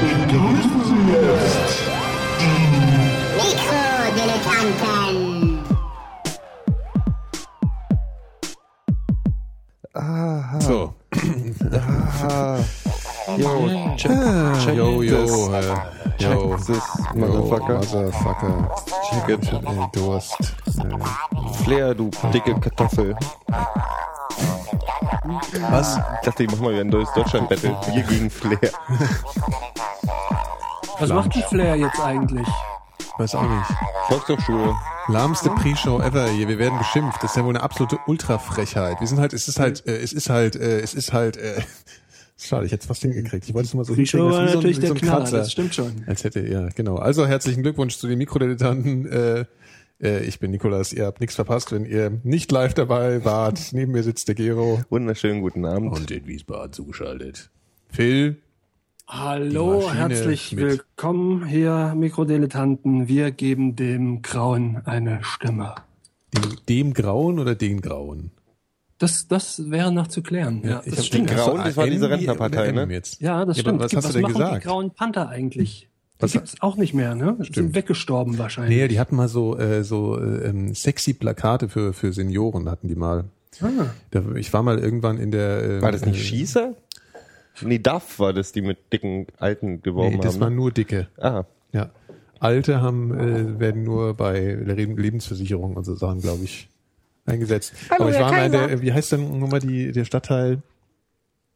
begrüßen Sie jetzt Mikrodilettanten. So. Yo, check, check Yo, yo, this. äh, Check yo. this, motherfucker. Motherfucker. Check it. Äh, Durst. Äh, Flair, du dicke Kartoffel. Was? Ich dachte, ich mach mal wieder ein neues Deutschland-Battle. Wir gegen Flair. Was macht die Flair jetzt eigentlich? weiß auch nicht. Volkshochschule. Lahmste Pre-Show ever hier. Wir werden beschimpft. Das ist ja wohl eine absolute Ultrafrechheit. Wir sind halt, es ist halt, äh, es ist halt, äh, es ist halt, äh, Schade, ich hätte es fast hingekriegt. Ich wollte es nur mal so hinkriegen, war wie natürlich wie der ein Knaller, Kratzer. das stimmt schon. Als hätte, ja, genau. Also herzlichen Glückwunsch zu den Mikrodilettanten. Äh, äh, ich bin Nikolas. Ihr habt nichts verpasst, wenn ihr nicht live dabei wart. Neben mir sitzt der Gero. Wunderschönen guten Abend. Und in Wiesbaden zugeschaltet. Phil. Hallo, herzlich mit- willkommen hier, Mikrodilettanten. Wir geben dem Grauen eine Stimme. Dem, dem Grauen oder den Grauen? Das, das wäre noch zu klären. Ja, ich das stimmt. So, Grauen, das war diese Rentnerpartei, ne? Jetzt. Ja, das aber stimmt. Was hast du denn machen gesagt? die Grauen Panther eigentlich? Die Was- gibt's auch nicht mehr, ne? Die sind weggestorben wahrscheinlich. Nee, die hatten mal so äh, so äh, ähm, sexy Plakate für für Senioren hatten die mal. Ah. Da, ich war mal irgendwann in der äh, War das nicht äh, Schießer? Nee, Duff war das, die mit dicken Alten geworben Nee, das haben. waren ne? nur dicke. Ah, Ja. Alte haben äh, werden nur bei der Leb- Lebensversicherung und so Sachen, glaube ich, eingesetzt. Aber ich war mal in der, wie heißt denn nochmal die der Stadtteil?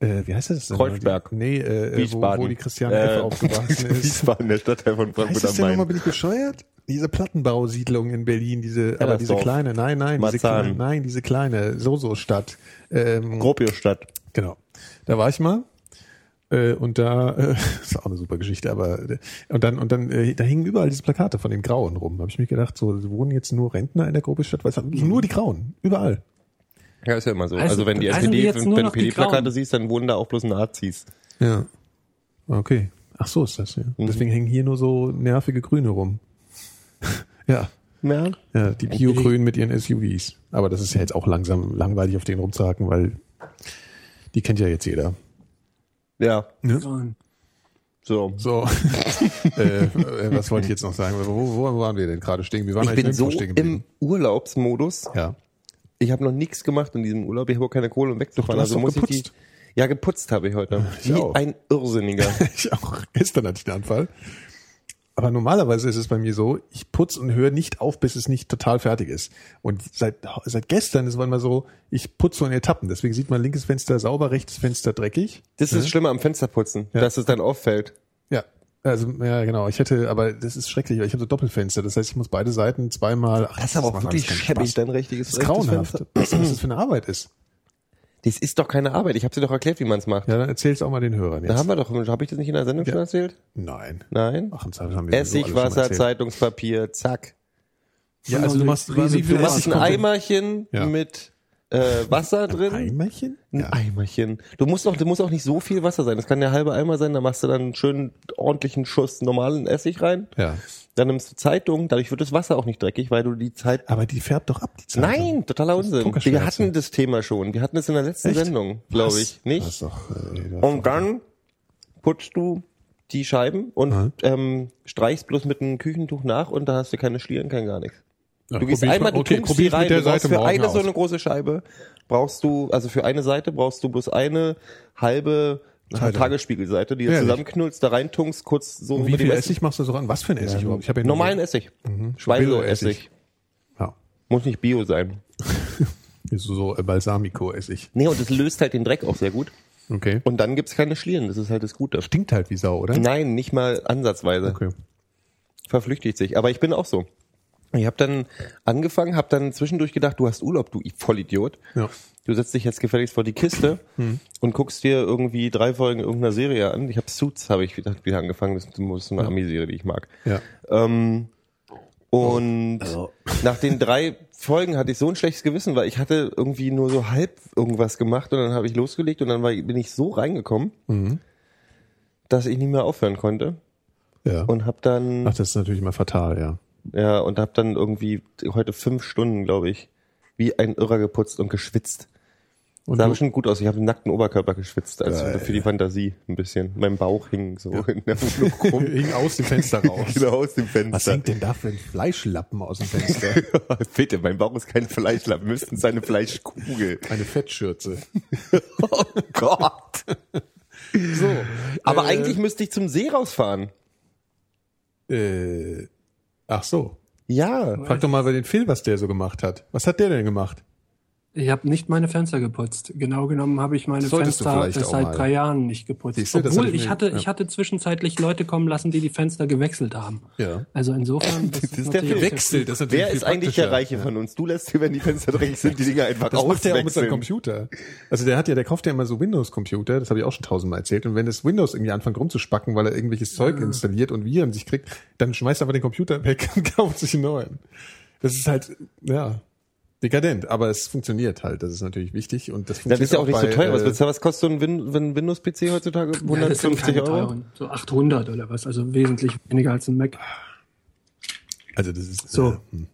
Äh, wie heißt das denn? Kreuzberg. Die, nee, äh, wo, Wiesbaden. wo die Christiane Äh, F. aufgewachsen ist. Wiesbaden, der Stadtteil von Heißt Frankfurt das am denn nochmal, Main. bin ich bescheuert? Diese Plattenbausiedlung in Berlin, diese, aber diese kleine, nein, nein, diese kleine, nein, diese kleine So-So-Stadt. Ähm, Gropiusstadt. Genau. Da war ich mal. Äh, und da, äh, ist auch eine super Geschichte, aber äh, und dann, und dann, äh, da hingen überall diese Plakate von den Grauen rum. Habe ich mir gedacht, so wohnen jetzt nur Rentner in der Gropiusstadt, weil es haben nur die Grauen, überall. Ja, ist ja immer so. Heißen- Also wenn die SPD, nur wenn du die PD-Plakate Grauen? siehst, dann wohnen da auch bloß Nazis. Ja. Okay. Ach so ist das, ja. Deswegen hängen hier nur so nervige Grüne rum. ja. Ja. Ja, die Bio-Grünen mit ihren SUVs. Aber das ist ja jetzt auch langsam langweilig, auf denen rumzuhaken, weil die kennt ja jetzt jeder. Ja, Grauen. so. So, äh, äh, was wollte ich jetzt noch sagen? Wo, wo waren wir denn gerade stehen? Wir waren Ich bin so stehen im Urlaubsmodus. Ja. Ich habe noch nichts gemacht in diesem Urlaub. Ich habe auch keine Kohle, um wegzufahren. du hast also doch muss ich geputzt. die. Ja, geputzt habe ich heute. Ich Wie auch. ein Irrsinniger. Ich auch. Gestern hatte ich einen Anfall. Aber normalerweise ist es bei mir so, ich putz und höre nicht auf, bis es nicht total fertig ist. Und seit, seit gestern ist es immer so, ich putze so in Etappen. Deswegen sieht man linkes Fenster sauber, rechtes Fenster dreckig. Das ist das Schlimme am Fensterputzen, Ja. dass es dann auffällt. Ja. Also, ja, genau. Ich hätte, aber das ist schrecklich, weil ich habe so Doppelfenster. Das heißt, ich muss beide Seiten zweimal. Ach, Das ist aber auch wirklich schäbig, dein richtiges Das ist grauenhaft. Fenster. Was das für eine Arbeit ist. Das ist doch keine Arbeit. Ich habe dir doch erklärt, wie man es macht. Ja, dann erzähl's auch mal den Hörern jetzt. Da haben wir doch, habe ich das nicht in der Sendung schon erzählt? Nein. Nein. Ach, haben wir Essig, schon Wasser. Zeitungspapier, zack. Ja, also du machst Du machst ein? Eimerchen Ja. mit äh, Wasser drin. Eimerchen? Ein Ja. Eimerchen. Du musst auch, du musst auch nicht so viel Wasser sein. Das kann der halbe Eimer sein. Da machst du dann einen schönen ordentlichen Schuss normalen Essig rein. ja. Dann nimmst du Zeitung. Dadurch wird das Wasser auch nicht dreckig, weil du die Zeit. Aber die färbt doch ab, die Zeitung. Nein, totaler Unsinn. Wir hatten das Thema schon. Wir hatten es in der letzten Echt? Sendung, glaube ich. Das Nicht? ist doch, äh, das Und dann putzt du die Scheiben und Mhm. ähm, streichst bloß mit einem Küchentuch nach und da hast du keine Schlieren, kein gar nichts. Ja, Du gehst einmal, mal- du okay, tunkst die rein. Du brauchst Seite für eine so aus. eine große Scheibe brauchst du, also für eine Seite brauchst du bloß eine halbe Tagesspiegelseite, die du Ehrlich? zusammenknullst, da reintunkst, kurz so Und wie viel Essig- machst du so ran? Was für ein Essig überhaupt? Ich habe ja Normalen Essig. Mhm. Speiseessig. Ja. Muss nicht Bio sein. So, so äh, Balsamico-Essig. Nee, und das löst halt den Dreck auch sehr gut. Okay. Und dann gibt's keine Schlieren, das ist halt das Gute. Stinkt halt wie Sau, oder? Nein, nicht mal ansatzweise. Okay. Verflüchtigt sich. Aber ich bin auch so. Ich habe dann angefangen, habe dann zwischendurch gedacht, du hast Urlaub, du Vollidiot. Ja. Du setzt dich jetzt gefälligst vor die Kiste und guckst dir irgendwie drei Folgen irgendeiner Serie an. Ich habe Suits, habe ich wieder, wieder angefangen. Das ist eine Ami-Serie, die ich mag. Ja. Ähm, und nach den drei Folgen hatte ich so ein schlechtes Gewissen, weil ich hatte irgendwie nur so halb irgendwas gemacht und dann habe ich losgelegt und dann war, bin ich so reingekommen, dass ich nicht mehr aufhören konnte ja. und habe dann Ach, das ist natürlich mal fatal, ja. Ja und habe dann irgendwie heute fünf Stunden, glaube ich, wie ein Irrer geputzt und geschwitzt. Und sah bestimmt gut aus. Ich habe den nackten Oberkörper geschwitzt, also Geil. für die Fantasie ein bisschen. Mein Bauch hing so in der Wohnung rum. Hing aus dem Fenster raus. genau aus dem Was Fenster. hängt denn da für ein Fleischlappen aus dem Fenster? Bitte, mein Bauch ist kein Fleischlappen, müssten seine Fleischkugel. Eine Fettschürze. Oh Gott. So. Aber äh, eigentlich müsste ich zum See rausfahren. Äh, ach so. Ja. Frag doch mal bei den Phil, was der so gemacht hat. Was hat der denn gemacht? Ich habe nicht meine Fenster geputzt. Genau genommen habe ich meine Solltest Fenster seit drei Jahren nicht geputzt. Siehst du, das Obwohl hatte ich ich mir- hatte, ja. ich hatte zwischenzeitlich Leute kommen lassen, die die Fenster gewechselt haben. Ja. Also insofern. Das, ist der Wechselt, das ist Wer ist eigentlich der. Reiche von uns? Du lässt, wenn die Fenster dreckig sind, die Dinger einfach Das macht er auch mit seinem auswechseln. Computer. Also der hat ja, der kauft ja immer so Windows-Computer, das habe ich auch schon tausendmal erzählt. Und wenn das Windows irgendwie anfängt rumzuspacken, weil er irgendwelches Zeug installiert und Viren sich kriegt, dann schmeißt er einfach den Computer weg und kauft sich einen neuen. Das ist halt, ja, dekadent, aber es funktioniert halt. Das ist natürlich wichtig und das Das funktioniert ist ja auch nicht so bei, teuer. Was, äh, was kostet so ein, Win ein Windows-PC heutzutage? Ja, das sind 150 keine Euro? teuren. So 800 oder was, also wesentlich weniger als ein Mac. Also das ist So. Äh, hm.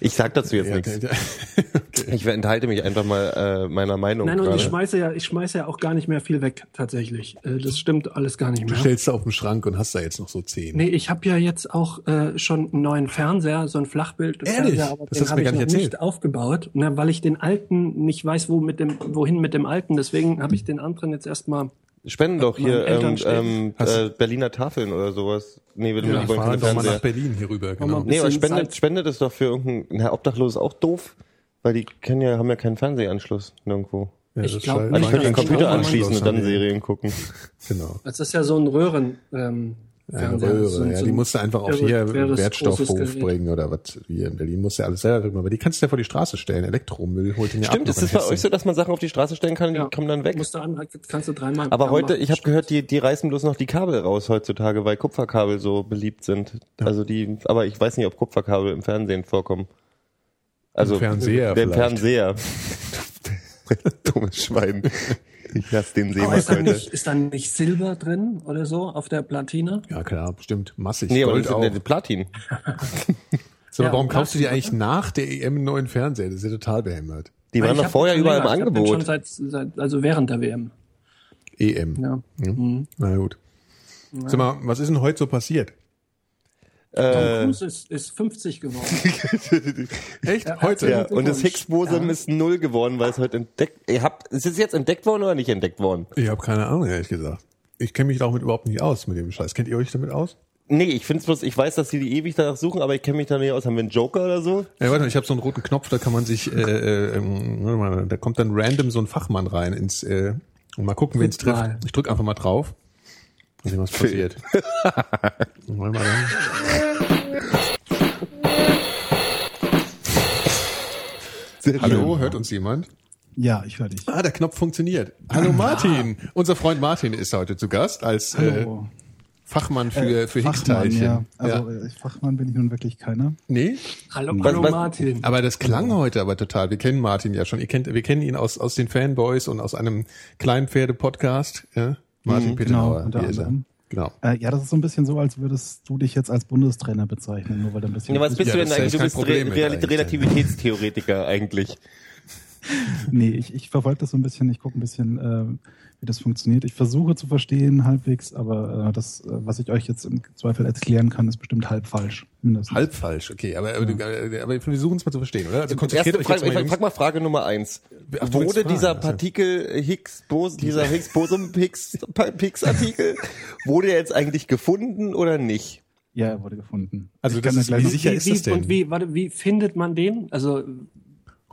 Ich sag dazu jetzt ja, nichts. okay. okay. Ich enthalte mich einfach mal äh, meiner Meinung Nein, und ich gerade. schmeiße ja, ich schmeiße ja auch gar nicht mehr viel weg, tatsächlich. Äh, Das stimmt alles gar nicht Du mehr. stellst da auf den Schrank und hast da jetzt noch so zehn. Nee, ich habe ja jetzt auch äh, schon einen neuen Fernseher, so ein Flachbild. Ehrlich? aber Das du habe mir ich gar noch nicht erzählt. nicht aufgebaut, ne, weil ich den alten nicht weiß, wo mit dem, wohin mit dem alten. Deswegen habe ich den anderen jetzt erstmal. Spenden doch hier ähm, ähm, äh, Berliner Tafeln oder sowas. Nee, wir Ja, wollen fahren keine doch mal nach Berlin hier rüber. Genau. Nee, aber spendet, spendet es doch für irgendein, na, Obdachlos ist auch doof, weil die können ja, haben ja keinen Fernsehanschluss nirgendwo. Ja, Ich das glaub scheint- nicht, Also ich könnte den Computer anschließen und dann Serien gucken. Genau. Das ist ja so ein Röhren. Ähm, Eine Fernseher. Röhre, So ja, so die musst du einfach auf irre- hier Wertstoffhof bringen oder was. Hier in Berlin musst du ja alles selber drücken. Aber die kannst du ja vor die Straße stellen. Elektromüll holt den ja Stimmt, ab. ist das bei euch so, dass man Sachen auf die Straße stellen kann und Ja. die kommen dann weg? Musst du an, kannst du dreimal. Aber heute, ich habe gehört, die, die reißen bloß noch die Kabel raus heutzutage, weil Kupferkabel so beliebt sind. Also die, aber ich weiß nicht, ob Kupferkabel im Fernsehen vorkommen. Also Im Fernseher Der vielleicht. Fernseher. Dummes Schwein. Ich hasse den Aber Seemarkt ist da, heute. nicht, ist da nicht Silber drin oder so auf der Platine? Ja, klar, bestimmt. Massig. Nee, aber Gold das ist auch. der Platin. So, Ja, warum kaufst du dir Plastik, eigentlich nach der EM einen neuen Fernseher? Das ist ja total behämmert. Die waren doch vorher überall im länger. Ich hab den Schon Angebot. seit, seit, also während der WM. EM. Ja. Hm? Na gut. Sag mal, was ist denn heute so passiert? Tom Äh, Cruise ist, ist 50 geworden. Echt? Ja, heute? ja, und das Higgs-Boson Ja. ist null geworden, weil es heute entdeckt. Ihr habt, ist es jetzt entdeckt worden oder nicht entdeckt worden? Ich habe keine Ahnung, ehrlich gesagt. Ich kenne mich damit überhaupt nicht aus mit dem Scheiß. Kennt ihr euch damit aus? Nee, ich find's bloß, ich weiß, dass sie die ewig danach suchen, aber ich kenne mich da nicht aus. Haben wir einen Joker oder so? Ja, warte mal, ich habe so einen roten Knopf, da kann man sich, äh, äh, ähm, warte mal, da kommt dann random so ein Fachmann rein ins, äh, und mal gucken, wen es trifft. Ich drück einfach mal drauf. Mal sehen, was passiert. Wollen wir dann? Hallo, hört uns jemand? Ja, ich höre dich. Ah, der Knopf funktioniert. Hallo Martin. Unser Freund Martin ist heute zu Gast als äh. Fachmann für, Äh, für Fachmann, Higgs-Teilchen. ja. Also ja. äh, Fachmann bin ich nun wirklich keiner. Nee? Hallo, Was- hallo was- Martin. Aber das klang heute aber total. Wir kennen Martin ja schon. Ihr kennt, wir kennen ihn aus, aus den Fanboys und aus einem kleinen Pferde-Podcast. Ja? Martin Mhm, Pittenauer. genau, unter hier ist er. anderem. Genau. Äh, ja, das ist so ein bisschen so, als würdest du dich jetzt als Bundestrainer bezeichnen, nur weil du ein bisschen. Ja, was bist Ja, du denn eigentlich? Du bist Problem Re Real. Relativitätstheoretiker eigentlich. nee, ich, ich verfolge das so ein bisschen, ich gucke ein bisschen, äh, wie das funktioniert. Ich versuche zu verstehen halbwegs, aber äh, das, äh, was ich euch jetzt im Zweifel erklären kann, ist bestimmt halb falsch. Mindestens. Halb falsch, okay, aber, aber, du- aber wir versuchen es mal zu verstehen, oder? Also konzentriert Erste euch Frage, jetzt mal, ich frag mal Frage Nummer eins. Ach, Wurde fragen, dieser also. Partikel Higgs, Bos, dieser Higgs Bosom Higgs, Higgs Artikel, wurde er jetzt eigentlich gefunden oder nicht? Ja, er wurde gefunden. Also das ist, wie sicher wie, ist das denn? Und wie, warte, wie findet man den? Also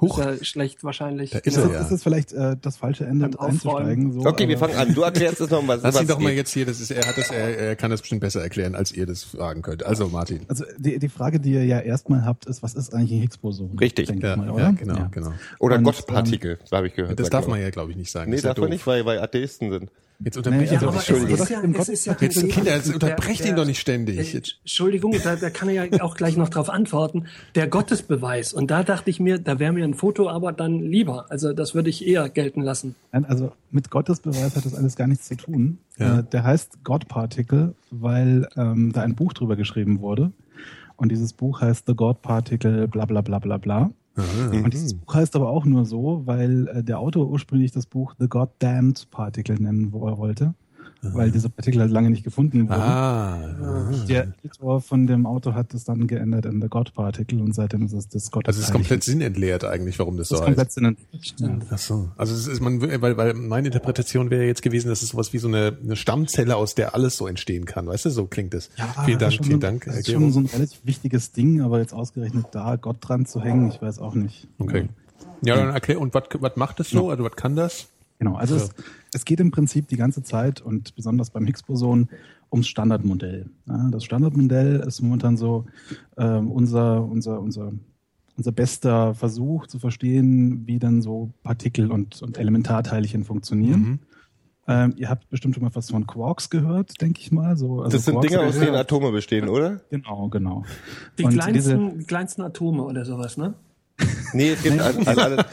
Huch. ist schlecht wahrscheinlich. Da ist Das er ja. ist vielleicht äh, das falsche Ende einzusteigen. So, Okay, wir fangen an. Du erklärst es noch was. Lass was ihn doch mal jetzt hier, das ist, er hat das, er, er kann das bestimmt besser erklären, als ihr das fragen könnt. Also Martin. Also die, die Frage, die ihr ja erstmal habt, ist, was ist eigentlich ein Higgs-Boson? Richtig. Denke Ja, ich mal, ja, oder? genau, genau. Oder Und, Gottpartikel, habe ich gehört. Das darf man ja, glaube ich, nicht sagen. Nee, Das ja darf man nicht, weil, weil Atheisten sind. Jetzt Sie aber doch nicht. ist- es ist ja, es ist ja Jetzt, Kinder, jetzt unterbrecht ihn doch nicht ständig. Äh, Entschuldigung, da, da kann er ja auch gleich noch drauf antworten. Der Gottesbeweis. Und da dachte ich mir, da wäre mir ein Foto aber dann lieber. Also das würde ich eher gelten lassen. Nein, also mit Gottesbeweis hat das alles gar nichts zu tun. Ja. Äh, der heißt God Particle, weil ähm, da ein Buch drüber geschrieben wurde. Und dieses Buch heißt The God Particle, bla bla bla bla bla. Und dieses Buch heißt aber auch nur so, weil äh, der Autor ursprünglich das Buch The Goddamned Particle nennen er wollte. Weil diese Partikel halt lange nicht gefunden wurden. Ah, Der Editor von dem Autor hat es dann geändert in The God Particle und seitdem ist es das Gottes. also es ist komplett sinnentleert eigentlich, warum das, das so ist komplett heißt. Sinn. Ja. Ach so. Also es ist man, weil, weil meine Interpretation wäre jetzt gewesen, dass es sowas wie so eine, eine Stammzelle, aus der alles so entstehen kann. Weißt du, so klingt es. vielen das Dank, vielen Dank. Das ist schon so ein relativ wichtiges Ding, aber jetzt ausgerechnet da Gott dran zu hängen, ich weiß auch nicht. Okay. Ja, dann erklär, und was, was macht das so? Also was kann das? Genau, also Ja. es, es geht im Prinzip die ganze Zeit und besonders beim Higgs-Boson ums Standardmodell. Ja, das Standardmodell ist momentan so ähm, unser, unser, unser, unser bester Versuch zu verstehen, wie dann so Partikel und, und Elementarteilchen funktionieren. Mhm. Ähm, ihr habt bestimmt schon mal was von Quarks gehört, denke ich mal. So, also Das sind Quarks- Dinge, aus denen Atome bestehen, oder? Genau, genau. Die Und kleinsten, die kleinsten Atome oder sowas, ne? Nee, es gibt an, an alle,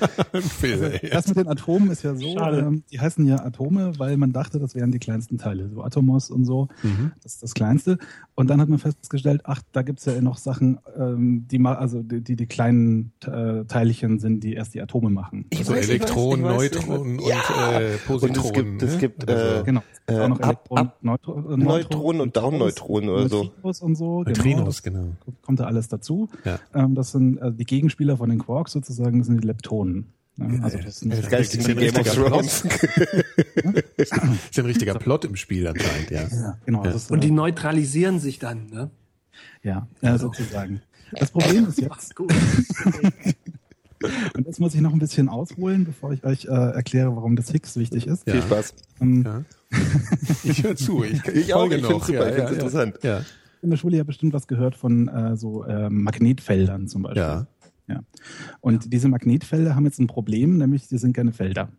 Phil, ey. Das mit den Atomen ist ja so, Schade. ähm, die heißen ja Atome, weil man dachte, das wären die kleinsten Teile, so Atomos und so, Mhm. das ist das Kleinste. Und dann hat man festgestellt, ach, da gibt's ja noch Sachen, ähm, die also die, die die kleinen äh, Teilchen sind, die erst die Atome machen. Also weiß, ich Elektronen, weiß, ich weiß, Neutronen ich und äh, Positronen. Und es gibt- es ne? gibt, so. äh, Genau. Es gibt Äh, auch noch ab- Elektronen, ab- Neutro, äh, Neutronen und Down-Neutronen oder so. Neutrinos und so. Neutrinos, genau. genau. Kommt da alles dazu. Ja. Ähm, das sind äh, die Gegenspieler von den Quarks sozusagen, das sind die Leptonen. Ja, also das sind das ist ein richtiger Thrones. ist ein richtiger Plot im Spiel anscheinend, ja. ja, genau. Das ist, Und die äh, neutralisieren sich dann, ne? ja, äh, sozusagen. Das Problem ist jetzt, Mach's gut. Und jetzt muss ich noch ein bisschen ausholen, bevor ich euch äh, erkläre, warum das Higgs wichtig ist. Ja. Viel Spaß. Ähm, Ja. Ich höre zu. Ich, Ich auch, folge ich noch. super, ja, ich ja, interessant. Ja. In der Schule ja bestimmt was gehört von äh, so äh, Magnetfeldern zum Beispiel. Ja. Ja. Und diese Magnetfelder haben jetzt ein Problem, nämlich die sind keine Felder.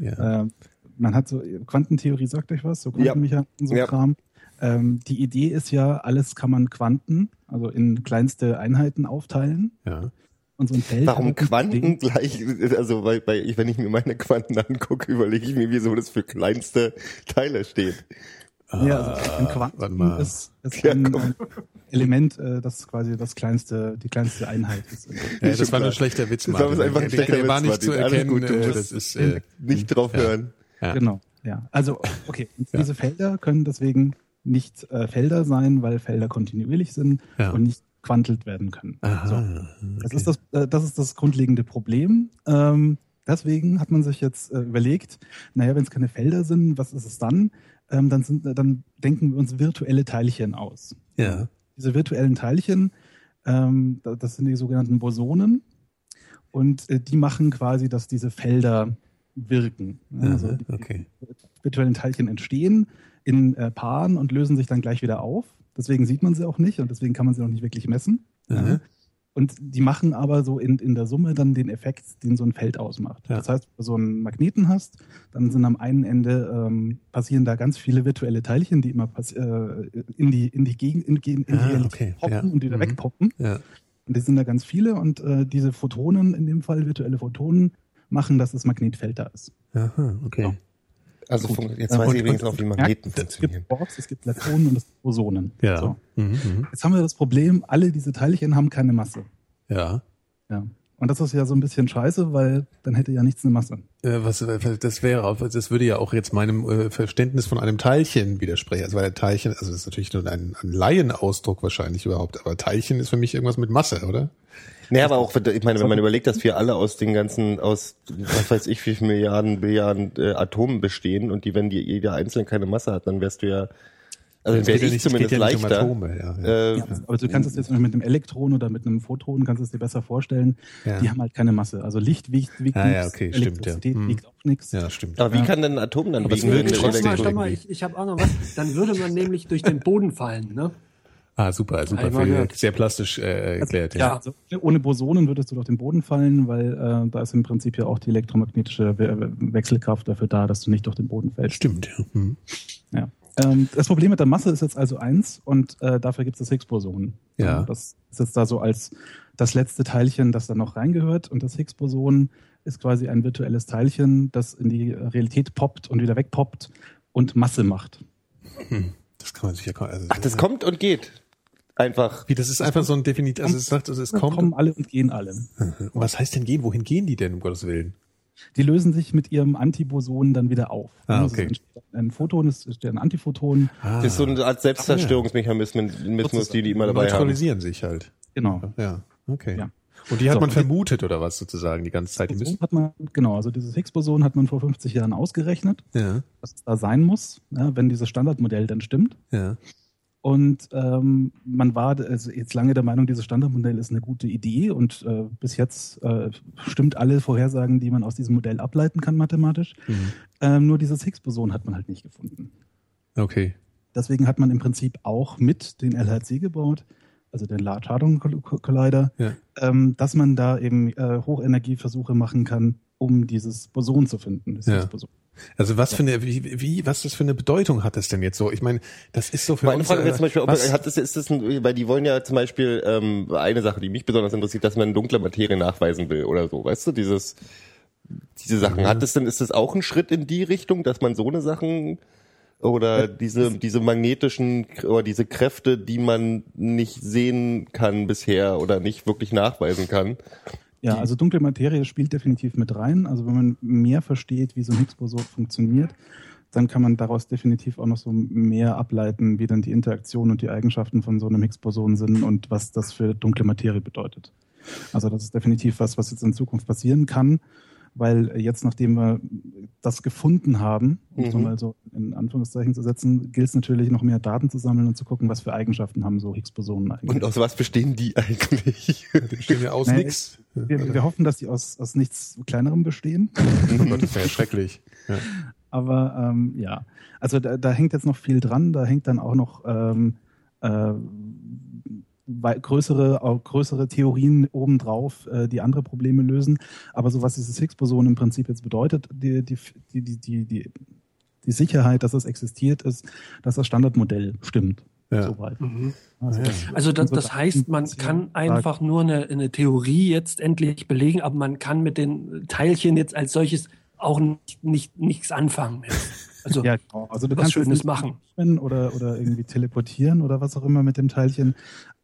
ja. Äh, man hat so, Quantentheorie sagt euch was, so Ja. Quantenmechanik und so Ja. Kram. Ähm, die Idee ist ja, alles kann man Quanten, also in kleinste Einheiten aufteilen. ja. Und so ein Feld Warum Quanten gleich, also weil ich, wenn ich mir meine Quanten angucke, überlege ich mir, wieso das für kleinste Teile steht. Ja, also ein warte Quanten mal. ist, ist Ja, ein, ein Element, äh, das quasi das kleinste, die kleinste Einheit ist. Ja, das war nur klar. ein schlechter Witz, Das war Martin. einfach ein Der- schlechter der war Witz, nicht zu Martin. Erkennen. gut, du äh, musst das ist, äh, Nicht drauf hören. ja. Genau, ja. Also, okay. Und Ja. diese Felder können deswegen nicht äh, Felder sein, weil Felder kontinuierlich sind Ja. und nicht quantelt werden können. Aha, So. okay. Das ist das, äh, das ist das grundlegende Problem. Ähm, deswegen hat man sich jetzt äh, überlegt, naja, wenn es keine Felder sind, was ist es dann? Ähm, dann, sind, dann denken wir uns virtuelle Teilchen aus. Ja. Diese virtuellen Teilchen, ähm, da- das sind die sogenannten Bosonen. Und äh, die machen quasi, dass diese Felder wirken. Also Aha, die okay. virtuellen Teilchen entstehen in äh, Paaren und lösen sich dann gleich wieder auf. Deswegen sieht man sie auch nicht und deswegen kann man sie auch nicht wirklich messen. Ja. Und die machen aber so in, in der Summe dann den Effekt, den so ein Feld ausmacht. Ja. Das heißt, wenn du so einen Magneten hast, dann sind am einen Ende ähm, passieren da ganz viele virtuelle Teilchen, die immer äh, in die in die Gegend in, die- in die Ah, okay, poppen ja. und wieder Mhm. wegpoppen. Ja. Und die sind da ganz viele und äh, diese Photonen, in dem Fall virtuelle Photonen, machen, dass das Magnetfeld da ist. Aha, okay. Also Gut. fun- jetzt weiß und- ich übrigens und- auch, wie merkt, Magneten Es gibt funktionieren. Quarks, es gibt Leptonen und es gibt Bosonen. Ja. So. Mhm, mhm. Jetzt haben wir das Problem, alle diese Teilchen haben keine Masse. Ja. Ja. Und das ist ja so ein bisschen scheiße, weil dann hätte ja nichts eine Masse. Äh, was, das wäre, auch- das würde ja auch jetzt meinem äh, Verständnis von einem Teilchen widersprechen. Also weil der Teilchen, also das ist natürlich nur ein, ein Laienausdruck wahrscheinlich überhaupt, aber Teilchen ist für mich irgendwas mit Masse, oder? Nee, aber auch, ich meine, wenn man überlegt, dass wir alle aus den ganzen, aus, was weiß ich, wie viel Milliarden, Billiarden äh, Atomen bestehen und die, wenn die jeder einzeln keine Masse hat, dann wärst du ja, also Es wäre geht ja ich nicht- es zumindest geht ja nicht um leichter. Atome, ja, ja. Äh, Ja, aber du kannst es jetzt mit einem Elektron oder mit einem Photon, kannst es dir besser vorstellen, Ja. die haben halt keine Masse. Also Licht wiegt, wiegt Ah, ja, nichts, okay, stimmt. Elektrizität Hm. wiegt auch nichts. Ja, stimmt. Aber wie kann denn ein Atom dann Aber es wiegen? wirkt der mal, mal, ich, ich habe auch noch was. Dann würde man nämlich durch den Boden fallen, ne? Ah, super, super, viel, sehr plastisch äh, erklärt. ja. Also, ohne Bosonen würdest du durch den Boden fallen, weil äh, da ist im Prinzip ja auch die elektromagnetische We Wechselkraft dafür da, dass du nicht durch den Boden fällst. Stimmt, ja. Hm. Ja. Ähm, das Problem mit der Masse ist jetzt also eins und äh, dafür gibt es das Higgs-Boson. Ja. Das ist jetzt da so als das letzte Teilchen, das da noch reingehört. Und das Higgs-Boson ist quasi ein virtuelles Teilchen, das in die Realität poppt und wieder wegpoppt und Masse macht. Das kann man sich ja also, Ach, das kommt und geht. Einfach. Wie, das ist einfach so ein Definitiv, also es sagt, also es kommt. kommen alle und gehen alle. Und was heißt denn gehen? Wohin gehen die denn, um Gottes Willen? Die lösen sich mit ihrem Antiboson dann wieder auf. Ah, Also okay. es entsteht Ein Photon ist, ist ein Antiphoton. Ah, Das ist so eine Art Selbstzerstörungsmechanismus, die die immer dabei haben. neutralisieren sich halt. Genau. Ja, okay. Ja. Und die hat So, man vermutet oder was sozusagen die ganze Zeit? Die müssen, hat man, genau, also dieses Higgs-Boson hat man vor 50 Jahren ausgerechnet, ja, was es da sein muss, ja, wenn dieses Standardmodell dann stimmt. ja. Und ähm, man war also jetzt lange der Meinung, dieses Standardmodell ist eine gute Idee und äh, bis jetzt äh, stimmt alle Vorhersagen, die man aus diesem Modell ableiten kann mathematisch. Mhm. Ähm, nur dieses Higgs-Boson hat man halt nicht gefunden. Okay. Deswegen hat man im Prinzip auch mit den LHC gebaut, also den Large Hadron Collider, Ja. ähm, dass man da eben äh, Hochenergieversuche machen kann, um dieses Boson zu finden. Das Ja. Higgs-Boson. Also was für eine, wie, wie, was das für eine Bedeutung hat das denn jetzt so? Ich meine, das ist so für Meine uns. Frage äh, wäre zum Beispiel, ob, was, hat das, ist das ein, weil die wollen ja zum Beispiel ähm, eine Sache, die mich besonders interessiert, dass man dunkle Materie nachweisen will oder so, weißt du, dieses diese Sachen. Hat das denn, ist das auch ein Schritt in die Richtung, dass man so eine Sachen oder diese diese magnetischen oder diese Kräfte, die man nicht sehen kann bisher oder nicht wirklich nachweisen kann? Ja, also dunkle Materie spielt definitiv mit rein. Also wenn man mehr versteht, wie so ein Higgs-Boson funktioniert, dann kann man daraus definitiv auch noch so mehr ableiten, wie dann die Interaktion und die Eigenschaften von so einem Higgs-Boson sind und was das für dunkle Materie bedeutet. Also das ist definitiv was, was jetzt in Zukunft passieren kann, weil jetzt, nachdem wir das gefunden haben, um es Mhm. mal so in Anführungszeichen zu setzen, gilt es natürlich noch mehr Daten zu sammeln und zu gucken, was für Eigenschaften haben so Higgs-Bosonen eigentlich. Und aus was bestehen die eigentlich? die bestehen ja aus Nee, nix. Wir, wir hoffen, dass die aus, aus nichts Kleinerem bestehen. Oh Gott, das wäre ja schrecklich. Ja. Aber ähm, ja, also da, da hängt jetzt noch viel dran. Da hängt dann auch noch ähm, äh, größere, auch größere Theorien obendrauf, äh, die andere Probleme lösen. Aber so was dieses Higgs-Boson im Prinzip jetzt bedeutet, die, die, die, die, die, die, die Sicherheit, dass es existiert, ist, dass das Standardmodell stimmt. Ja. Soweit. Mhm. Also, Also das, das heißt, man kann einfach nur eine, eine Theorie jetzt endlich belegen, aber man kann mit den Teilchen jetzt als solches auch nicht, nicht nichts anfangen. Also Ja, genau. Also du kannst jetzt Schönes nicht machen. Oder, oder irgendwie teleportieren oder was auch immer mit dem Teilchen.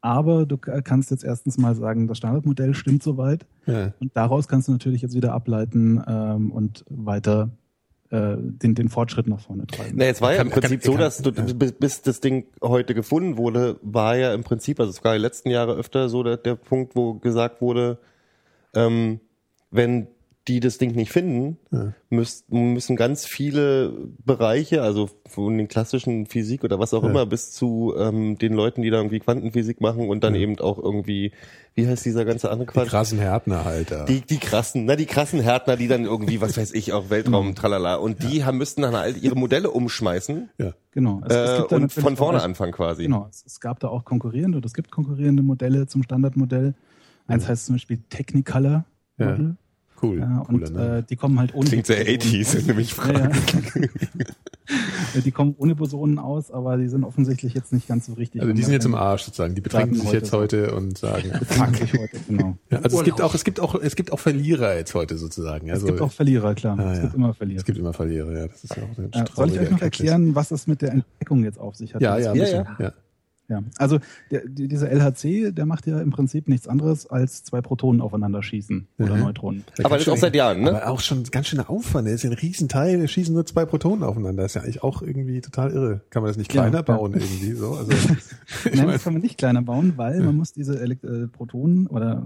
Aber du kannst jetzt erstens mal sagen, das Standardmodell stimmt soweit. Ja. Und daraus kannst du natürlich jetzt wieder ableiten ähm, und weiter äh, den, den Fortschritt nach vorne treiben. Na, jetzt war ja Kann- im Prinzip kann- so, dass du, bis, bis das Ding heute gefunden wurde, war ja im Prinzip, also es war die letzten Jahre öfter so der, der Punkt, wo gesagt wurde, ähm, wenn die das Ding nicht finden, müß, müssen ganz viele Bereiche, also von den klassischen Physik oder was auch Ja. immer, bis zu ähm, den Leuten, die da irgendwie Quantenphysik machen und dann eben auch irgendwie, wie heißt dieser ganze andere Die Quatsch? krassen Härtner halt da. Die, die krassen, na, die krassen Härtner, die dann irgendwie, was weiß ich, auch Weltraum, tralala. Und die haben, müssten dann halt ihre Modelle umschmeißen ja. Genau. Es, es äh, gibt da und von vorne auch- anfangen quasi. Genau. Es, es gab da auch konkurrierende oder es gibt konkurrierende Modelle zum Standardmodell. Eins heißt zum Beispiel Technicolor. Ja. Model. Cool. Ja, Cooler und Name. äh, die kommen halt ohne Klingt sehr Bosonen 80s, wenn mich fragst. ja. die kommen ohne Bosonen aus, aber die sind offensichtlich jetzt nicht ganz so richtig. Also die sind jetzt im Arsch sozusagen. Die betrinken sich heute jetzt so. heute und sagen, Betrinken sich heute, genau. ja, also es gibt auch, es gibt auch, es gibt auch Verlierer jetzt heute sozusagen. Es Also, gibt auch Verlierer, klar. Ah, es gibt immer Verlierer. es gibt immer Verlierer, ja. Das ist ja auch eine Äh, soll ich euch noch erklären, was es mit der Entdeckung jetzt auf sich hat? Ja, ja, Ja, ja. Ja. Ja, also der, die, dieser LHC, der macht ja im Prinzip nichts anderes als zwei Protonen aufeinander schießen oder Mhm. Neutronen. Aber das auch seit Jahren, ne? Aber auch schon ganz schöner Aufwand. Das ist ja ein Riesenteil. Wir schießen nur zwei Protonen aufeinander. Das ist ja eigentlich auch irgendwie total irre. Kann man das nicht Ja, kleiner ja. bauen irgendwie so? Also, Nein, das kann man nicht kleiner bauen, weil man muss diese Elekt äh, Protonen oder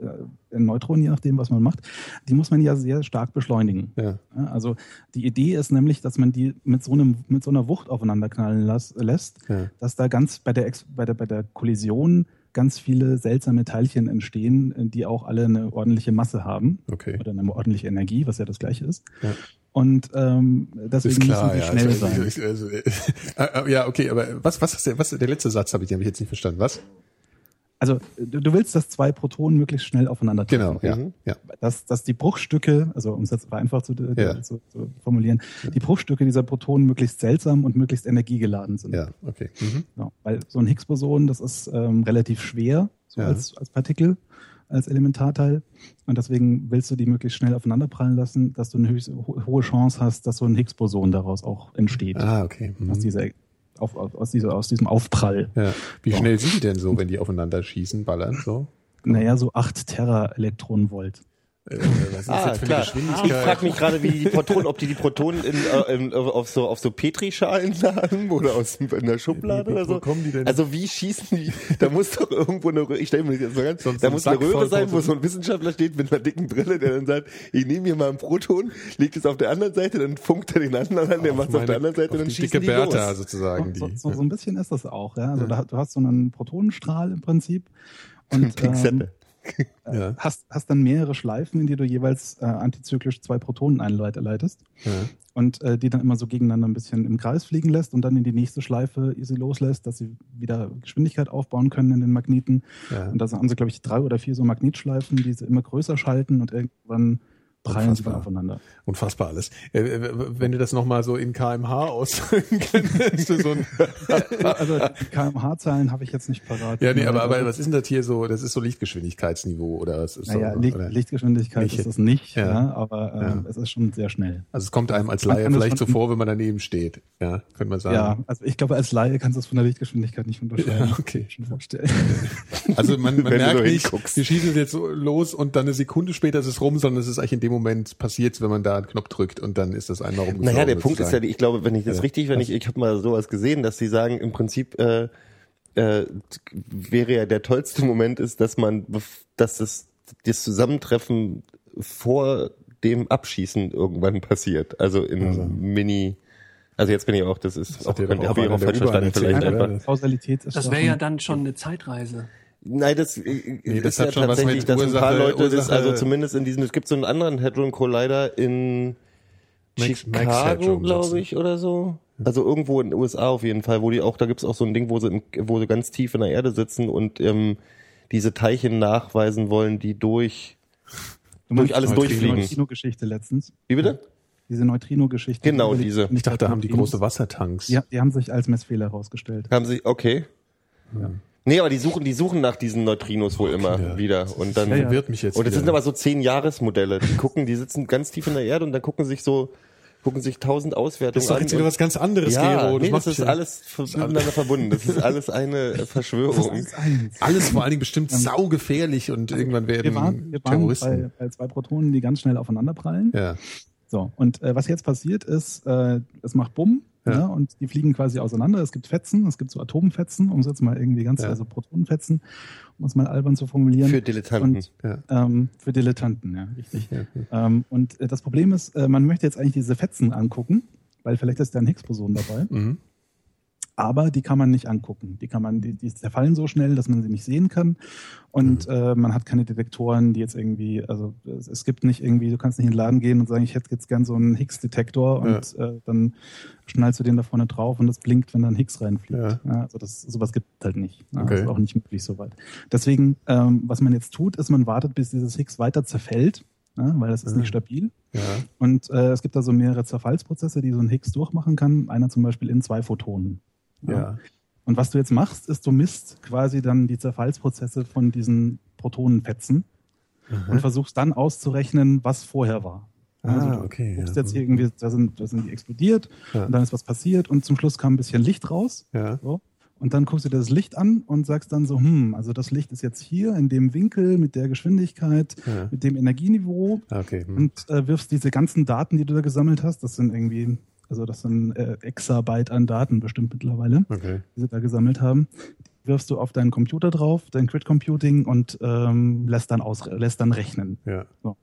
äh, Neutronen, je nachdem, was man macht, die muss man ja sehr stark beschleunigen. ja. Also die Idee ist nämlich, dass man die mit so einem mit so einer Wucht aufeinander knallen las, lässt, Ja. dass da ganz bei der bei der bei der Kollision ganz viele seltsame Teilchen entstehen, äh, die auch alle eine ordentliche Masse haben Okay. oder eine ordentliche Energie, was ja das gleiche ist. Ja. Und ähm, deswegen Ist klar, müssen die ja. schnell Also, sein. ich- also, äh, äh, ja, okay, aber was, was ist der, was, der letzte Satz habe ich, den habe ich jetzt nicht verstanden. Was? Also du, du willst, dass zwei Protonen möglichst schnell aufeinander treffen. Genau, ja. Mhm. ja. dass, dass die Bruchstücke, also um es jetzt vereinfacht zu, Ja. zu, zu formulieren, die Bruchstücke dieser Protonen möglichst seltsam und möglichst energiegeladen sind. Ja, okay. Mhm. Ja, weil so ein Higgs-Boson, das ist ähm, relativ schwer so Ja. als, als Partikel, als Elementarteil. Und deswegen willst du die möglichst schnell aufeinander prallen lassen, dass du eine höchst, ho hohe Chance hast, dass so ein Higgs-Boson daraus auch entsteht. Ah, okay. Mhm. Aus, dieser, auf, aus, dieser, aus diesem Aufprall. Ja. Wie Ja. schnell sind die denn so, wenn die aufeinander schießen, ballern? So? Naja, so 8 Tera-Elektronenvolt. Äh, was ist Ah, das für eine klar. Geschwindigkeit? Ich frage mich gerade, wie die Protonen, ob die die Protonen in, äh, in, auf so auf so Petrischalen haben oder aus in der Schublade Wie- wo- oder so. kommen die denn? Also wie schießen die? Da muss doch irgendwo eine Röhre. Ich stelle mir das so ganz. So- so da muss eine Röhre sein, wo so ein Wissenschaftler steht mit einer dicken Brille, der dann sagt: Ich nehme hier mal ein Proton, legt es auf der anderen Seite, dann funkt er den anderen an, der macht es auf der anderen Seite, dann die schießen dicke die Bertha los. sozusagen. So, Die. so, so ein bisschen ist das auch, ja. Also da, du hast so einen Protonenstrahl im Prinzip und ähm. Ja. hast, hast dann mehrere Schleifen, in die du jeweils äh, antizyklisch zwei Protonen einleitest Ja. und äh, die dann immer so gegeneinander ein bisschen im Kreis fliegen lässt und dann in die nächste Schleife sie loslässt, dass sie wieder Geschwindigkeit aufbauen können in den Magneten. Ja. Und da haben sie, glaube ich, drei oder vier so Magnetschleifen, die sie immer größer schalten und irgendwann prallen Unfassbar. aufeinander. Unfassbar alles. Äh, äh, Wenn du das nochmal so in kmh ausdrücken könntest, du so ein, Also kmh-Zahlen habe ich jetzt nicht parat. ja, nee, aber, aber was ist denn das hier so? Das ist so Lichtgeschwindigkeitsniveau oder was ist Naja, so, Licht, oder? Lichtgeschwindigkeit Nicht- ist es nicht, Ja. ja. aber äh, Ja. es ist schon sehr schnell. Also es kommt einem als Laie das vielleicht so vor, wenn man daneben steht. Ja, könnte man sagen. Ja, also ich glaube, als Laie kannst du es von der Lichtgeschwindigkeit nicht unterscheiden. Ja, okay. Schon vorstellen. Also man, man merkt so nicht, wir schießen jetzt so los und dann eine Sekunde später ist es rum, sondern es ist eigentlich in dem Moment passiert, wenn man da einen Knopf drückt und dann ist das einmal rumgeflogen. Naja, der Punkt ist ja, ich glaube, wenn ich das Ja. richtig, wenn ich, ich habe mal sowas gesehen, dass sie sagen, im Prinzip äh, äh, wäre ja der tollste Moment ist, dass man, dass das, das Zusammentreffen vor dem Abschießen irgendwann passiert. Also in Also. Mini. Also jetzt bin ich auch, das ist auch, habe auch einer auch der falsch verstanden vielleicht einfach. Das wäre ja dann schon eine Zeitreise. Nein, das, nee, das ist hat ja tatsächlich, dass ein paar Ursache- Leute, das, Ursache- also zumindest in diesem, es gibt so einen anderen Hadron Collider in Max- Chicago, glaube ich, oder so. Also irgendwo in den USA auf jeden Fall, wo die auch, da gibt's auch so ein Ding, wo sie, in, wo sie ganz tief in der Erde sitzen und ähm, diese Teilchen nachweisen wollen, die durch, Du durch alles die durchfliegen. Neutrino-Geschichte letztens. Wie bitte? Diese Neutrino-Geschichte. Genau, die diese. Ich dachte, da haben die große Wassertanks. Ja, die haben sich als Messfehler herausgestellt. Haben sie, okay. Nee, aber die suchen, die suchen nach diesen Neutrinos wohl immer Ja. wieder. Und dann, Ja. Wird mich jetzt und das wieder. sind aber so zehn Jahresmodelle. Die gucken, die sitzen ganz tief in der Erde und dann gucken sich so, gucken sich tausend Auswertungen das ist doch an. jetzt wieder was ganz anderes, ja, Gero. nee, macht das ist alles miteinander verbunden. Das ist alles eine Verschwörung. alles vor allen Dingen bestimmt saugefährlich und irgendwann werden Wir waren, wir waren Terroristen. bei, bei zwei Protonen, die ganz schnell aufeinander prallen. ja. So, und äh, was jetzt passiert ist, äh, es macht Bumm, Ja. ja. und die fliegen quasi auseinander. Es gibt Fetzen, es gibt so Atomfetzen, um es jetzt mal irgendwie ganz, Ja. also Protonenfetzen, um es mal albern zu formulieren. Für Dilettanten. Und, Ja. ähm, für Dilettanten, ja, richtig. Ja. Ähm, und äh, das Problem ist, äh, man möchte jetzt eigentlich diese Fetzen angucken, weil vielleicht ist da ein Higgs-Boson dabei, Mhm. Aber die kann man nicht angucken. Die kann man, die, die zerfallen so schnell, dass man sie nicht sehen kann. Und Mhm. äh, man hat keine Detektoren, die jetzt irgendwie, also es, es gibt nicht irgendwie, du kannst nicht in den Laden gehen und sagen, ich hätte jetzt gern so einen Higgs-Detektor und äh, dann schnallst du den da vorne drauf und das blinkt, wenn da ein Higgs reinfliegt. Ja. Ja. also das, sowas gibt es halt nicht. Ja, Okay. Das ist auch nicht möglich soweit. Deswegen, ähm, was man jetzt tut, ist, man wartet, bis dieses Higgs weiter zerfällt, ja, weil das ist Mhm. nicht stabil. Ja. Und äh, es gibt da so mehrere Zerfallsprozesse, die so ein Higgs durchmachen kann. Einer zum Beispiel in zwei Photonen. Ja. Und was du jetzt machst, ist, du misst quasi dann die Zerfallsprozesse von diesen Protonenfetzen und versuchst dann auszurechnen, was vorher war. Ah, Also du okay, guckst ja. jetzt irgendwie, da sind, da sind die explodiert Ja. und dann ist was passiert und zum Schluss kam ein bisschen Licht raus. Ja. So. Und dann guckst du dir das Licht an und sagst dann so, hm, also das Licht ist jetzt hier in dem Winkel mit der Geschwindigkeit, Ja. mit dem Energieniveau Okay. Hm. und äh, wirfst diese ganzen Daten, die du da gesammelt hast, das sind irgendwie, also das sind äh, Exabyte an Daten bestimmt mittlerweile, Okay. die sie da gesammelt haben, die wirfst du auf deinen Computer drauf, dein Grid Computing und ähm, lässt dann aus, lässt dann rechnen. Ja. Und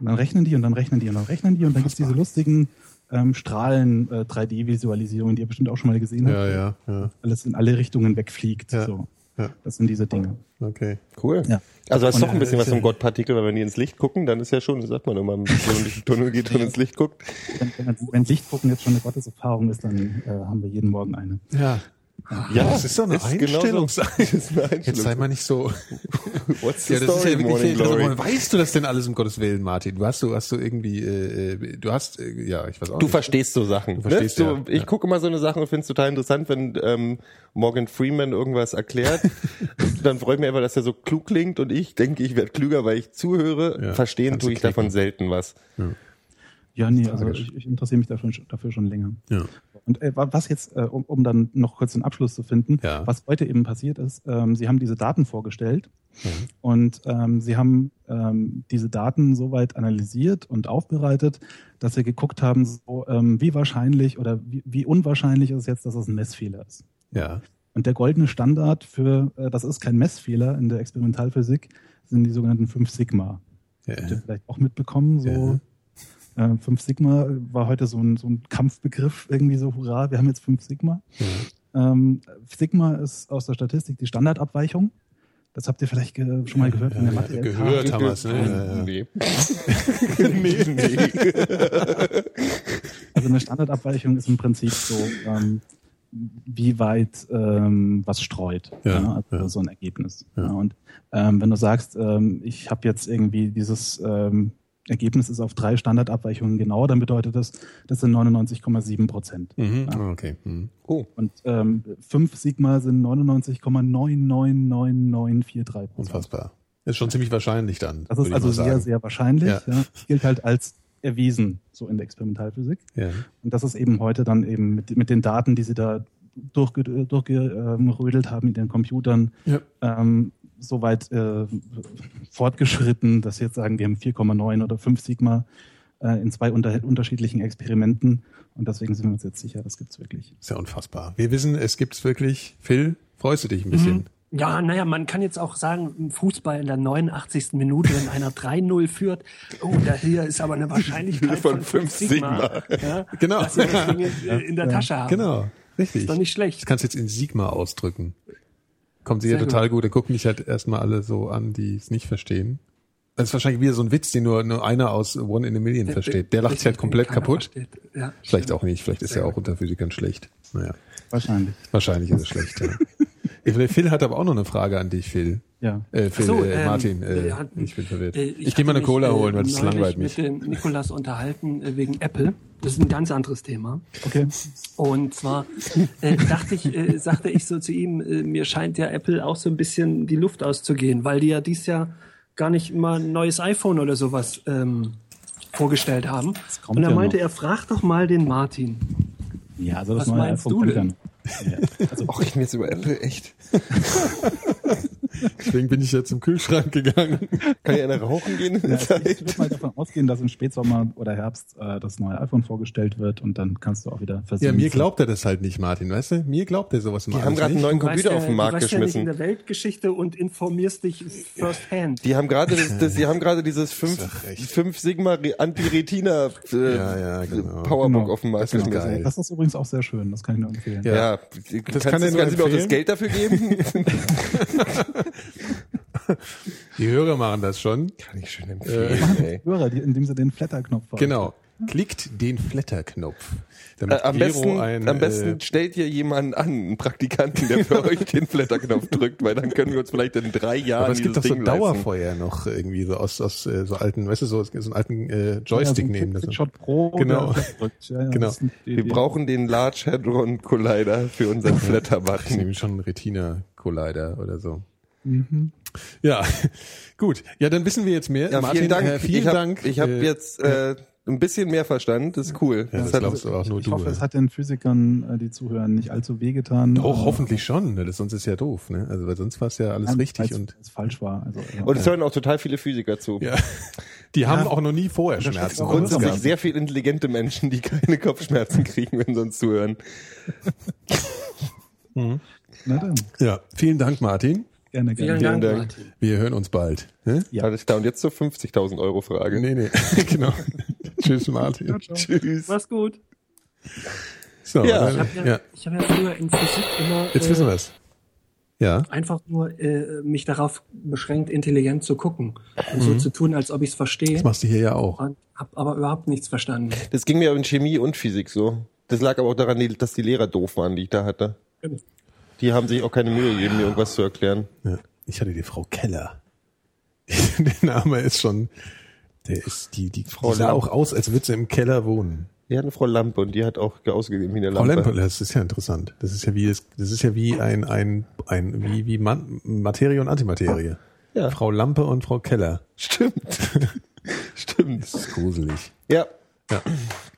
dann rechnen die und dann rechnen die und dann rechnen die und dann gibt's diese lustigen ähm, Strahlen äh, 3D-Visualisierungen, die ihr bestimmt auch schon mal gesehen habt. Ja, ja, ja. Alles in alle Richtungen wegfliegt. Ja. So. Ja. Das sind diese Dinge. Okay. Cool. Ja. Also hast doch ein bisschen äh, was vom Gottpartikel, weil wenn die ins Licht gucken, dann ist ja schon, das sagt man immer, wenn man durch den Tunnel geht und ins Licht guckt. Wenn, wenn, wenn Lichtgucken jetzt schon eine Gotteserfahrung ist, dann äh, haben wir jeden Morgen eine. Ja. Ja, das ist doch eine ist eine Jetzt sei mal nicht so. What's the Ja, das ist story, ja Morning wirklich Glory? Weißt du das denn alles um Gottes Willen, Martin? Du hast du hast du irgendwie äh, äh, du hast äh, ja, ich weiß auch Du nicht. verstehst so Sachen. Du verstehst, ne? ja, so, ich ja. gucke immer so eine Sache und finde es total interessant, wenn ähm, Morgan Freeman irgendwas erklärt. dann freue ich mich einfach, dass er so klug klingt und ich denke, ich werde klüger, weil ich zuhöre. Ja, Verstehen tue du ich davon knicken. selten was. Ja, nee, also ich, ich interessiere mich dafür, dafür schon länger. Ja. Und äh, wa- was jetzt, äh, um, um dann noch kurz den Abschluss zu finden, Ja. was heute eben passiert ist, ähm, Sie haben diese Daten vorgestellt Mhm. und ähm, Sie haben ähm, diese Daten soweit analysiert und aufbereitet, dass Sie geguckt haben, so, ähm, wie wahrscheinlich oder wie, wie unwahrscheinlich ist es jetzt, dass es ein Messfehler ist. Ja. Und der goldene Standard für, äh, das ist kein Messfehler in der Experimentalphysik, sind die sogenannten 5 Sigma. Ja. Habt ihr vielleicht auch mitbekommen, so äh, 5 Sigma war heute so ein, so ein Kampfbegriff, irgendwie so, hurra, wir haben jetzt 5 Sigma. Ähm, Sigma ist aus der Statistik die Standardabweichung. Das habt ihr vielleicht ge schon mal gehört von der Mathe. Gehört haben wir's, ne? Ja, ja. Nee. nee, nee. Also eine Standardabweichung ist im Prinzip so, ähm, wie weit ähm, was streut. Ja, ne? also ja. so ein Ergebnis. Ja. Ja. Und ähm, wenn du sagst, ähm, ich habe jetzt irgendwie dieses ähm, Ergebnis ist auf drei Standardabweichungen genau, dann bedeutet das, das sind 99,7 Prozent. Mhm. Okay. Mhm. Oh, Und ähm, 5 Sigma sind 99,999943 Prozent. Unfassbar. Ist schon ziemlich wahrscheinlich dann. Das ist also sehr, sagen. sehr wahrscheinlich. Ja. Ja. Das gilt halt als erwiesen, so in der Experimentalphysik. Ja. Und das ist eben heute dann eben mit, mit den Daten, die sie da durchge, durchgerödelt haben in den Computern, Ja. ähm, so weit äh, fortgeschritten, dass sie jetzt sagen, wir haben 4,9 oder 5 Sigma äh, in zwei unter, unterschiedlichen Experimenten. Und deswegen sind wir uns jetzt sicher, das gibt's wirklich. Ist ja unfassbar. Wir wissen, es gibt's wirklich. Phil, freust du dich ein bisschen? Ja, naja, man kann jetzt auch sagen, im Fußball in der 89. Minute, wenn einer 3-0 führt, oh, da hier ist aber eine Wahrscheinlichkeit Von von 5 fünf Sigma. Ja, Genau. Dass wir das Ding in, in der Tasche haben. Genau. Richtig. Ist doch nicht schlecht. Das kannst du jetzt in Sigma ausdrücken. Kommt sicher Sehr total gut. Da gucken mich halt erstmal alle so an, die es nicht verstehen. Das ist wahrscheinlich wieder so ein Witz, den nur, nur einer aus One in a Million versteht. Der lacht sich halt komplett kaputt. Ja, Vielleicht stimmt. auch nicht. Vielleicht ist er auch unter Physikern schlecht. Naja. Wahrscheinlich. Wahrscheinlich ist es schlecht, ja. Phil hat aber auch noch eine Frage an dich, Phil. Ja. Äh, Phil, so, äh, ähm, Martin, äh, hatten- ich bin verwirrt. Äh, ich gehe mal eine Cola mich, holen, weil das neulich langweilt mich. mit dem Nikolas unterhalten äh, wegen Apple. Das ist ein ganz anderes Thema. Okay. Und zwar äh, dachte ich, äh, sagte ich so zu ihm, äh, mir scheint ja Apple auch so ein bisschen die Luft auszugehen, weil die ja dies Jahr gar nicht mal ein neues iPhone oder sowas ähm, vorgestellt haben. Und er ja meinte, noch. er fragt doch mal den Martin. Ja, also das Was neue meinst iPhone du denn? Ja. Also, Och, ich bin jetzt über Apple, echt. Deswegen bin ich ja zum Kühlschrank gegangen. Kann ja einer rauchen gehen in der Ja, ich Zeit? würde mal davon ausgehen, dass im Spätsommer oder Herbst äh, das neue iPhone vorgestellt wird und dann kannst du auch wieder Ja, versehen. mir glaubt er das halt nicht, Martin, weißt du? Mir glaubt er sowas immer Die haben gerade einen neuen weißt Computer ja- auf den Markt du weißt ja nicht in geschmissen. der Weltgeschichte und informierst dich first hand. Die haben gerade das, das, die haben gerade dieses 5 doch recht. fünf Sigma Re- Anti-Retina äh, Ja, ja, genau. Powerbook Genau. auf den Markt Das ist geschmissen. geil. Das ist übrigens auch sehr schön, das kann ich nur empfehlen. Ja. Ja, Das kannst, kann du mir auch das. Geld dafür geben? Die Hörer machen das schon. Kann ich schön empfehlen, ey. Hörer, die, indem sie den Flatter-Knopf fahren. Genau. Klickt den Flatter-Knopf. Äh, am besten, ein, am besten äh, stellt ihr jemanden an, einen Praktikanten, der für euch den Flatterknopf drückt, weil dann können wir uns vielleicht in drei Jahren aber es gibt doch so Ding ein leisten. Dauerfeuer noch irgendwie so aus, aus äh, so alten, weißt du, so, so einen alten äh, Ja, Joystick so ein nehmen. Das Quickshot Pro. Genau. Ja, ja, Genau. Wir die- brauchen den Large Hadron Collider für unseren ich Flatter-Button. nehme schon einen Retina Collider oder so. Mhm. Ja, gut. Ja, dann wissen wir jetzt mehr. Ja, Martin, vielen Dank. Äh, vielen ich hab, Dank. Ich habe Äh, jetzt äh, ein bisschen mehr Verstand, das ist cool. Ja, das, das hat, glaubst du auch nur Ich du. hoffe, es ja. hat den Physikern, äh, die zuhören, nicht allzu wehgetan. Doch, hoffentlich schon, ne? das, sonst ist ja doof, ne? Also weil sonst war es ja alles Nein, richtig und weil's falsch war. Also, ja. und es hören auch total viele Physiker zu. ja, die haben auch noch nie vorher Schmerzen. Grundsätzlich sehr viel intelligente Menschen, die keine Kopfschmerzen kriegen, wenn sie uns zuhören. Na dann, Ja, vielen Dank, Martin. Gerne, Vielen gerne. Dank, Dank. Martin. Wir hören uns bald. Ne? Ja. Alles klar. Und jetzt zur 50.000 Euro Frage. Nee, nee, genau. Tschüss, Martin. Tschüss. Mach's gut. So, Ja. Ich habe ja, ja. Ich hab ja früher in Physik immer Jetzt äh, wissen wir es. Ja. einfach nur äh, mich darauf beschränkt, intelligent zu gucken und so zu tun, als ob ich es verstehe. Das machst du hier ja auch. Und habe aber überhaupt nichts verstanden. Das ging mir aber in Chemie und Physik so. Das lag aber auch daran, dass die Lehrer doof waren, die ich da hatte. Die haben sich auch keine Mühe gegeben, mir irgendwas zu erklären. Ja. Ich hatte die Frau Keller. der Name ist schon, der ist, die, die, Frau die sah Lamp. auch aus, als würde sie im Keller wohnen. Wir hatten Frau Lampe und die hat auch ausgegeben wie eine Frau Lampe. Das ist ja interessant. Das ist ja wie, das, das ist ja wie ein, ein, ein, wie, wie Man, Materie und Antimaterie. Ja. Frau Lampe und Frau Keller. Stimmt. Stimmt. Das ist gruselig. Ja. Ja.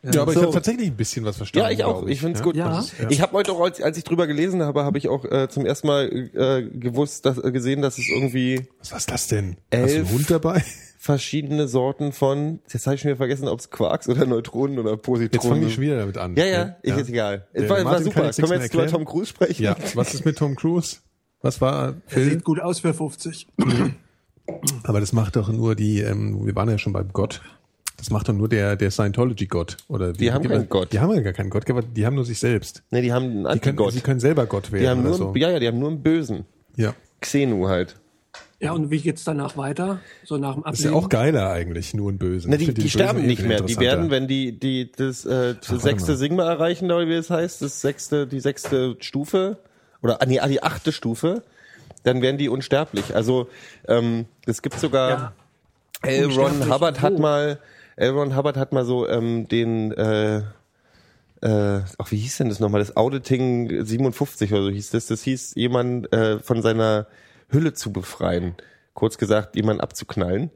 Ja, aber ich So. habe tatsächlich ein bisschen was verstanden. Ja, ich auch. glaub Ich find's ja. gut. Ja. Ich habe heute auch, als, als ich drüber gelesen habe, habe ich auch äh, zum ersten Mal äh, gewusst, dass, äh, gesehen, dass es irgendwie Was ist das denn? Hast du einen Elf. Hund dabei? verschiedene Sorten von, jetzt habe ich schon wieder vergessen, ob es Quarks oder Neutronen oder Jetzt Positronen fange ich schon wieder damit an. Ja, ja, ich ist egal. Es Der war, war super. jetzt Können wir jetzt über Tom Cruise sprechen? Ja, was ist mit Tom Cruise? Was war Er Phil? sieht gut aus für 50. Aber das macht doch nur die, ähm, wir waren ja schon beim Gott. Das macht doch nur der, der Scientology-Gott. Oder wie- Die haben keinen Gott. Die haben ja gar keinen Gott, aber die haben nur sich selbst. Nee, die haben einen Die können, Antigott. sie können selber Gott werden Die haben oder nur, so. ja, ja, die haben nur einen Bösen. Ja. Xenu halt. Ja, und wie geht's danach weiter? So nach dem Das ist ja Ableben? auch geiler eigentlich, nur ein Bösen. Na, die, die sterben eh nicht mehr. Die werden, wenn die, die, das, äh, das warte sechste. Sigma erreichen, oder wie es heißt, das sechste, die sechste Stufe, oder, ah, nee, ah, die achte Stufe, dann werden die unsterblich. Also, ähm, es gibt sogar, Ja. L. Ron Hubbard hat wo? mal, L. Ron Hubbard hat mal so, ähm, den, äh, äh, ach, wie hieß denn das nochmal? Das Auditing 57 oder so hieß das. Das hieß, jemand äh, von seiner Hülle zu befreien. Kurz gesagt, jemanden abzuknallen.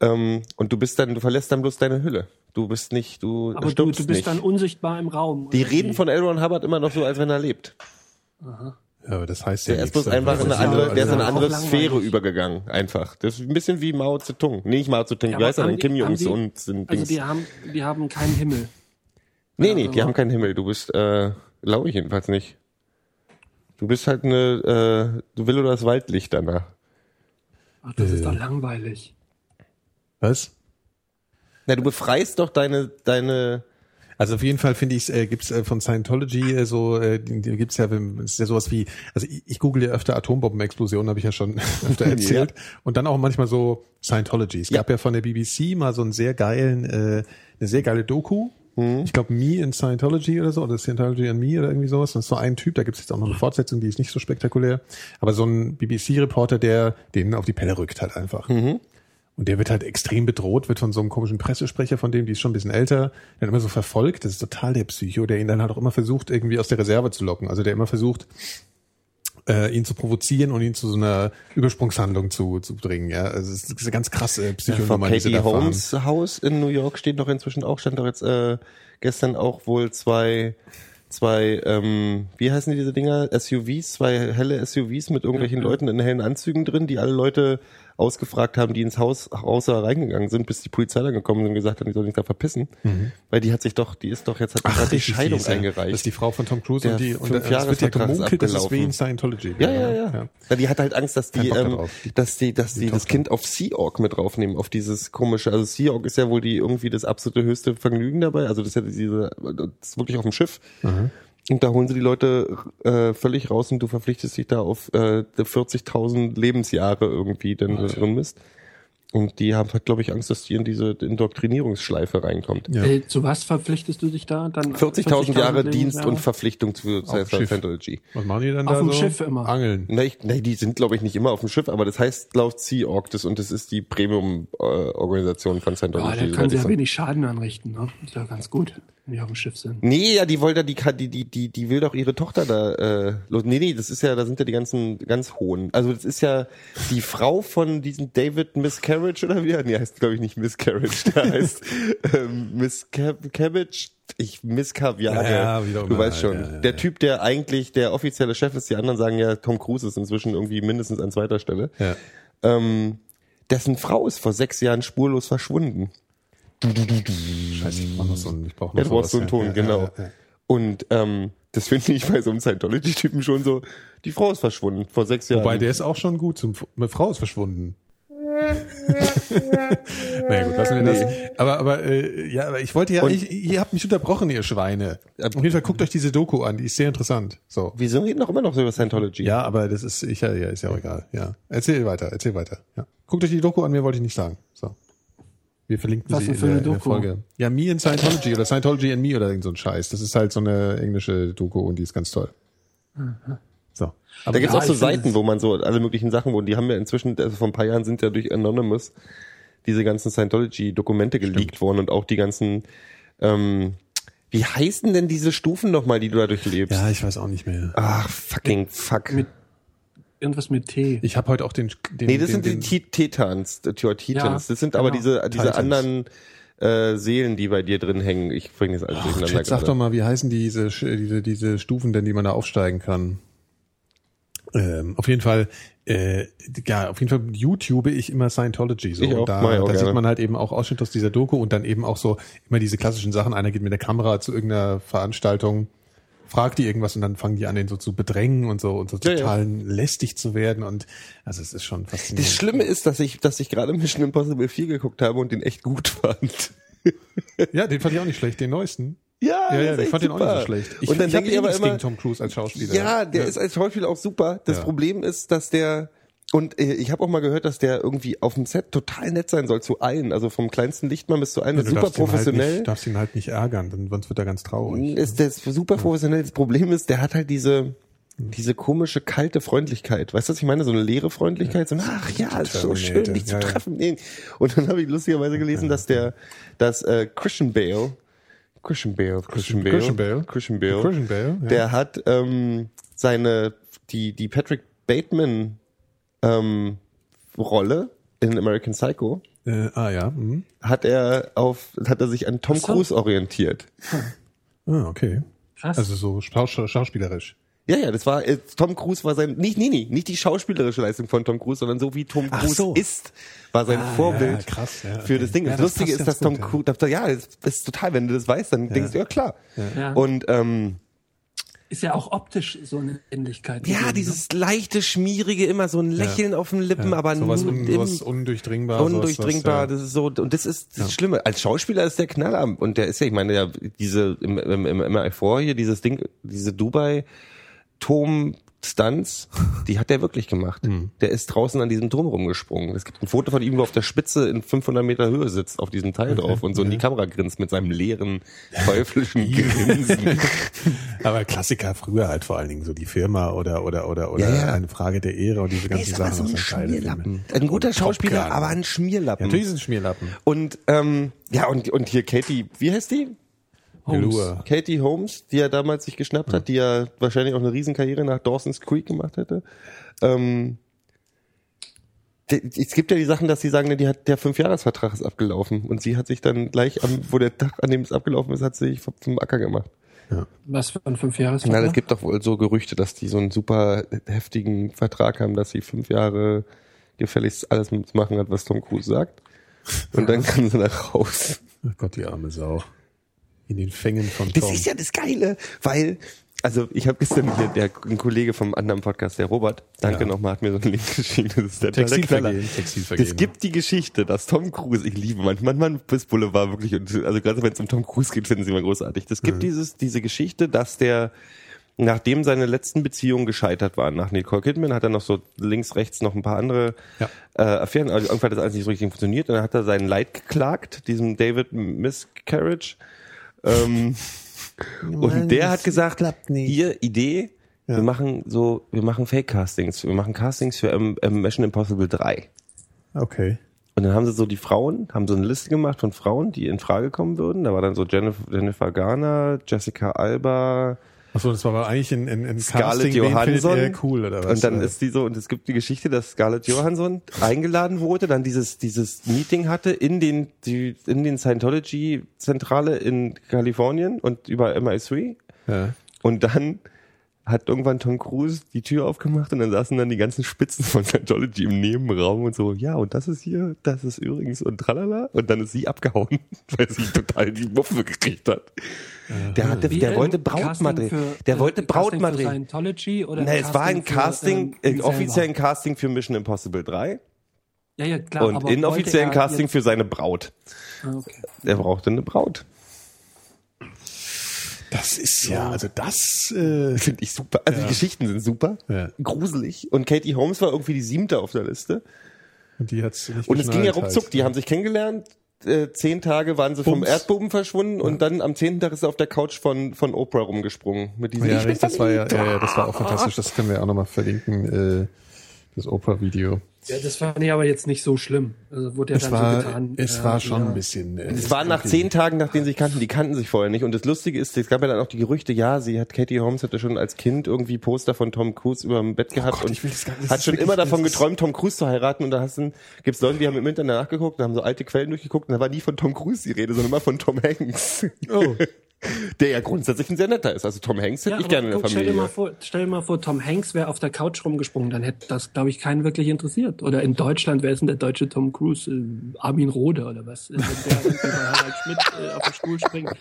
Ähm, und du bist dann, du verlässt dann bloß deine Hülle. Du bist nicht, du Aber du, du bist nicht. dann unsichtbar im Raum. die reden wie? von L. Ron Hubbard immer noch so, als wenn er lebt. Ja, aber das heißt ja Der ist nichts. bloß einfach in eine ja- andere, der ist in eine ja andere langweilig. Sphäre übergegangen, einfach. Das ist ein bisschen wie Mao Zedong. Nee, nicht Mao Zedong, Ja, denn? haben Kim die- die- und sind Also Dings. die haben, die haben keinen Himmel. Nee, nee, die aber- haben keinen Himmel. Du bist, äh, glaube ich jedenfalls nicht. Du bist halt eine, äh, du will oder das Waldlicht danach. Ach, das Äh. ist doch langweilig. Was? Na, du befreist doch deine, deine, Also auf jeden Fall finde ich, äh, gibt's äh, von Scientology äh, so, äh, die gibt's ja, wenn- es ist ja sowas wie, also ich, ich google ja öfter Atombombenexplosionen, habe ich ja schon öfter erzählt. Und dann auch manchmal so Scientology. Es Ja. gab ja von der BBC mal so einen sehr geilen, äh, eine sehr geile Doku. Ich glaube Me in Scientology oder so, oder Scientology and Me oder irgendwie sowas. Das ist so ein Typ, da gibt's jetzt auch noch eine Fortsetzung, die ist nicht so spektakulär. Aber so ein BBC-Reporter, der denen auf die Pelle rückt halt einfach. Und der wird halt extrem bedroht, wird von so einem komischen Pressesprecher von dem, die ist schon ein bisschen älter, der immer so verfolgt. Das ist total der Psycho, der ihn dann halt auch immer versucht, irgendwie aus der Reserve zu locken. Also der immer versucht, äh, ihn zu provozieren und ihn zu so einer Übersprungshandlung zu, zu bringen. Ja, also es ist eine ganz krasse vor Psychonummer, die sie da fahren. Holmes Haus in New York steht doch inzwischen auch, stand doch jetzt, äh, gestern auch wohl zwei, zwei, ähm, wie heißen die diese Dinger? SUVs, zwei helle SUVs mit irgendwelchen Leuten in hellen Anzügen drin, die alle Leute ausgefragt haben, die ins Haus außer reingegangen sind, bis die Polizei dann gekommen ist und gesagt hat, die sollen sich da verpissen. Weil die hat sich doch, die ist doch jetzt, hat die gerade die Scheidung die ist eingereicht. Das ist die Frau von Tom Cruise Der und die, und fünf Jahre wird ja ist gemunkelt, dass es wie in. Scientology Ja, ja, ja, ja. Die hat halt Angst, dass die, ähm, dass die, dass die, das Tochter. Kind auf Sea Org mit draufnehmen, auf dieses komische, also Sea Org ist ja wohl die irgendwie das absolute höchste Vergnügen dabei, also das ist ja diese, das ist wirklich auf dem Schiff. Und da holen sie die Leute äh, völlig raus und du verpflichtest dich da auf äh, 40.000 Lebensjahre irgendwie denn drin bist. Und die haben halt, glaube ich, Angst, dass die in diese Indoktrinierungsschleife reinkommt. Ja. Äh, zu was verpflichtest du dich da? Dann 40.000 Jahre Lebensjahre? Dienst und Verpflichtung zu. Scientology. Was machen die dann Auf da dem so? Schiff immer. Angeln. Nee, ich, nee, die sind, glaube ich, nicht immer auf dem Schiff, aber das heißt laut Sea Org das, und das ist die Premium-Organisation von Ja, Scientology. da soweit können sie ja wenig Schaden anrichten. Ne? Ist ja ganz gut, wenn die auf dem Schiff sind. Nee, ja, die wollte, die die, die, die, die will doch ihre Tochter da, äh, los. Nee, nee, das ist ja, da sind ja die ganzen, ganz hohen. Also, das ist ja die Frau von diesem David Miscavige Carriage oder wie? Nee, heißt glaube ich nicht Miss Carriage, der heißt ähm, Miss Cab Cabbage. Ich Miss Caviar. Ja, ja, du weißt schon. ja, der. Typ, der eigentlich der offizielle Chef ist, die anderen sagen ja, Tom Cruise ist inzwischen irgendwie mindestens an zweiter Stelle. Ja. Ähm, dessen Frau ist vor sechs Jahren spurlos verschwunden. Scheiße, ich brauch noch so einen, ich brauch noch Ja, du brauchst so einen Ton, genau. Und ähm, das finde ich bei so einem Scientology-Typen schon so, die Frau ist verschwunden vor sechs Jahren. Wobei der ist auch schon gut. Zum, meine Frau ist verschwunden. Naja, gut, lassen wir das. Aber, aber, äh, ja, aber ich wollte ja, Und- ich, ihr habt mich unterbrochen, ihr Schweine. Auf jeden Fall guckt euch diese Doku an, die ist sehr interessant. So. Wir reden doch immer noch so über Scientology. Ja, aber das ist, ich, ja, ja, ist ja auch egal. Ja. Erzähl weiter, erzähl weiter. Ja. Guckt euch die Doku an, mehr wollte ich nicht sagen. So. Wir verlinken Was sie in für der, eine in der? Folge. Ja, Me in Scientology oder Scientology and Me oder irgend so ein Scheiß. Das ist halt so eine englische Doku und die ist ganz toll. So. Aber Da gibt's Ja, auch so Seiten, wo man so alle möglichen Sachen, wo die haben ja inzwischen, also vor ein paar Jahren sind ja durch Anonymous diese ganzen Scientology-Dokumente geleakt worden und auch die ganzen, ähm, wie heißen denn diese Stufen nochmal, die du da durchlebst? ja, ich weiß auch nicht mehr. Ach, fucking fuck. Mit- Irgendwas mit T. Ich habe heute auch den, den nee, das den, sind die den, Ti- Titans. Ja, das sind aber genau. diese, diese Titans. anderen äh, Seelen, die bei dir drin hängen. Ich bringe das alles Ach, durcheinander Chat, sag doch mal, wie heißen diese, diese, diese Stufen denn, die man da aufsteigen kann? Ähm, auf jeden Fall, äh, ja, auf jeden Fall YouTube ich immer Scientology so. Ich auch, und da da sieht man halt eben auch Ausschnitte aus dieser Doku und dann eben auch so immer diese klassischen Sachen. Einer geht mit der Kamera zu irgendeiner Veranstaltung, fragt die irgendwas und dann fangen die an, den so zu bedrängen und so und so Ja, ja. total lästig zu werden und also es ist schon faszinierend. Das Schlimme ist, dass ich, dass ich gerade Mission Impossible 4 geguckt habe und den echt gut fand. Ja, den fand ich auch nicht schlecht, den neuesten. Ja, Ja, ja, das ich fand den auch nicht super. so schlecht. Ich, und dann ich denke ich eh aber nichts immer, gegen Tom Cruise als Schauspieler. ja, der ist als Schauspieler auch super. Das Ja. Problem ist, dass der und äh, ich habe auch mal gehört, dass der irgendwie auf dem Set total nett sein soll zu allen, also vom kleinsten Lichtmann bis zu allen, Ja, super darfst Halt professionell. nicht, darfst ihn halt nicht ärgern, dann sonst wird er ganz traurig. ist der super professionell. Das Problem ist, der hat halt diese diese komische kalte Freundlichkeit. Weißt du, was ich meine? So eine leere Freundlichkeit. So, ach ja, ist so schön, dich zu Ja, ja. treffen. Und dann habe ich lustigerweise gelesen, dass der, dass äh, Christian Bale, Christian Bale, Christian Bale, Christian Bale. Christian Bale, Christian Bale, ja. der hat ähm, seine die die Patrick Bateman ähm, Rolle in American Psycho Äh, ah ja. Mhm. hat er auf hat er sich an Tom so. Cruise orientiert. Ah, okay. Krass. Also so schaus schauspielerisch. Ja, ja, das war äh, Tom Cruise war sein nicht nee, nee, nicht die schauspielerische Leistung von Tom Cruise, sondern so wie Tom Ach Cruise so. ist, war sein Ah, Vorbild ja, krass, ja, für okay. das Ding. Ja, das, das Lustige ist, dass Tom ja. Cruise, das, ja, das ist total, wenn du das weißt, dann denkst du ja klar. Ja. Und ähm, Ist ja auch optisch so eine Ähnlichkeit. ja, gegeben, dieses leichte, schmierige, immer so ein Lächeln auf den Lippen, aber sowas, nur un, im, sowas undurchdringbar. undurchdringbar. Sowas, Das ist so und das ist das Schlimme. Als Schauspieler ist der Knaller und der ist ja, ich meine, ja, diese im, im, im MI4 hier dieses Ding, diese Dubai Turm Stunts, die hat der wirklich gemacht. Hm. Der ist draußen an diesem Turm rumgesprungen. Es gibt ein Foto von ihm, wo er auf der Spitze in 500 Meter Höhe sitzt, auf diesem Teil drauf und so in die Kamera grinst mit seinem leeren, teuflischen Grinsen. Aber Klassiker früher halt vor allen Dingen so die Firma oder oder oder oder Ja, ja. eine Frage der Ehre und diese ganzen Sachen. so ein Schmierlappen. Ein guter Schauspieler, aber ein Schmierlappen. Ja, natürlich ist ein Schmierlappen. Und ähm, ja, und, und hier Katie, wie heißt die? Velour. Katie Holmes, die er damals sich geschnappt hat, die ja wahrscheinlich auch eine Riesenkarriere nach Dawson's Creek gemacht hätte. Ähm, es gibt ja die Sachen, dass sie sagen, die hat, der Fünfjahresvertrag ist abgelaufen und sie hat sich dann gleich, am, wo der Tag, an dem es abgelaufen ist, hat sie sich zum Acker gemacht. Was für ein fünf Jahres Nein, es gibt doch wohl so Gerüchte, dass die so einen super heftigen Vertrag haben, dass sie fünf Jahre gefälligst alles machen hat, was Tom Cruise sagt. Und dann kann sie nach raus. Oh Gott, die arme Sau. In den Fängen von Das Tom. ist ja das Geile, weil, also ich habe gestern hier, der ein Kollege vom anderen Podcast, der Robert, danke Ja. nochmal, hat mir so einen Link geschickt. Das ist der Textilvergehen. Es gibt die Geschichte, dass Tom Cruise, ich liebe manchmal, man bis Boulevard wirklich, und also gerade wenn es um Tom Cruise geht, finden sie immer großartig. Es gibt dieses, diese Geschichte, dass der, nachdem seine letzten Beziehungen gescheitert waren, nach Nicole Kidman, hat er noch so links, rechts noch ein paar andere Ja. äh, Affären, also irgendwann hat das alles nicht so richtig funktioniert, und dann hat er seinen Leid geklagt, diesem David Miscarriage, ähm, und der hat gesagt, hier Idee, wir machen so, wir machen Fake-Castings, wir machen Castings für ähm, ähm, Mission Impossible 3. Okay. Und dann haben sie so die Frauen, haben so eine Liste gemacht von Frauen, die in Frage kommen würden. Da war dann so Jennifer, Jennifer Garner, Jessica Alba, Achso, das war aber eigentlich ein, ein, ein Scarlett Johansson. cool oder was? Und dann ist die so, und es gibt die Geschichte, dass Scarlett Johansson eingeladen wurde, dann dieses, dieses Meeting hatte in den, die, in den Scientology-Zentrale in Kalifornien und über MI3. ja. Und dann hat irgendwann Tom Cruise die Tür aufgemacht und dann saßen dann die ganzen Spitzen von Scientology im Nebenraum und so, ja, und das ist hier, das ist übrigens und tralala. Und dann ist sie abgehauen, weil sie total die Muffe gekriegt hat. Der, hatte, der wollte Brautmaterial. für- Der äh, wollte für Brautmaterial. Scientology oder Nein, es war ein für, Casting, ähm, äh, ihn offiziell ein? Casting für Mission Impossible 3 Ja, ja, klar. und inoffiziell ein Casting für seine Braut. Ah, okay. Er brauchte eine Braut. Das ist ja, also das, äh, Finde ich super. Also die Geschichten sind super. Ja. Gruselig. Und Katie Holmes war irgendwie die siebte auf der Liste. und die hat's nicht Und es ging ja ruckzuck. halt. Die haben sich kennengelernt. Äh, zehn Tage waren sie vom Bums. Erdboden verschwunden und dann am zehnten Tag ist er auf der Couch von, von Oprah rumgesprungen. Mit diesem Ja, Ich bin das war ja, ja, ja, das war auch fantastisch. Das können wir ja auch nochmal verlinken, äh, das Oprah-Video. Ja, das fand ich aber jetzt nicht so schlimm. Also wurde ja Es dann war, so getan. es ja, war schon ja. ein bisschen. Äh, Es war nach zehn Tagen, nachdem sie sich kannten, die kannten sich vorher nicht. Und das Lustige ist, es gab ja dann auch die Gerüchte, ja, sie hat, Katie Holmes hatte schon als Kind irgendwie Poster von Tom Cruise über dem Bett gehabt Gott, und ich will das gar nicht- das hat schon immer davon geträumt, Tom Cruise zu heiraten. Und da hast du, gibt's Leute, die haben im Internet nachgeguckt und haben so alte Quellen durchgeguckt und da war nie von Tom Cruise die Rede, sondern immer von Tom Hanks. Oh. Der ja grundsätzlich ein sehr netter ist. Also Tom Hanks hätte Ja, ich gerne in der guck, stell, dir mal Familie. vor, stell dir mal vor, Tom Hanks wäre auf der Couch rumgesprungen, dann hätte das, glaube ich, keinen wirklich interessiert. Oder in Deutschland, wer ist denn der deutsche Tom Cruise? Äh, Armin Rohde oder was? Äh, Wenn der bei Harald Schmidt äh, auf den Stuhl springt,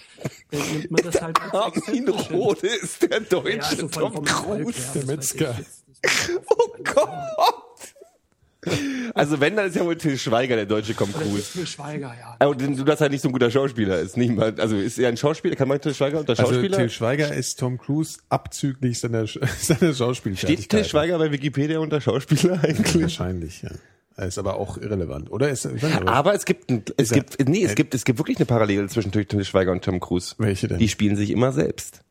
dann nimmt man das halt als Armin. Rode ist der deutsche Ja, also von, Tom Cruise. der Metzger. Oh Gott! Also wenn, dann ist ja wohl Till Schweiger der deutsche Tom Das ist Cruise. Til Schweiger, ja. Aber du, dass er nicht so ein guter Schauspieler ist. Nicht mal, also ist er ein Schauspieler? Kann man Till Schweiger unter Also Schauspieler? Til Schweiger ist Tom Cruise abzüglich seiner, seiner Schauspielfertigkeit. Steht Till Schweiger bei Wikipedia unter Schauspieler eigentlich? Wahrscheinlich, ja. Er ist aber auch irrelevant, oder? Ist, aber- Aber es gibt, ein, es er- gibt, nee, es gibt, es gibt wirklich eine Parallele zwischen Till Schweiger und Tom Cruise. Welche denn? Die spielen sich immer selbst.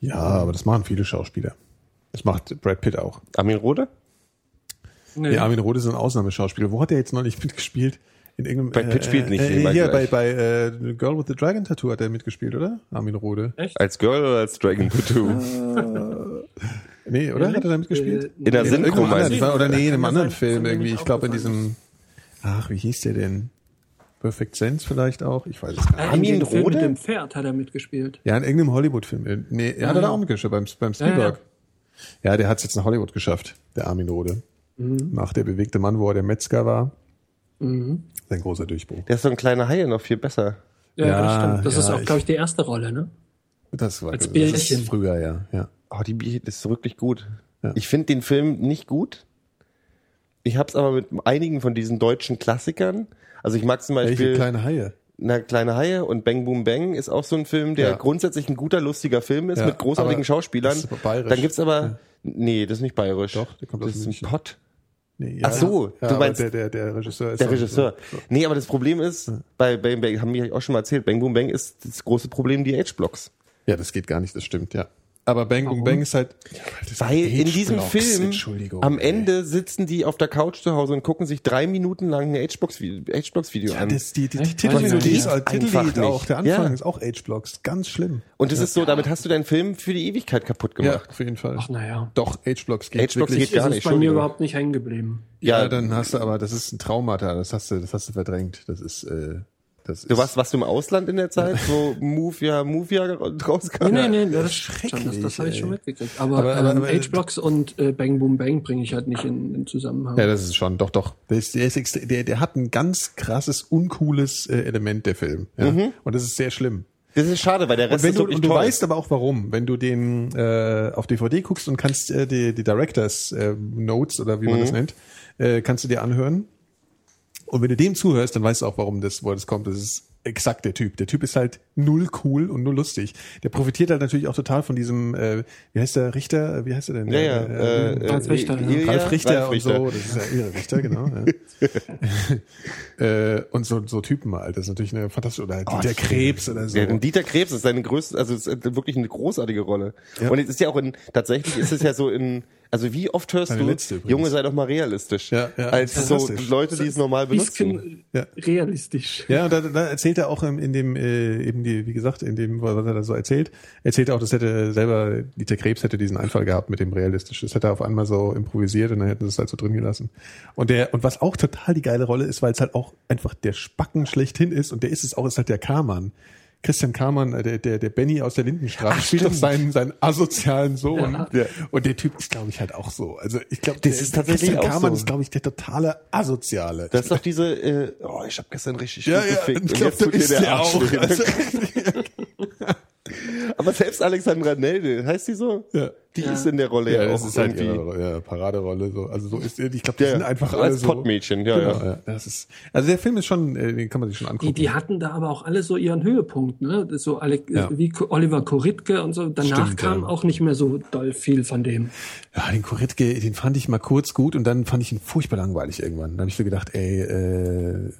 ja, aber das machen viele Schauspieler. Das macht Brad Pitt auch. Armin Rode? Nee. Ja, Armin Rohde ist ein Ausnahmeschauspieler. Wo hat er jetzt neulich mitgespielt? In irgendeinem, Brad Pitt spielt nicht, Äh, mein hier bei, gleich. bei äh, Girl with the Dragon Tattoo hat er mitgespielt, oder? Armin Rohde. Als Girl oder als Dragon Tattoo? Nee, oder? Hat er da mitgespielt? Äh, In der Synchro meinst du? oder nee, in einem anderen Film irgendwie. nicht Ich glaube in diesem, ach, wie hieß der denn? Perfect Sense vielleicht auch? Ich weiß es gar nicht. Äh, in Armin Rohde? mit dem Pferd hat er mitgespielt. Ja, in irgendeinem Hollywood-Film. Äh, Nee, er hat er da auch mitgespielt, beim, beim Spielberg. Ja, der hat es jetzt nach Hollywood geschafft, der Armin Rohde. Mhm. Nach der bewegte Mann, wo er der Metzger war. Sein großer Durchbruch. Der ist so ein kleiner Haie noch viel besser. Ja, Ja, das stimmt. Das ja, ist auch, glaube ich, die erste Rolle, ne? Das war Als das Bärchen. ist früher, ja. ja. Oh, die Bi- das ist wirklich gut. Ja. Ich finde den Film nicht gut. Ich hab's aber mit einigen von diesen deutschen Klassikern. Also ich mag zum Welche Beispiel kleine Haie? Na, Kleine Haie und Bang Boom Bang ist auch so ein Film, der Ja. grundsätzlich ein guter, lustiger Film ist, Ja, mit großartigen aber Schauspielern. das ist bayerisch. Dann gibt's aber, nee, das ist nicht bayerisch. Doch, der kommt aus das ist ein. Pott. Nee, Ach so, ja, du meinst- der, der, der Regisseur ist Der Regisseur. So. Nee, aber das Problem ist, bei Bang Bang, haben wir auch schon mal erzählt, Bang Boom Bang ist das große Problem die Age-Blocks. Ja, das geht gar nicht, das stimmt, ja. Aber Bang Boom Bang ist halt. Ja, das Weil in diesem Film Entschuldigung, am ey. Ende sitzen die auf der Couch zu Hause und gucken sich drei Minuten lang ein H-Box-Video Ja, an. das, die, die, die? Titelmelodie ist Das halt Titellied einfach auch. Der Anfang Ja. ist auch Age-Blocks. Ganz schlimm. Und das ist so, damit hast du deinen Film für die Ewigkeit kaputt Ja, gemacht. auf jeden Fall. Ach, naja. Doch, Age-Blocks geht wirklich. geht gar Das nicht, ist bei mir überhaupt nicht hängen geblieben. ja, Ja, dann hast du aber, das ist ein Traumata. Das hast du, das hast du verdrängt. Das ist, äh, das. Du warst, warst du im Ausland in der Zeit, wo Move ja, Move ja rauskam? Nee, nee, nee, das, ist schrecklich, schon, das, das habe ich schon mitgekriegt. Aber, Aber- aber- ähm, aber- H-Blocks und äh, Bang Boom Bang bringe ich halt nicht in, in Zusammenhang. Ja, das ist schon, doch, doch. Der, ist, der, ist der, der hat ein ganz krasses, uncooles äh, Element, der Film. Ja? Und das ist sehr schlimm. Das ist schade, weil der Und, Rest wenn ist du, wirklich und du toll. weißt aber auch warum, wenn du den äh, auf DVD guckst und kannst äh, die, die Directors äh, Notes oder wie man das nennt, äh, kannst du dir anhören. Und wenn du dem zuhörst, dann weißt du auch, warum das, wo das kommt. Das ist exakt der Typ. Der Typ ist halt null cool und null lustig. Der profitiert halt natürlich auch total von diesem, äh, wie heißt der Richter? Wie heißt er denn? ja, ja, Äh, äh, Ralf Richter, ja. Ilja- Ralf Richter Ralf und so, das ist ja ihre Richter, genau. Ja. äh, und so, so Typen halt, das ist natürlich eine fantastische, oder Dieter Krebs oder so. Ja, denn Dieter Krebs ist seine größte, also es ist wirklich eine großartige Rolle. Und es ist ja auch in, tatsächlich ist es ja so in, also wie oft hörst Meine du. Junge, sei doch mal realistisch. Ja, ja, als so. Leute, die es normal benutzen. Ja. realistisch. Ja, und da, da erzählt er auch in dem, äh, eben die, wie gesagt, in dem, was er da so erzählt, erzählt er auch, das hätte selber, Dieter Krebs hätte diesen Einfall gehabt mit dem realistisch. Das hätte er auf einmal so improvisiert und dann hätten sie es halt so drin gelassen. Und der, und was auch total die geile Rolle ist, weil es halt auch einfach der Spacken schlechthin ist und der ist es auch, ist halt der Karmann. Christian Karmann, äh, der, der, der Benny aus der Lindenstraße, spielt doch seinen, seinen asozialen Sohn. Ja. Und der Typ ist, glaube ich, halt auch so. Also ich glaube, Das ist tatsächlich Christian auch Karmann so. ist, glaube ich, der totale Asoziale. Das ist doch diese, äh, oh, ich habe gestern richtig Ja, gut ja, gefickt ich und glaub, jetzt tut das mir ist der auch. Also, Aber selbst Alexandra Nelde, heißt die so? Ja. Die ist in der Rolle ja, Ja, das auch ist halt irgendwie. ihre ja, Paraderolle. So. Also so ist ich glaube, die Ja, sind einfach als alle so. Pottmädchen, ja, genau, ja. Das ist, also der Film ist schon, äh, den kann man sich schon angucken. Die, die hatten da aber auch alle so ihren Höhepunkt, ne? Das So alle, Ja. wie Oliver Koritke und so. Danach Stimmt, kam ja. auch nicht mehr so doll viel von dem. ja, den Koritke, den fand ich mal kurz gut und dann fand ich ihn furchtbar langweilig irgendwann. Dann habe ich so gedacht, ey, äh,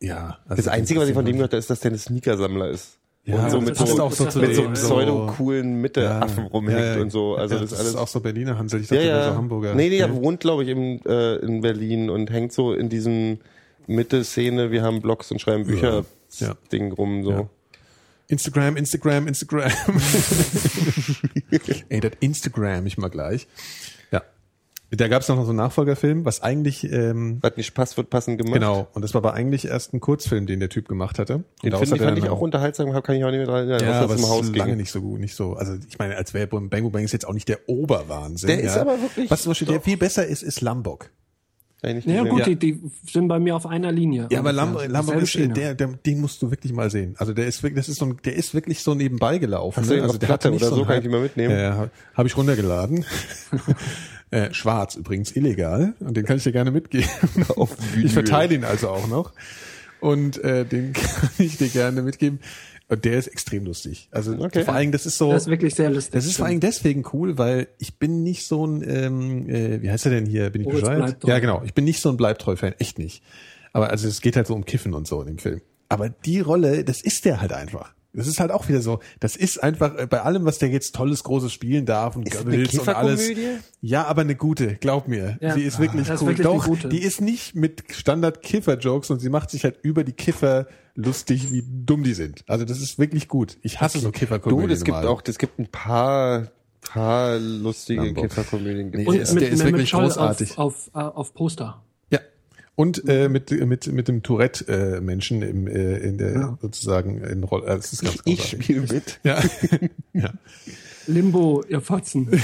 ja. Also Das Einzige, was ich von dem gehört habe, ist, dass der ein Sneakersammler ist. Ja, und so das mit so, auch so zu mit so so- pseudo-coolen Mitte-Affen rumhängt ja, ja. und so. Also ja, das, das ist alles. ist auch so Berliner Hansel. Ich ja, dachte, ja. so Hamburger. Nee, nee, ja. er wohnt, glaube ich, im, äh, in Berlin und hängt so in diesem Mitte-Szene. Wir haben Blogs und schreiben Bücher Ja. Ding rum, so. Ja. Instagram, Instagram, Instagram. Ey, das Instagram ich mal gleich. Ja. Da gab es noch so einen Nachfolgerfilm, was eigentlich, ähm, Hat nicht passt, wird passend gemacht. genau, und das war aber eigentlich erst ein Kurzfilm, den der Typ gemacht hatte. Und Den finde ich, fand ich auch unterhaltsam, hab- kann ich auch nicht mehr dran erinnern, ja, es es im Haus ist lange ging. nicht so gut, nicht so. Also ich meine, als wäre Bang Bang ist jetzt auch nicht der Oberwahnsinn. Der ja. ist aber wirklich- Was zum Beispiel der viel besser ist, ist Lambok. Ja, gut, Die, die sind bei mir auf einer Linie. Ja, aber ungefähr. Lambo, ist, Schiene. der, der, den musst du wirklich mal sehen. Also der ist wirklich, das ist so ein, der ist wirklich so nebenbei gelaufen. Hast du den also der Platte hatte nicht oder so? einen Kann ich die mal mitnehmen? Ja, habe hab ich runtergeladen. äh, schwarz übrigens, illegal. Und den kann ich dir gerne mitgeben. Ich verteile ihn also auch noch. Und äh, den kann ich dir gerne mitgeben. Und der ist extrem lustig. Also Okay. vor allem, das ist so. Das ist wirklich sehr lustig. Das ist vor allem deswegen cool, weil ich bin nicht so ein, ähm, äh, wie heißt er denn hier? Bin ich Moritz bescheuert? Ja, genau. Ich bin nicht so ein Bleibtreu-Fan, echt nicht. Aber also es geht halt so um Kiffen und so in dem Film. Aber die Rolle, das ist der halt einfach. Das ist halt auch wieder so. Das ist einfach äh, bei allem, was der jetzt tolles, großes spielen darf und Ist Goebbels und alles. Kifferkomödie? Ja, aber eine gute, glaub mir. Ja. Sie ist wirklich Das ist cool. wirklich eine Doch, gute. die ist nicht mit Standard-Kiffer-Jokes und sie macht sich halt über die Kiffer lustig, wie dumm die sind. Also das ist wirklich gut. Ich hasse so Kifferkomödien. Du, es gibt auch, es gibt ein paar, paar lustige. Kifferkomödien. Nee, Und der ist- mit der ist wirklich Scholl großartig. Auf, auf, äh, auf Poster. Ja. Und äh, mit mit mit dem Tourette äh, Menschen im äh, in der sozusagen in Rolle. Äh, das ist ganz ich großartig. spiele mit. Ja. ja. Limbo, ihr Fotzen.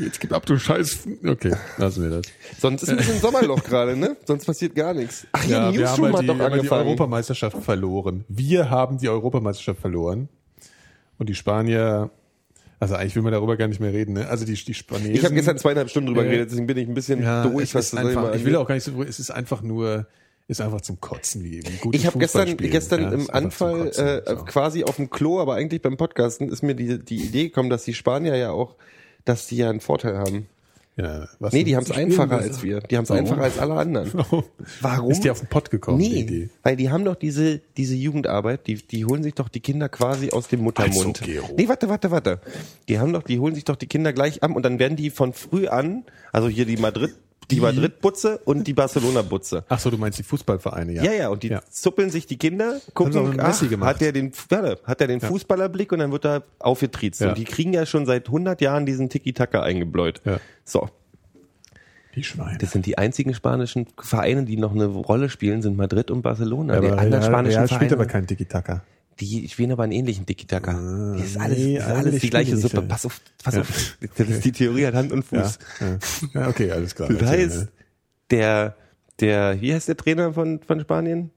Jetzt gib ab, du Scheiß. Okay, lassen wir das. Sonst ist ein bisschen Sommerloch gerade, ne? Sonst passiert gar nichts. Ach ja, Ja, wir haben Newsroom halt hat die, doch haben halt die angefangen. Europameisterschaft verloren. Wir haben die Europameisterschaft verloren. Und die Spanier, also eigentlich will man darüber gar nicht mehr reden, ne? Also die, die Spanier. ich habe gestern zweieinhalb Stunden drüber Ja. geredet, deswegen bin ich ein bisschen ja, durch, was einfach, ich will auch gar nicht so, es ist einfach nur, ist einfach zum Kotzen, wie, gut Ich habe gestern, gestern Ja, im Anfall Kotzen, äh, so. quasi auf dem Klo, aber eigentlich beim Podcasten ist mir die, die Idee gekommen, dass die Spanier ja auch, dass die ja einen Vorteil haben. Ja, was Nee, die haben es einfacher als wir. Die haben es Warum? einfacher als alle anderen. Warum? Ist die auf den Pott gekommen, die Nee, Idee? weil die haben doch diese, diese Jugendarbeit, die, die holen sich doch die Kinder quasi aus dem Muttermund. Also, Gero. nee, warte, warte, warte. Die haben doch, die holen sich doch die Kinder gleich an und dann werden die von früh an, also hier die Madrid, die, Madrid-Butze und die Barcelona-Butze. Ach so, du meinst die Fußballvereine, ja. Ja, ja, und die zuppeln sich die Kinder, gucken, ach, hat der den, warte, hat der den Fußballerblick und dann wird er aufgetriezt. Ja. Und die kriegen ja schon seit 100 Jahren diesen Tiki-Taka eingebläut. Ja. So, Die Schweine. das sind die einzigen spanischen Vereine, die noch eine Rolle spielen, sind Madrid und Barcelona. Ja, aber anderen Real, spanischen Real spielt Vereine, aber kein Tiki-Taka. Die spielen aber einen ähnlichen Tiki-Taka. das ist alles, nee, das ist alles die gleiche die Suppe. nicht, Pass auf, pass Ja. auf. Das ist die Theorie hat Hand und Fuß. ja. ja, okay, alles klar. Das heißt, der, der, wie heißt der Trainer von, von Spanien?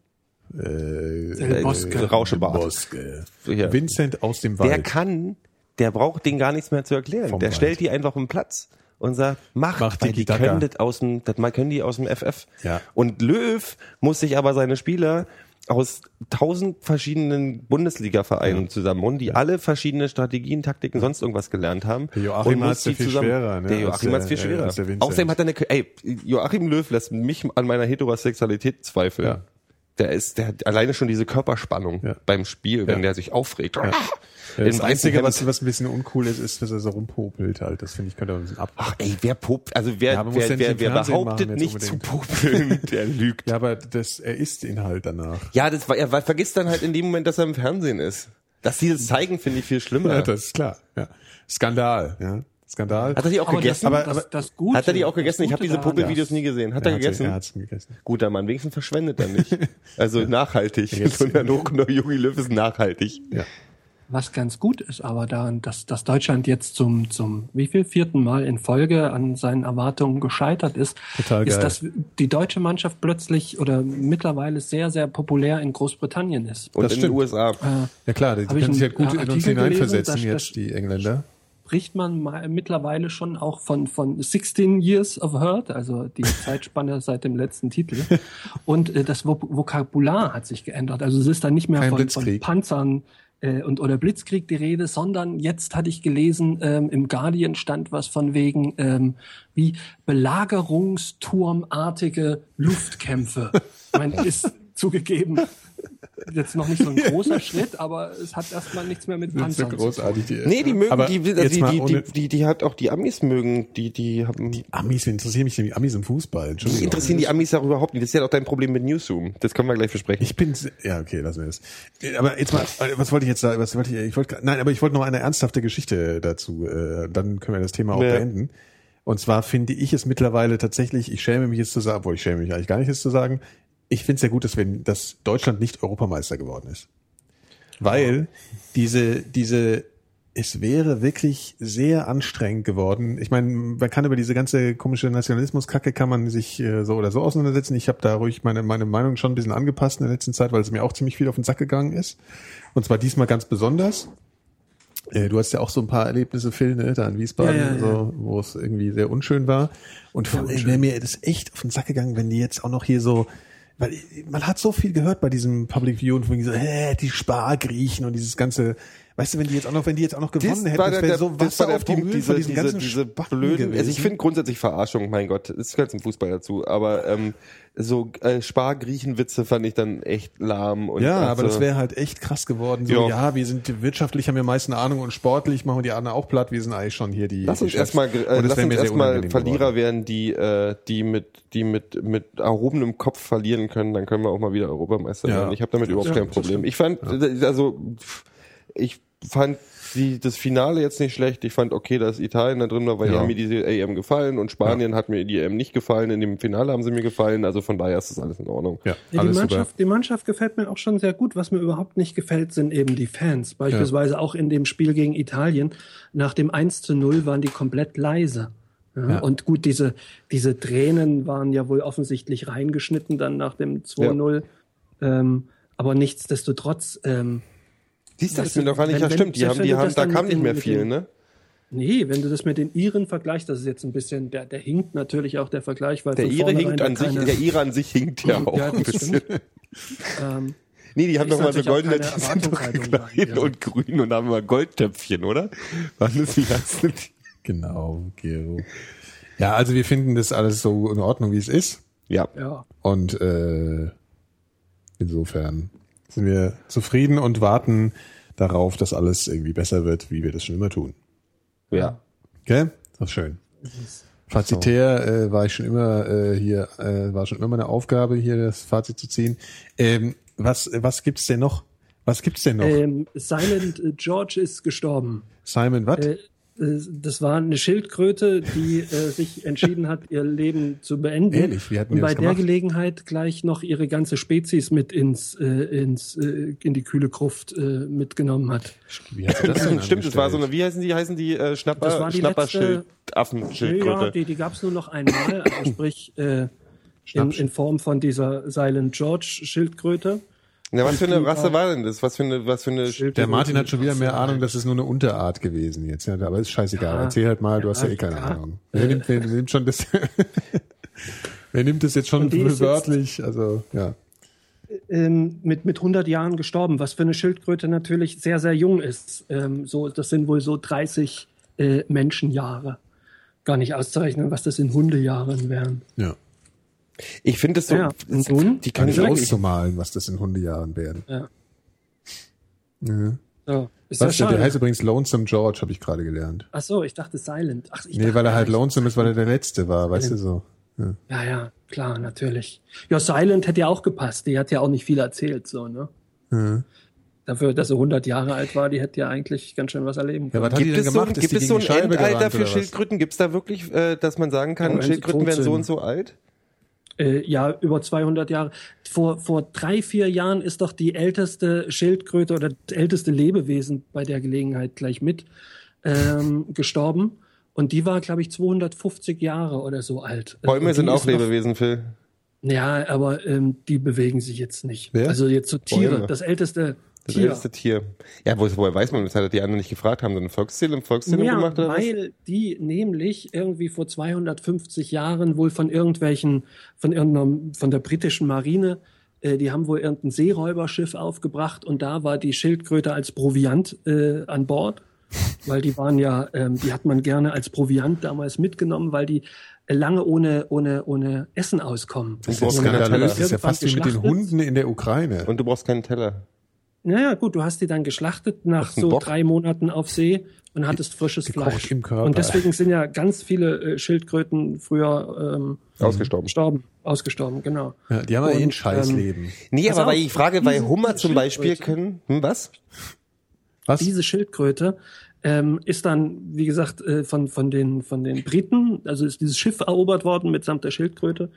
ne? äh, El Bosque. Äh, Rauschebart. Bosque. Ja. Vincent aus dem Wald. Der kann, der braucht denen gar nichts mehr zu erklären. Vom der Wald. stellt die einfach auf den Platz und sagt, mach, Mach weil die Tiki-Taka. können das aus dem, das mal können die aus dem FF. Ja. Und Löw muss sich aber seine Spieler aus tausend verschiedenen Bundesliga-Vereinen zusammenholen, die alle verschiedene Strategien, Taktiken, sonst irgendwas gelernt haben. Der Joachim ja die viel schwerer, ne, Der Joachim der- hat's viel schwerer. Außerdem hat er eine, ey, Joachim Löw lässt mich an meiner Heterosexualität zweifeln. Ja. Der ist, der hat alleine schon diese Körperspannung Ja. beim Spiel, wenn Ja. der sich aufregt. Ja. Im Das Einzige, was, was ein bisschen uncool ist, ist, dass er so rumpopelt halt. Das finde ich, könnte er ein bisschen ab. Ach ey, wer popt, also wer, Ja, wer, wer, wer behauptet machen nicht zu unbedingt. popeln, der lügt. Ja, aber das, er isst ihn halt danach. Ja, das war, er vergisst dann halt in dem Moment, dass er im Fernsehen ist. Dass sie das zeigen, finde ich viel schlimmer. Ja, das ist klar. Ja. Skandal, ja. Skandal. Hat er die auch Aber gegessen? das, Aber- das, aber- das Gute, Hat er die auch das gegessen? Ich habe diese Puppe-Videos nie gesehen. Hat er, hat gegessen? Er hat's gegessen. Guter Mann, wenigstens verschwendet er nicht. Also nachhaltig. So ein Jogi Löw ist nachhaltig. Ja. Was ganz gut ist aber daran, dass, dass Deutschland jetzt zum, zum wie viel vierten Mal in Folge an seinen Erwartungen gescheitert ist, Total ist, geil. dass die deutsche Mannschaft plötzlich oder mittlerweile sehr, sehr populär in Großbritannien ist. Und Das in stimmt. den USA. Ja klar, die können sich halt gut in uns gelesen, hineinversetzen dass- jetzt, die Engländer. Spricht man mal mittlerweile schon auch von, von 16 Years of Hurt, also die Zeitspanne seit dem letzten Titel. Und äh, das Vok Vokabular hat sich geändert. Also es ist dann nicht mehr von, von. Panzern äh, und oder Blitzkrieg die Rede, sondern jetzt hatte ich gelesen, ähm, im Guardian stand was von wegen ähm, wie Belagerungsturmartige Luftkämpfe. Ich meine, ist zugegeben jetzt noch nicht so ein großer Schritt, aber es hat erstmal nichts mehr mit ist so Panzern zu tun. großartig. Die, Nee, die mögen, Aber die, die, die, die, die, die hat auch die Amis mögen, die, die haben, die Amis interessieren mich nämlich Amis im Fußball. Entschuldigung. interessieren die Amis auch überhaupt nicht. Das ist ja auch dein Problem mit Newsroom. Das können wir gleich besprechen. Ich bin, ja, okay, lassen wir das. Aber jetzt mal, was wollte ich jetzt sagen? Was wollte ich, ich wollte, nein, aber ich wollte noch eine ernsthafte Geschichte dazu, äh, dann können wir das Thema auch Ja. beenden. Und zwar finde ich es mittlerweile tatsächlich, ich schäme mich jetzt zu sagen, obwohl ich schäme mich eigentlich gar nicht, es zu sagen, ich finde es sehr gut, dass, wir, dass Deutschland nicht Europameister geworden ist. Weil diese, diese, es wäre wirklich sehr anstrengend geworden. Ich meine, man kann über diese ganze komische Nationalismus-Kacke kann man sich äh, so oder so auseinandersetzen. Ich habe da ruhig meine, meine Meinung schon ein bisschen angepasst in der letzten Zeit, weil es mir auch ziemlich viel auf den Sack gegangen ist. Und zwar diesmal ganz besonders. Äh, Du hast ja auch so ein paar Erlebnisse, Phil, ne, da in Wiesbaden, Ja, ja, ja. So, wo es irgendwie sehr unschön war. Und vor allem wäre mir das echt auf den Sack gegangen, wenn die jetzt auch noch hier so, weil man hat so viel gehört bei diesem Public View und von so, hä, die Spargriechen und dieses ganze, weißt du, wenn die jetzt auch noch, wenn die jetzt auch noch gewonnen hätten, das wäre so das der auf die Punkt, diese, diese, diese blöden, also ich gewesen. finde grundsätzlich Verarschung, mein Gott, es gehört zum Fußball dazu, aber ähm, so äh, Spargriechenwitze fand ich dann echt lahm. Und Ja, also, aber das wäre halt echt krass geworden. So, Ja. ja. wir sind wirtschaftlich, haben wir meisten Ahnung und sportlich machen wir die anderen auch platt. Wir sind eigentlich schon hier die. Lass die uns erstmal äh, lass uns erstmal Verlierer geworden. werden, die äh, die mit die mit mit erhobenem Kopf verlieren können, dann können wir auch mal wieder Europameister Ja. werden. Ich habe damit überhaupt Ja, kein Problem. Ich fand also pff, ich fand die, das Finale jetzt nicht schlecht. Ich fand okay, dass Italien da drin war, weil Ja. mir diese EM gefallen und Spanien hat mir die EM nicht gefallen. In dem Finale haben sie mir gefallen. Also von daher ist das alles in Ordnung. Ja, Ja, die, alles super. Mannschaft, die Mannschaft gefällt mir auch schon sehr gut. Was mir überhaupt nicht gefällt, sind eben die Fans. Beispielsweise auch in dem Spiel gegen Italien. Nach dem 1 zu 0 waren die komplett leise. Ja, Ja. Und gut, diese, diese Tränen waren ja wohl offensichtlich reingeschnitten dann nach dem 2-0. Ähm, aber nichtsdestotrotz, ähm, Siehst du, das ist mir doch gar nicht wenn- ja stimmt. Die haben, die haben, da kam nicht mehr viel, den- ne? nee, wenn du das mit den Iren vergleichst, das ist jetzt ein bisschen, der, der hinkt natürlich auch der Vergleich, weil Der Ire hinkt an sich, der Ire an sich hinkt ja auch Ja, ein bisschen. ähm, Nee, die haben doch mal so goldene, die sind doch klein ja. und grün und haben immer Goldtöpfchen, oder? Wann ist die ganze Genau, Gero. Ja, also wir finden das alles so in Ordnung, wie es ist. Ja. ja. Und äh, insofern sind wir zufrieden und warten darauf, dass alles irgendwie besser wird, wie wir das schon immer tun. Ja. Okay? Das ist schön. Fazitär äh, war ich schon immer äh, hier, äh, war schon immer meine Aufgabe, hier das Fazit zu ziehen. Ähm, was, was gibt's denn noch? Was gibt's denn noch? Ähm, Silent äh, George ist gestorben. Simon, was? Äh, äh, das war eine Schildkröte, die äh, sich entschieden hat, ihr Leben zu beenden. Ehrlich? Wie hatten Und bei das der gemacht? Gelegenheit gleich noch ihre ganze Spezies mit ins, äh, ins äh, in die kühle Gruft äh, mitgenommen hat. Wie hat das denn Stimmt, das war so eine, wie heißen die, heißen die äh, Schnapper, Das war die Schnapperschild, letzte- Affenschildkröte. Ja, die, die gab es nur noch einmal, also sprich äh, in, in Form von dieser Silent George Schildkröte. Na, was für eine Rasse war denn das? Was für eine, was für eine, Der Martin hat schon wieder mehr Ahnung, das ist nur eine Unterart gewesen jetzt. Ja, aber ist scheißegal. Ja. Erzähl halt mal, du hast ja eh keine Ja. Ahnung. Wer nimmt, wer nimmt schon das? wer nimmt das jetzt schon wörtlich? Also ja. ähm, mit, mit 100 Jahren gestorben, was für eine Schildkröte natürlich sehr, sehr jung ist. Ähm, so, das sind wohl so 30 äh, Menschenjahre. Gar nicht auszurechnen, was das in Hundejahren wären. Ja. Ich finde es so, Ja, die Kann können ich auszumalen, was das in Hundejahren werden. Ja. Ja. So. Ist ja Was, der schade. heißt übrigens Lonesome George, habe ich gerade gelernt. Ach so, ich dachte Silent. Ach, ich Nee, dachte, weil er halt Lonesome ist, weil er der Letzte war, weißt du so. Ja. Ja, ja, klar, natürlich. Ja, Silent hätte ja auch gepasst. Die hat ja auch nicht viel erzählt, so, ne? Ja. Dafür, dass sie 100 Jahre alt war, die hätte ja eigentlich ganz schön was erleben Ja, können. was hat die gibt denn es so, gemacht? Ist gibt die es so ein Endalter für was? Schildkröten? Gibt es da wirklich, äh, dass man sagen kann, Ja, sie Schildkröten werden so und so alt? Äh, ja, über 200 Jahre. Vor, vor drei, vier Jahren ist doch die älteste Schildkröte oder das älteste Lebewesen bei der Gelegenheit gleich mit ähm, gestorben. Und die war, glaube ich, 250 Jahre oder so alt. Äh, Bäume sind auch ist noch- Lebewesen, Phil. Ja, aber ähm, die bewegen sich jetzt nicht. Wer? Also jetzt so Tiere. Bäume. Das älteste Das Tier. älteste Tier. Ja, wo, woher weiß man, das hat die anderen nicht gefragt, haben sie eine Volkszählung, Volkszählung Ja, gemacht oder was? weil die nämlich irgendwie vor 250 Jahren wohl von irgendwelchen, von irgendeiner, von der britischen Marine, äh, die haben wohl irgendein Seeräuberschiff aufgebracht und da war die Schildkröte als Proviant äh, an Bord, weil die waren ja, ähm, die hat man gerne als Proviant damals mitgenommen, weil die lange ohne, ohne, ohne Essen auskommen. Das ist brauchst keinen skandalös. Das Teller. ist ja fast wie mit den. Hunden in der Ukraine. Und du brauchst keinen Teller. Naja, gut, du hast die dann geschlachtet nach so Bock. drei Monaten auf See und hattest frisches Gekocht Fleisch. im Körper. Und deswegen sind ja ganz viele äh, Schildkröten früher ähm, Ausgestorben. gestorben, ausgestorben, genau. Ja, die haben ja eh ein Scheißleben. Nee, Pass aber weil ich frage, weil diese- Hummer zum Beispiel können, hm, was? Was? Diese Schildkröte ähm, ist dann, wie gesagt, äh, von, von, den, von den Briten, also ist dieses Schiff erobert worden mitsamt der Schildkröte.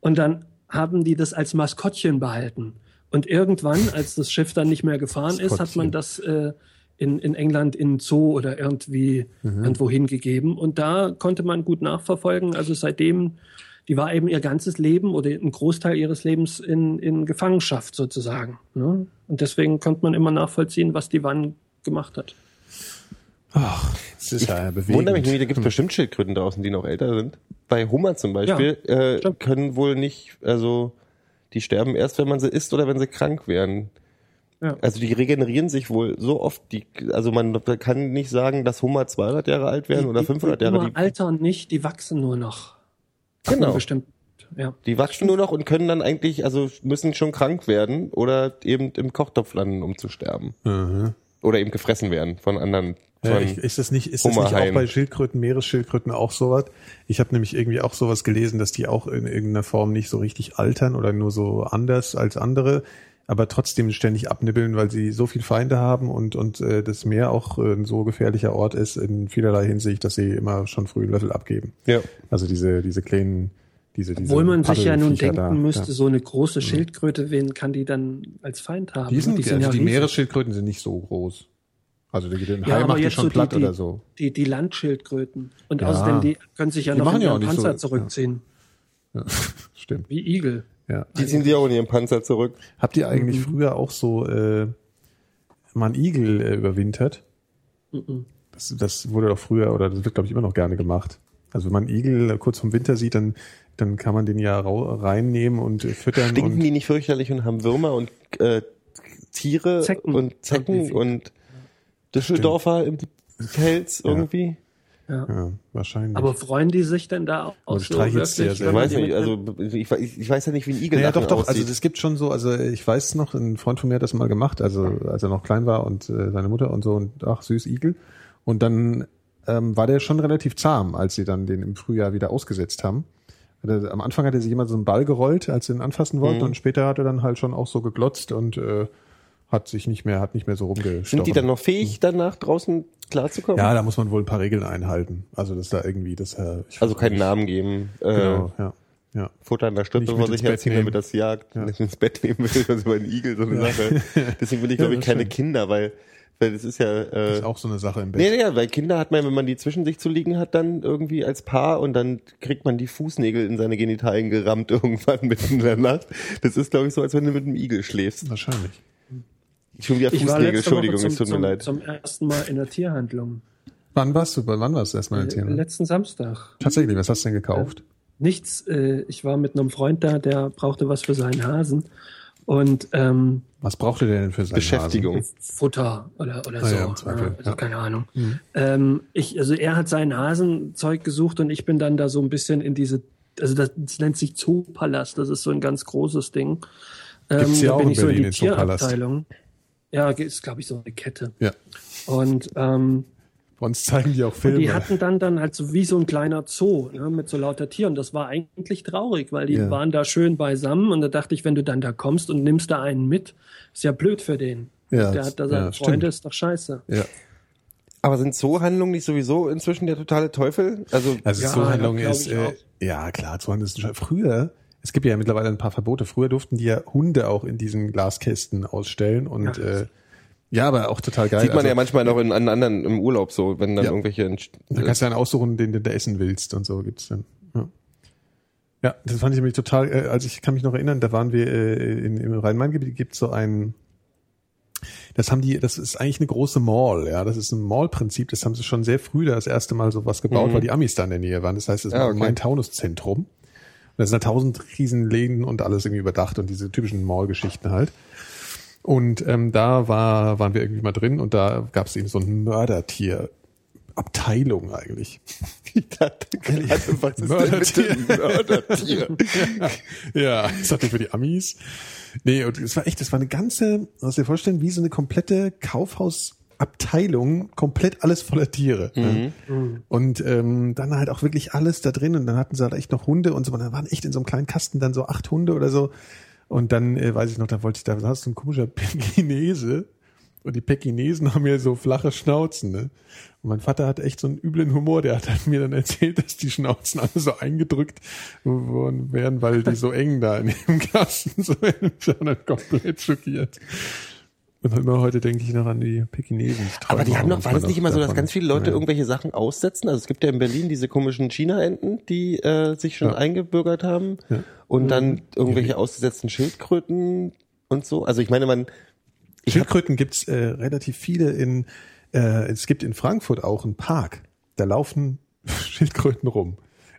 Und dann haben die das als Maskottchen behalten. Und irgendwann, als das Schiff dann nicht mehr gefahren ist, hat man das äh, in, in England in Zoo oder irgendwie irgendwo hingegeben. Und da konnte man gut nachverfolgen. Also seitdem, die war eben ihr ganzes Leben oder ein Großteil ihres Lebens in, in Gefangenschaft sozusagen. Ne? Und deswegen konnte man immer nachvollziehen, was die wann gemacht hat. Ach, das ist ja bewegend. Wundere mich nicht, da gibt es bestimmt Schildkröten draußen, die noch älter sind. Bei Hummer zum Beispiel äh, stimmt. können wohl nicht, also die sterben erst, wenn man sie isst oder wenn sie krank werden. Ja. Also die regenerieren sich wohl so oft, die, also man kann nicht sagen, dass Hummer 200 Jahre alt werden oder 500 die, Jahre. Die Die, altern nicht, die wachsen nur noch. Genau. Bestimmt. Ja. die wachsen nur noch und können dann eigentlich, also müssen schon krank werden oder eben im Kochtopf landen, um zu sterben. Mhm. Oder eben gefressen werden von anderen. Ja, ich, ist das nicht, ist das nicht auch bei Schildkröten, Meeresschildkröten auch sowas? Ich habe nämlich irgendwie auch sowas gelesen, dass die auch in irgendeiner Form nicht so richtig altern oder nur so anders als andere, aber trotzdem ständig abnibbeln, weil sie so viel Feinde haben und und äh, das Meer auch äh, ein so gefährlicher Ort ist in vielerlei Hinsicht, dass sie immer schon früh einen Löffel abgeben. ja. Also diese diese kleinen diese diese Obwohl man sich ja nun denken da, müsste, ja. so eine große Schildkröte, wen kann die dann als Feind haben? Die sind, die also die riesig. Meeresschildkröten sind nicht so groß. Also die, den Ja, Hai macht die schon so platt die, oder so. Die, die Landschildkröten. Und Ja. außerdem, die können sich ja Die noch in ja ihren nicht so- Panzer ja. zurückziehen. Stimmt. Wie Igel. Ja. Die ziehen sich auch in ihren Panzer zurück. Habt ihr eigentlich früher auch so äh, mal einen Igel äh, überwintert? Das, das wurde doch früher, oder das wird, glaube ich, immer noch gerne gemacht. Also wenn man einen Igel äh, kurz vom Winter sieht, dann, dann kann man den ja reinnehmen und äh, füttern. Stinken und, die nicht fürchterlich und haben Würmer und äh, Tiere Zecken. und Zecken und Düsseldorfer im Pelz irgendwie? Ja. Ja, wahrscheinlich. Aber freuen die sich denn da auch Man so wirklich? sehr. Ich weiß nicht, also ich, ich, weiß ja nicht, wie ein Igel ja, doch, doch. aussieht. Also es gibt schon so, also ich weiß noch, ein Freund von mir hat das mal gemacht, also als er noch klein war und äh, seine Mutter und so und ach süß Igel. Und dann ähm, war der schon relativ zahm, als sie dann den im Frühjahr wieder ausgesetzt haben. Also, am Anfang hat er sich immer so einen Ball gerollt, als sie ihn anfassen wollten, Mhm. und später hat er dann halt schon auch so geglotzt und äh, hat sich nicht mehr, hat nicht mehr so rumgestochen. Sind die dann noch fähig, danach draußen klarzukommen? Ja, da muss man wohl ein paar Regeln einhalten. Also dass da irgendwie, das äh, ich Also keinen Namen geben, äh, Genau, ja, ja. Futter an der Stütze vor mit sich nehmen. damit das jagt, Ja. nicht ins Bett nehmen will, also bei einem Igel so eine Sache. Deswegen will ich, Ja, glaube ich, keine stimmt. Kinder, weil, weil das ist ja, äh, Das ist auch so eine Sache im Bett. Nee, nee, ja, weil Kinder hat man, wenn man die zwischen sich zu liegen hat, dann irgendwie als Paar und dann kriegt man die Fußnägel in seine Genitalien gerammt irgendwann mitten in der Nacht. Das ist, glaube ich, so, als wenn du mit einem Igel schläfst. Wahrscheinlich. Schon wieder Ich war Fußnägel, Entschuldigung, zum, es tut mir zum, leid. zum ersten Mal in der Tierhandlung. Wann warst du, wann warst du erstmal in Äh, Thema? letzten Samstag. Tatsächlich, was hast du denn gekauft? Nichts. Äh, ich war mit einem Freund da, der brauchte was für seinen Hasen. Und ähm, Was braucht ihr denn für seine Beschäftigung. Futter oder, oder Ah so. ja, im Zweifel, also ja. keine Ahnung. Mhm. Ähm, ich, also er hat sein Hasenzeug gesucht und ich bin dann da so ein bisschen in diese also das, das nennt sich Zoopalast, das ist so ein ganz großes Ding. Gibt's ja da auch bin in ich so in Berlin, die den Zoopalast. Ja, ist, glaube ich, so eine Kette. Ja. Und ähm, Bei uns zeigen die auch und Filme. die hatten dann dann halt so wie so ein kleiner Zoo ne, mit so lauter Tieren. Das war eigentlich traurig, weil die Ja. waren da schön beisammen und da dachte ich, wenn du dann da kommst und nimmst da einen mit, ist ja blöd für den. Ja, Der hat da ja, seine stimmt. Freunde, ist doch scheiße. ja. Aber sind Zoohandlungen nicht sowieso inzwischen der totale Teufel? Also, Also Ja, Zoohandlung ist, äh, ja klar, Zoohandlung ist schon früher. Es gibt ja mittlerweile ein paar Verbote. Früher durften die ja Hunde auch in diesen Glaskästen ausstellen und Ja. äh, ja, aber auch total geil. sieht man also, ja manchmal noch in, an anderen im Urlaub so, wenn dann Ja. irgendwelche Da kannst du dann aussuchen, den, den du essen willst und so gibt's dann. Ja. Ja, das fand ich nämlich total, äh, also ich kann mich noch erinnern, da waren wir äh, in, im Rhein-Main-Gebiet, gibt's so ein, das haben die, das ist eigentlich eine große Mall, ja, das ist ein Mall-Prinzip, das haben sie schon sehr früh das erste Mal so was gebaut, weil die Amis da in der Nähe waren. Das heißt, es Ah, war okay. mein Taunus-Zentrum. Da sind da tausend Riesenläden und alles irgendwie überdacht und diese typischen Mall-Geschichten halt. Und ähm, da war, waren wir irgendwie mal drin und da gab es eben so ein Mördertier. Abteilung eigentlich. Ich dachte gerade, was ist denn Mördertier. bitte ein Mördertier? ja, das hatte für die Amis. Nee, und es war echt, das war eine ganze, musst dir vorstellen, wie so eine komplette Kaufhausabteilung, komplett alles voller Tiere. ne? Und ähm, dann halt auch wirklich alles da drin und dann hatten sie halt echt noch Hunde und so, und dann waren echt in so einem kleinen Kasten dann so acht Hunde oder so. Und dann äh, weiß ich noch, da wollte ich, da saß so ein komischer Pekinese und die Pekinesen haben ja so flache Schnauzen, ne? Und mein Vater hat echt so einen üblen Humor, der hat halt mir dann erzählt, dass die Schnauzen alle so eingedrückt worden wären, weil die so eng da in dem Kasten so ich war dann komplett schockiert. Und immer heute denke ich noch an die Pekinesen. Aber die haben noch, war das nicht immer so, dass ganz viele Leute Ja. irgendwelche Sachen aussetzen? Also es gibt ja in Berlin diese komischen China-Enten, die äh, sich schon Ja. eingebürgert haben Ja. und dann irgendwelche ausgesetzten Schildkröten und so. Also ich meine, man, ich Schildkröten gibt's äh, relativ viele in, äh, es gibt in Frankfurt auch einen Park. Da laufen Schildkröten rum.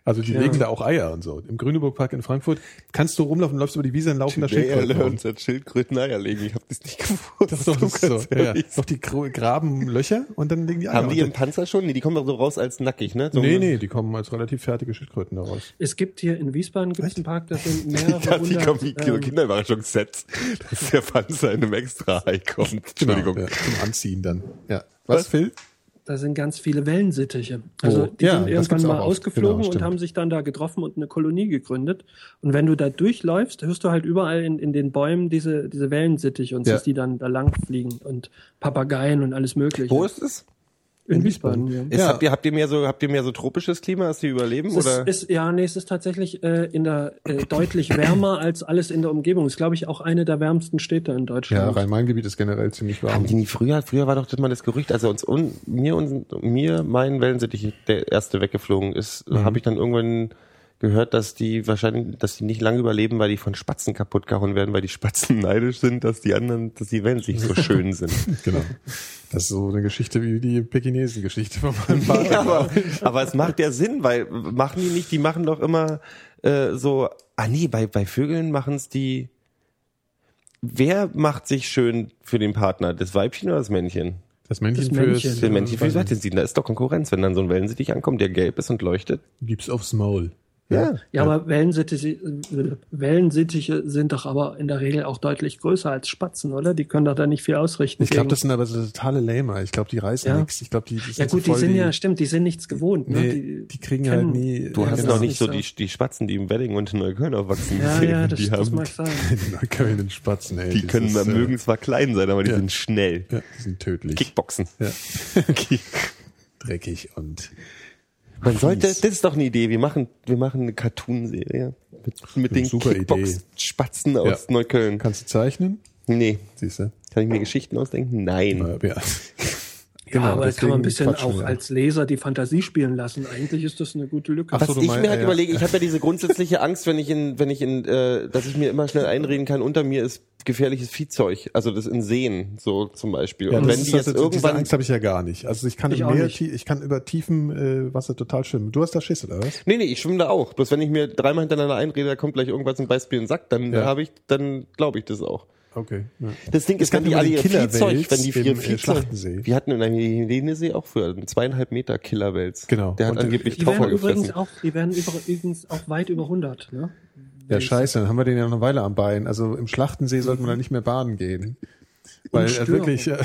Also die legen da auch Eier und so. Im Grüneburg-Park in Frankfurt kannst du rumlaufen, läufst über die Wiese, dann laufen da Schildkröten rum. hat Schildkröten Eier legen. Ich habe das nicht gefunden. Das ist doch, das so. Ja, ja. Doch, die graben Löcher und dann legen die Eier. Haben die Und ihren Panzer schon? Nee, die kommen doch so raus als nackig, ne? So nee, nee, die kommen als relativ fertige Schildkröten da raus. Es gibt hier in Wiesbaden gibt's einen Park, da sind Ich mehrere dachte, die kommen wie ähm, Kinderüberraschungssets, dass der Panzer in einem extra Ei kommt. Entschuldigung. Genau, ja, zum Anziehen dann. Ja. Was, Phil? Da sind ganz viele Wellensittiche. Also Oh, die ja, sind irgendwann mal ausgeflogen Genau, und haben sich dann da getroffen und eine Kolonie gegründet. Und wenn du da durchläufst, hörst du halt überall in, in den Bäumen diese, diese Wellensittiche und Ja. siehst die dann da lang fliegen und Papageien und alles mögliche. Wo ist es? In Wiesbaden, ja. Ist, Ja. habt, ihr, habt ihr mehr so, habt ihr mehr so tropisches Klima, dass die überleben? Es oder? ist, ist, ja, nee, es ist tatsächlich äh, in der äh, deutlich wärmer als alles in der Umgebung. Ist, glaube ich, auch eine der wärmsten Städte in Ja, Deutschland. Rhein-Main-Gebiet ist generell ziemlich warm. Haben die nie früher? Früher war doch immer das Gerücht, also uns un, mir und mir mein Wellensittich der erste weggeflogen ist, habe ich dann irgendwann gehört, dass die wahrscheinlich, dass die nicht lange überleben, weil die von Spatzen kaputt gehauen werden, weil die Spatzen neidisch sind, dass die anderen, dass die Wellensittiche so schön sind. Genau. Das ist so eine Geschichte wie die Pekinesen-Geschichte von meinem Vater. Ja, aber, aber es macht ja Sinn, weil machen die nicht, die machen doch immer äh, so, ah nee, bei, bei Vögeln machen es die, wer macht sich schön für den Partner, das Weibchen oder das Männchen? Das Männchen, Das fürs Männchen. Der Männchen für das Weibchen, da ist doch Konkurrenz, wenn dann so ein Wellensittich ankommt, der gelb ist und leuchtet. gibt's aufs Maul. Ja. Ja, aber Wellensittiche, Wellensittiche sind doch aber in der Regel auch deutlich größer als Spatzen, oder? Die können doch da nicht viel ausrichten. Ich glaube, das sind aber so totale Lämer. Ich glaube, die reißen Ja. nichts. Ich glaube, die, die ja so gut, die voll sind ja, stimmt, die sind nichts gewohnt. Ne? Nee, die, kriegen halt kennen- nie. Du ja, hast genau. noch nicht so so. die, die Spatzen, die im Wedding und in Neukölln aufwachsen Ja, gesehen. ja, das, die das haben, mag sein. die Neukölln Spatzen, ey. die können, ist, man äh, mögen zwar klein sein, aber die ja. sind schnell. Ja, die sind tödlich. Kickboxen. Ja. Dreckig und Man sollte, das ist doch eine Idee. Wir machen, wir machen eine Cartoon-Serie mit, mit den Kickbox-Spatzen aus Ja. Neukölln. kannst du zeichnen? Nee, Siehst du? kann ich mir Geschichten ausdenken? Nein. Ja. Ja, aber da kann man ein bisschen auch wir. als Leser die Fantasie spielen lassen. Eigentlich ist das eine gute Lücke. Ach Was so, ich meinst- mir halt ja, überlege, ich habe ja diese grundsätzliche Angst, wenn ich in, wenn ich in, äh, dass ich mir immer schnell einreden kann, unter mir ist gefährliches Viehzeug, also das in Seen, so zum Beispiel. Ja, Und das wenn ist die das, jetzt diese irgendwann, Angst habe ich ja gar nicht. Also ich kann Ich tie- ich kann über tiefen äh, Wasser total schwimmen. Du hast da Schiss, oder was? nee, nee, ich schwimme da auch. Bloß wenn ich mir dreimal hintereinander einrede, da kommt gleich irgendwas und beißt mir in den Sack, dann Ja. habe ich, dann glaube ich das auch. Okay. Ja. Das Ding ist, wenn die alle ihr Flugzeug, wenn die ihr äh, Schlachtensee. wir hatten in einem Helene auch für einen zweieinhalb Meter Killerwels. Genau. Der hat Und, äh, angeblich Die Taucher werden übrigens gefressen. auch, die werden übrigens auch weit über 100, ne? Ja, scheiße, dann haben wir den ja noch eine Weile am Bein. Also im Schlachtensee sollte man da nicht mehr baden gehen. Weil er Störung. wirklich, äh,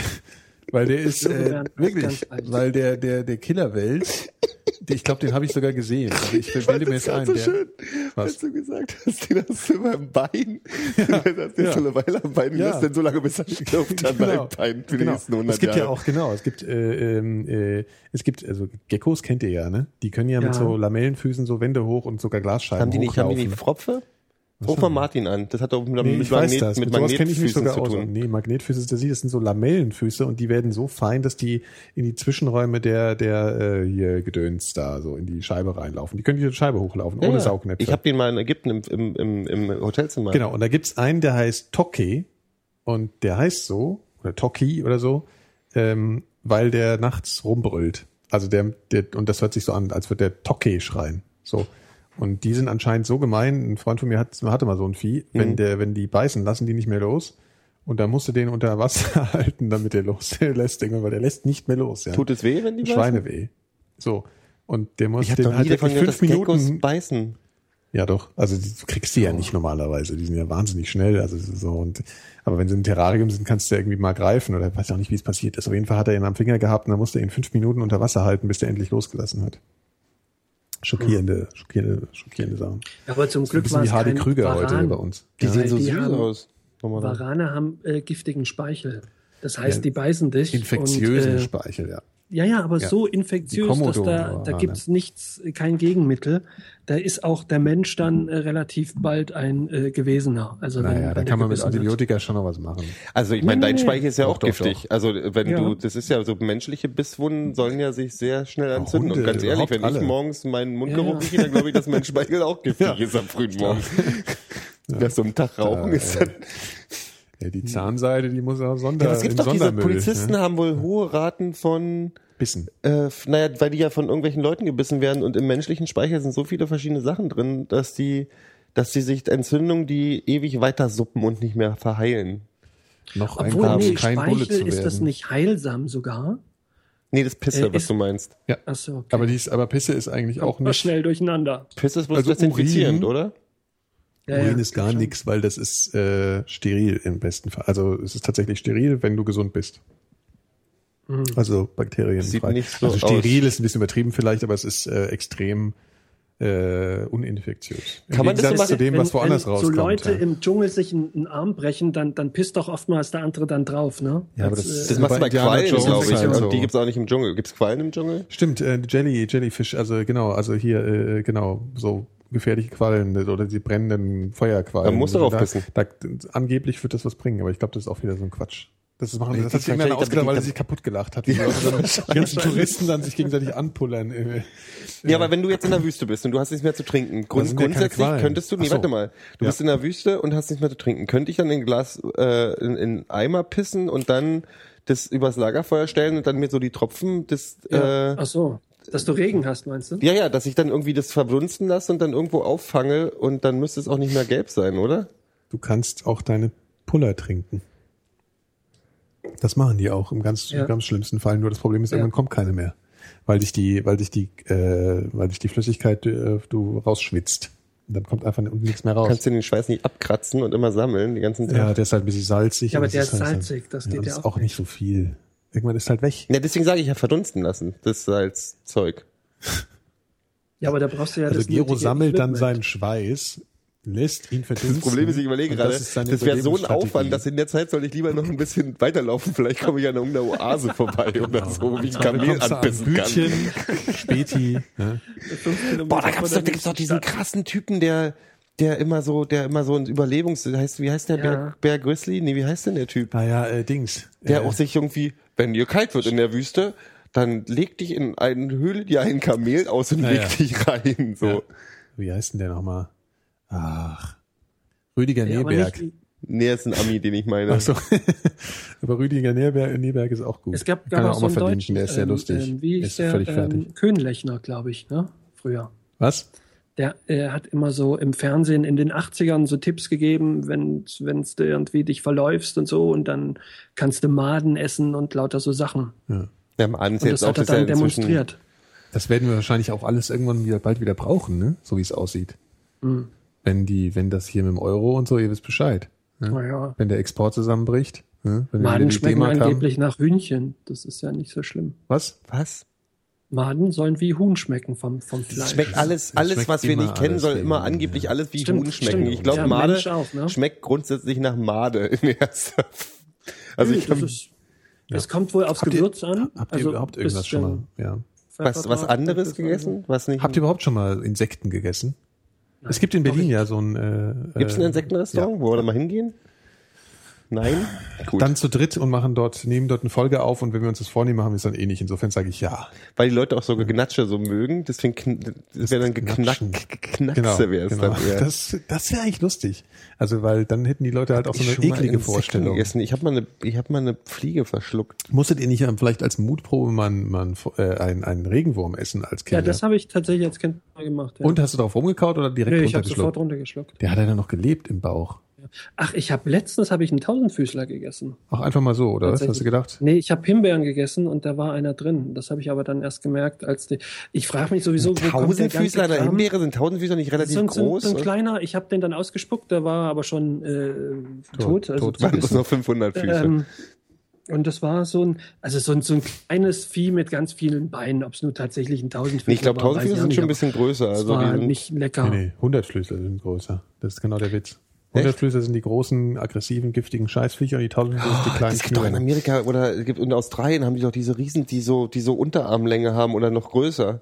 weil der ist äh, wirklich, weil der der der Killerwelt, die- ich glaube, den habe ich sogar gesehen. Also ich bilde mir jetzt ein, so der, schön, Was? du gesagt hast, den hast du immer im Bein. Du hast den Ja. so eine Weile am Bein, Ja. ja. denn so lange bis er stirbt an deinem Bein für die genau. nächsten 100 Es gibt Jahre. ja auch, genau, es gibt, äh, ähm, äh, es gibt, also Geckos kennt ihr ja, ne? Die können ja, mit Ja. so Lamellenfüßen so Wände hoch und sogar Glasscheiben haben die nicht, haben die nicht. Fropfe? Ruf mal Martin an. Das hat doch mit, Nee, mit, ich weiß Magnet, das. mit Mit Magnetfüßen sogar zu aus. tun. Nee, Magnetfüße, das, das sind so Lamellenfüße und die werden so fein, dass die in die Zwischenräume der, der äh, hier Gedöns da so in die Scheibe reinlaufen. Die können die Scheibe hochlaufen, Ja, ohne. Saugnäpfe. Ich habe den mal in Ägypten im, im, im, im Hotelzimmer. Genau, und da gibt's einen, der heißt Toki und der heißt so, oder Toki oder so, ähm, weil der nachts rumbrüllt. Also der, der, und das hört sich so an, als würde der Toki schreien. So. Und die sind anscheinend so gemein. Ein Freund von mir hat, hatte mal so ein Vieh. Wenn Mhm. der, wenn die beißen, lassen die nicht mehr los. Und da musst du den unter Wasser halten, damit der loslässt, weil der lässt nicht mehr los. Ja. Tut es weh, wenn die beißen? Schweineweh. So. Und der muss Ich den halt wirklich fünf dass Geckos Minuten beißen. ja, doch. Also die- du kriegst die ja nicht normalerweise. Die sind ja wahnsinnig schnell. Also so und aber wenn sie im Terrarium sind, kannst du ja irgendwie mal greifen oder weiß auch nicht, wie es passiert ist. Auf jeden Fall hat er ihn am Finger gehabt und dann musste er ihn fünf Minuten unter Wasser halten, bis der endlich losgelassen hat. Schockierende, schockierende, schockierende Sachen. Aber zum Glück war wie es Hardy kein Krüger heute Varan. bei uns. Die Ja, sehen so die süß haben- aus. Warane haben äh, giftigen Speichel. Das heißt, Ja, die beißen dich. Infektiösen und, äh, Speichel, ja. Ja, ja, aber Ja. so infektiös, dass da, da Warane. gibt's nichts, äh, kein Gegenmittel. Da ist auch der Mensch dann äh, relativ bald ein äh, Gewesener. Also wenn, Naja, wenn da der kann man mit. Antibiotika schon noch was machen. Also ich meine, dein Nee. Speichel ist ja Doch, auch doch, giftig. Also wenn Ja. du, das ist ja so menschliche Bisswunden sollen ja sich sehr schnell entzünden. Hunde, und ganz ehrlich, wenn alle. ich morgens meinen Mundgeruch Ja. rieche, dann glaube ich, dass mein Speichel auch giftig ist am frühen Morgen. Nach so einem Tag rauchen ist ja. dann. Ja, die Zahnseide, die muss auch Sonder, Ja, aber es gibt doch diese Sondermüll, Polizisten ne? haben wohl hohe Raten von Bissen. äh, naja, weil die ja von irgendwelchen Leuten gebissen werden und im menschlichen Speicher sind so viele verschiedene Sachen drin, dass die, dass die sich Entzündungen, die ewig weiter suppen und nicht mehr verheilen. Noch Obwohl, ein nee, kein Bulle zu Speichel werden. ist das nicht heilsam sogar. Nee, das Pisse, Äh, was ist- du meinst. Ja. Ach so, okay. Aber, dies, aber Pisse ist eigentlich auch nicht. schnell durcheinander. Pisse ist bloß Also desinfizierend, Urin- oder? Ja, Urin ja, ist gar nichts, weil das ist äh, steril im besten Fall. Also es ist tatsächlich steril, wenn du gesund bist. Mhm. Also Bakterien. Sieht frei. nicht so also steril aus. ist ein bisschen übertrieben vielleicht, aber es ist äh, extrem äh, uninfektiös. Im Kann man das so Gegensatz zu machen? dem, was wenn, woanders wenn rauskommt. so Leute ja. im Dschungel sich einen, einen Arm brechen, dann, dann pisst doch oftmals der andere dann drauf, ne? Ja, aber Als, das- äh, Das machst du bei Quallen, glaube ich. halt Und so. die gibt's auch nicht im Dschungel. Gibt's Quallen im Dschungel? Stimmt, äh, Jelly, Jellyfish, also genau, also hier, äh, genau, so gefährliche Quallen oder die brennenden Feuerquallen. Da musst du Also drauf pissen. Da, angeblich wird das was bringen, aber ich glaube, das ist auch wieder so ein Quatsch. Das, ist machen, Die- das hat sich wahrscheinlich ausgedacht, weil er sich kaputt gelacht hat. Wie die die ganzen Touristen dann sich gegenseitig anpullern. Ja, aber wenn du jetzt in der Wüste bist und du hast nichts mehr zu trinken, grund, ja grundsätzlich könntest du, nee, so. warte mal, du Ja. bist in der Wüste und hast nichts mehr zu trinken. Könnte ich dann in ein Glas, äh, in, in Eimer pissen und dann das übers Lagerfeuer stellen und dann mir so die Tropfen des, ja. äh, Ach so, dass du Regen hast, meinst du? ja, ja, dass ich dann irgendwie das verbrunsten lasse und dann irgendwo auffange und dann müsste es auch nicht mehr gelb sein, oder? Du kannst auch deine Puller trinken. Das machen die auch im ganz, Ja. im ganz schlimmsten Fall. Nur das Problem ist, Ja. irgendwann kommt keine mehr. Weil dich die, weil dich die, äh, weil dich die Flüssigkeit äh, du rausschwitzt. Und dann kommt einfach nichts mehr raus. Kannst du den Schweiß nicht abkratzen und immer sammeln, die ganzen Tag. ja, der ist halt ein bisschen salzig. Ja, aber der das ist halt salzig, das geht das ja ist auch auch nicht so viel. Irgendwann ist halt weg. Ja, deswegen sage ich ja verdunsten lassen, das Salzzeug. Ja, aber da brauchst du ja Also das Gero sammelt dann seinen Schweiß, lässt ihn verdunsten. Das Problem ist, ich überlege gerade, das das wäre so ein. Aufwand, dass in der Zeit soll ich lieber noch ein bisschen weiterlaufen. Vielleicht komme ich an irgendeiner Oase vorbei oder so, wo ich Kamel anbissen kann. Bütchen, Späti. ne? Boah, da gab's doch, da gibt's doch diesen krassen Typen, der, der immer so, der immer so ein Überlebungs, heißt, wie heißt der, Ja. Bear, Bear Grizzly? Nee, wie heißt denn der Typ? Ah ja, äh, Dings. Der äh, auch sich irgendwie, wenn dir kalt wird in der Wüste, dann leg dich in eine Höhle, dir ein Kamel aus und Ja, leg ja. dich rein, so. Ja. Wie heißt denn der nochmal? Ach. Rüdiger Ja, Neberg. Nee, ist ein Ami, den ich meine. Ach so. Aber Rüdiger Neberg, Neberg ist auch gut. Es gab, Kann gab er auch so mal einen verlinken, Deutschen, der ist sehr ähm, lustig. Ähm, wie Der ist ist der? völlig fertig. Ähm, Köhnlechner, glaube ich, ne? Früher. Was? Der äh, hat immer so im Fernsehen in den 80ern so Tipps gegeben, wenn wenn's du irgendwie dich verläufst und so und dann kannst du Maden essen und lauter so Sachen. Ja, Abend Und das auch hat er das ja dann demonstriert. Das werden wir wahrscheinlich auch alles irgendwann wieder bald wieder brauchen, ne? So wie es aussieht. Mhm. Wenn die, wenn das hier mit dem Euro und so, ihr wisst Bescheid. Ne? Naja. Wenn der Export zusammenbricht, ne? wenn Maden schmecken D-Mark haben. angeblich nach Hühnchen. Das ist ja nicht so schlimm. Was? Was? Maden sollen wie Huhn schmecken vom, vom Fleisch. schmeckt alles, alles, schmeckt was wir nicht kennen, soll immer angeblich ja. alles wie Stimmt, Huhn schmecken. stimmt. Ich glaube, Ja, Made auch, ne? schmeckt grundsätzlich nach Made in erster. Also ich hab, ist, Es kommt wohl aufs Habt ihr- Gewürz an. Habt ihr Also überhaupt irgendwas schon mal? Ja. was, was anderes gegessen? Was nicht? Habt ihr überhaupt schon mal Insekten gegessen? es gibt in Berlin ja so ein. Äh, Gibt es ein äh, Insektenrestaurant, wo wir da mal hingehen? Nein? Gut. Dann zu dritt und machen dort, nehmen dort eine Folge auf und wenn wir uns das vornehmen, machen wir es dann eh nicht. Insofern sage ich ja. Weil die Leute auch so Genatsche so mögen, deswegen kn- das wäre dann geknack, Knatschen. geknackse wäre es genau. dann eher. Das, das wäre eigentlich lustig. Also, weil dann hätten die Leute halt auch so eine eklige Vorstellung. Gegessen. Ich habe mal eine, ich habe mal eine Fliege verschluckt. Musstet ihr nicht vielleicht als Mutprobe mal, mal äh, einen, einen Regenwurm essen als Ja, Kind? das habe ich tatsächlich als Kind mal gemacht. Ja. und hast du drauf rumgekaut oder direkt nee, ich habe sofort runtergeschluckt? runtergeschluckt. Der hat ja noch gelebt im Bauch. Ach, ich habe letztens habe ich einen Tausendfüßler gegessen. Auch einfach mal so, oder was? Hast du gedacht? Nee, ich habe Himbeeren gegessen und da war einer drin. Das habe ich aber dann erst gemerkt, als die. Ich frage mich sowieso, wo kommt der ganze Tausendfüßler Kram? Himbeere sind Tausendfüßler nicht relativ So ein, so ein, groß. so ein kleiner, ich habe den dann ausgespuckt, der war aber schon äh, tot. Also tot. so ein Waren das noch 500 Füße? ähm, und das war so ein, also so ein, so ein kleines Vieh mit ganz vielen Beinen. Ob es nur tatsächlich ein Tausendfüßler Nee, ich glaube, war, weiß Tausendfüßler ich sind schon ein bisschen größer. Also die war sind, nicht lecker. Nee, nee, 100 Flüsse sind größer. Das ist genau der Witz. 100 Flüsse sind die großen, aggressiven, giftigen Scheißviecher die 1000 Flüsse sind die kleinen Ah, das gibt doch in. Amerika oder es gibt in Australien haben die doch diese Riesen, die so, die so Unterarmlänge haben oder noch größer.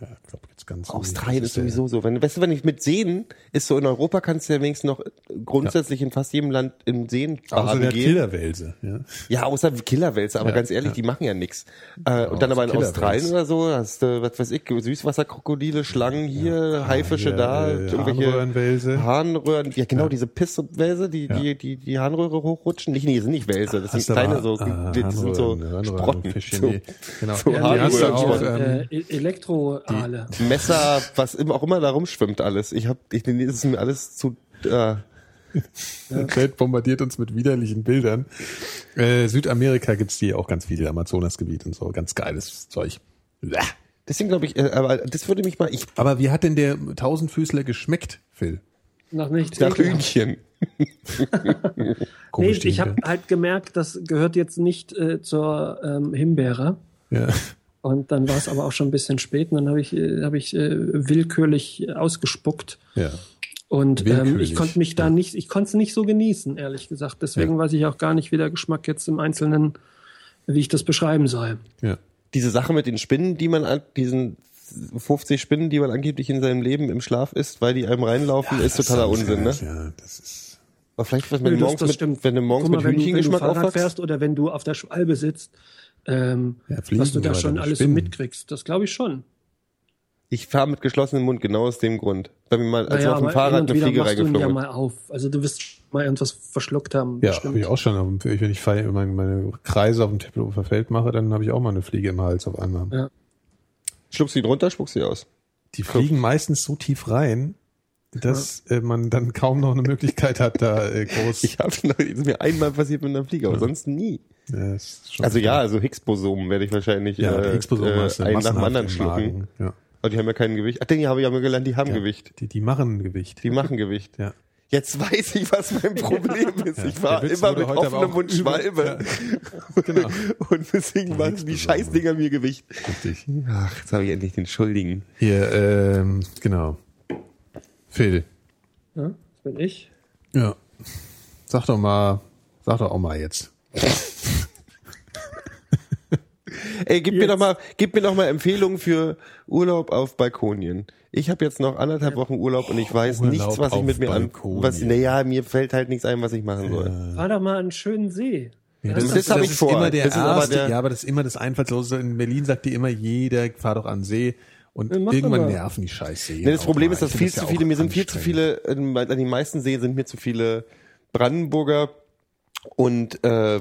Ja, ich glaube, ganz Australien ist der- sowieso so. Wenn, weißt du, wenn ich mit Seen ist so in Europa kannst du ja wenigstens noch grundsätzlich in fast jedem Land in Seen Außer baden der gehen. Killerwälse. Ja. Ja, außer Killerwälze, aber Ja, ganz ehrlich, ja. die machen ja nichts. Äh, und dann außer aber in. Australien oder so, hast du, was weiß ich, Süßwasserkrokodile, Schlangen hier, Haifische hier, da, äh, irgendwelche Harnröhrenwälse. Harnröhren, ja genau, Ja. diese Pisswälse, die, die, die, die Harnröhre hochrutschen. Nicht, nee, das sind nicht Wälse, das Hast sind kleine so, ah, die, das sind so Harnröhren, Harnröhren, Sprotten. Genau. so Ja, Ja, die hast du Harnröhren. auch, Messer, was immer auch immer da rumschwimmt alles. Ich hab, ich, das ist mir alles zu, äh, Der Welt bombardiert uns mit widerlichen Bildern. Äh, Südamerika gibt's die auch ganz viele, Amazonasgebiet und so, ganz geiles Zeug. Bäh. deswegen glaube ich, äh, aber das würde mich mal, ich, Aber wie hat denn der Tausendfüßler geschmeckt, Phil? Nach nichts. nach. Hühnchen. Nee, Komisch, die ich habe halt gemerkt, das gehört jetzt nicht äh, zur ähm, Himbeere. Ja. Und dann war es aber auch schon ein bisschen spät und dann habe ich, äh, hab ich äh, willkürlich ausgespuckt. ja. Und ähm, ich konnte mich da nicht, ich konnte es nicht so genießen, ehrlich gesagt. Deswegen Ja. weiß ich auch gar nicht, wie der Geschmack jetzt im Einzelnen, wie ich das beschreiben soll. Ja. diese Sache mit den Spinnen, die man an, diesen 50 Spinnen, die man angeblich in seinem Leben im Schlaf isst, weil die einem reinlaufen, ist Das totaler ist Unsinn, ne? Ja, das ist. Aber vielleicht, was Nö, wenn du das- morgens das mit, stimmt. wenn du morgens mal, mit wenn du- Hühnchengeschmack du aufwachst. fährst oder wenn du auf der Schwalbe sitzt, ähm, Ja, was du da schon alles so mitkriegst. Das glaube ich schon. Ich fahre mit geschlossenem Mund genau aus dem Grund. Weil mir mal, als Naja, auf dem Fahrrad eine Fliege du ihn ja reingeflogen mal auf. Also du wirst mal irgendwas verschluckt haben. Ja, habe ich auch schon. Wenn ich meine, Kreise auf dem Tempelhofer Feld mache, dann habe ich auch mal eine Fliege im Hals auf einmal. Ja. Schluckst du ihn runter, spuckst du ihn aus. Die fliegen meistens so tief rein, dass äh, man dann kaum noch eine Möglichkeit hat, da äh, groß. Ich habe ist mir einmal passiert mit einer Fliege, aber sonst nie. Ja, Also ja, also Higgs-Bosomen werde ich wahrscheinlich ja, äh, äh, einen nach dem anderen schlucken. Ja. Aber die haben ja kein Gewicht. Ach, den habe ich ja mal gelernt, die haben Ja. Gewicht. Die, die machen Gewicht. Die machen Gewicht. ja. Jetzt weiß ich, was mein Problem ist. Ich war immer mit offenem Mund Schwalbe. Genau. Und deswegen machen die Scheißdinger mir Gewicht. Richtig. Ach, jetzt habe ich endlich den Schuldigen. Hier, ähm, genau. Phil. Ja, das bin ich. Ja. Sag doch mal, sag doch auch mal jetzt. Ey, gib mir Jetzt. doch mal, gib mir doch mal Empfehlungen für Urlaub auf Balkonien. Ich habe jetzt noch anderthalb Wochen Urlaub und ich weiß Urlaub nichts, was ich mit mir an, Balkonien. was, naja, mir fällt halt nichts ein, was ich machen soll. Fahr doch mal an einen schönen See. Ja, das ist- hab ich vor. Immer der Das ist aber erste, der- ja, aber das ist immer das Einfallslose. In Berlin sagt dir immer jeder, fahr doch an See. Und Ja, irgendwann aber. nerven die Scheißseen. Nee, das Problem mal. ist, dass viel zu ja viele, mir sind viel zu viele, an den meisten Seen sind mir zu viele Brandenburger und äh,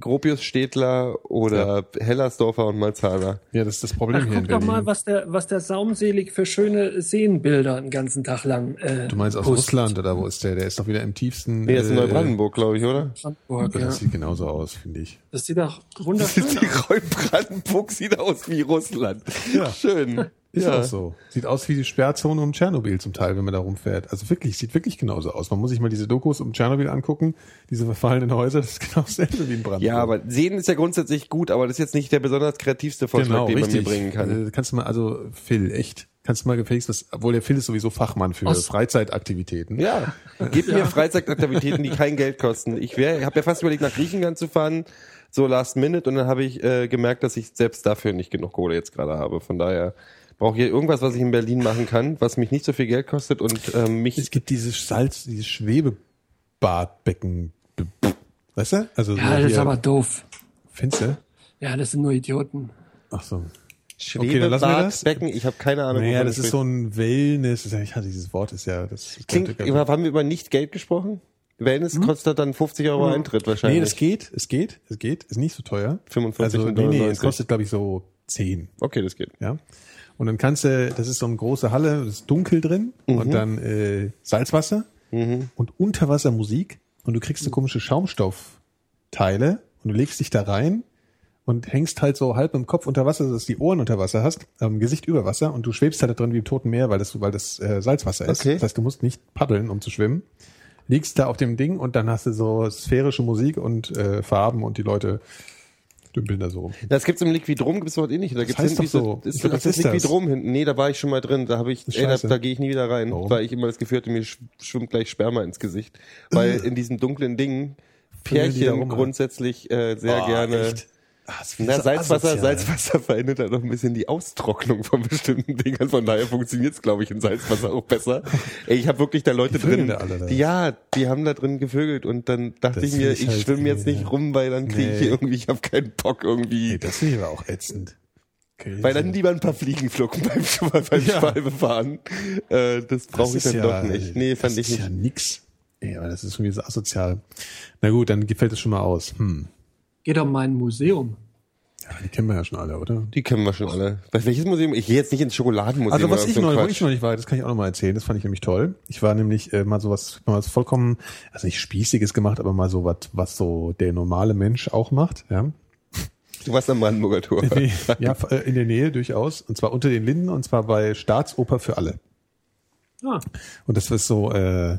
Gropius Städtler oder Hellersdorfer und Malzahler. Ja, das ist das Problem Ach, hier in guck doch Berlin. mal, was der, was der Saumselig für schöne Seenbilder den ganzen Tag lang. Äh, du meinst aus postet. Russland oder wo ist der? Der ist doch wieder im tiefsten. Nee, das ist in äh, Neubrandenburg, glaube ich, oder? Brandenburg, ja. Das sieht genauso aus, finde ich. Das sieht doch wunderschön aus. Neubrandenburg sieht aus wie Russland. Ja. Schön. Ist ja. auch so. Sieht aus wie die Sperrzone um Tschernobyl zum Teil, wenn man da rumfährt. Also wirklich, sieht wirklich genauso aus. Man muss sich mal diese Dokus um Tschernobyl angucken, diese verfallenen Häuser, das ist genau dasselbe wie in Brandenburg. Ja, aber sehen ist ja grundsätzlich gut, aber das ist jetzt nicht der besonders kreativste Vorschlag, den man mir bringen kann. Äh, kannst du mal, also Phil, echt, kannst du mal gefälligst was, obwohl der Phil ist sowieso Fachmann für Aus- Freizeitaktivitäten. Ja, gib mir Freizeitaktivitäten, die kein Geld kosten. Ich wäre, ich habe ja fast überlegt, nach Griechenland zu fahren, so last minute, und dann habe ich äh, gemerkt, dass ich selbst dafür nicht genug Kohle jetzt gerade habe. Von daher brauche ich irgendwas, was ich in Berlin machen kann, was mich nicht so viel Geld kostet und ähm, mich Es gibt dieses Salz, dieses Schwebebadbecken. Weißt du? Also Ja, das ist aber doof. Findest du? Ja, das sind nur Idioten. Ach so. Okay. Schwebebadbecken, ich habe keine Ahnung. Naja, das ist so ein Wellness. Ich hatte dieses Wort ist ja, das Klingt, haben wir über nicht Geld gesprochen? Wellness kostet dann 50 Euro Eintritt wahrscheinlich. Nee, das geht, es geht, es geht, ist nicht so teuer. 45 also, nee, nee, 99. es kostet glaube ich so 10, Okay, das geht. ja. Und dann kannst du, das ist so eine große Halle, es ist dunkel drin und dann äh, Salzwasser und Unterwassermusik und du kriegst so komische Schaumstoffteile und du legst dich da rein und hängst halt so halb im Kopf unter Wasser, dass du die Ohren unter Wasser hast, ähm, Gesicht über Wasser und du schwebst halt da drin wie im Toten Meer, weil das, weil das äh, Salzwasser ist. Okay. Das heißt, du musst nicht paddeln, um zu schwimmen. Liegst da auf dem Ding und dann hast du so sphärische Musik und äh, Farben und die Leute dümpeln da so rum. Das gibt's im Liquidrom, gibt's dort eh nicht. Da gibt's heißt hinten doch so. Ist, glaub, das das ist ist das. Liquidrom hinten. Nee, da war ich schon mal drin. Da habe ich, ey, da, da gehe ich nie wieder rein, Warum? weil ich immer das Gefühl hatte, mir sch- schwimmt gleich Sperma ins Gesicht. Weil in diesen dunklen Dingen Pärchen grundsätzlich äh, sehr Oh, gerne. echt? Das ist Na, Salzwasser, asozial. Salzwasser verändert halt noch ein bisschen die Austrocknung von bestimmten Dingen. Von daher funktioniert's, glaube ich, in Salzwasser auch besser. Ey, ich habe wirklich da Leute Die drin. da alle da. die, ja, die haben da drin gevögelt und dann dachte Das ich mir, ich ich halt schwimme jetzt irgendwie, nicht ja. rum, weil dann kriege ich Nee. irgendwie, ich habe keinen Bock irgendwie. Nee, das finde ich aber auch ätzend. Okay, Weil dann lieber ein paar Fliegenflocken beim, beim Ja. Schwalbe fahren. Äh, das brauche ich ist dann doch nicht. Nee, fand das ich ist nicht. ja nix. Ja, das ist wieder so asozial. Na gut, dann gefällt es schon mal aus. Hm. Geht doch mal in ein Museum. Ja, die kennen wir ja schon alle, oder? Die kennen wir schon alle. Bei welches Museum? Ich gehe jetzt nicht ins Schokoladenmuseum. Also was ich so noch, wo ich noch nicht war, das kann ich auch noch mal erzählen. Das fand ich nämlich toll. Ich war nämlich äh, mal sowas, mal was vollkommen, also nicht spießiges gemacht, aber mal so was, was so der normale Mensch auch macht. Ja, Du warst am Brandenburger Tor. Ja äh, in der Nähe durchaus. Und zwar unter den Linden und zwar bei Staatsoper für alle. Ah, Und das ist so, äh,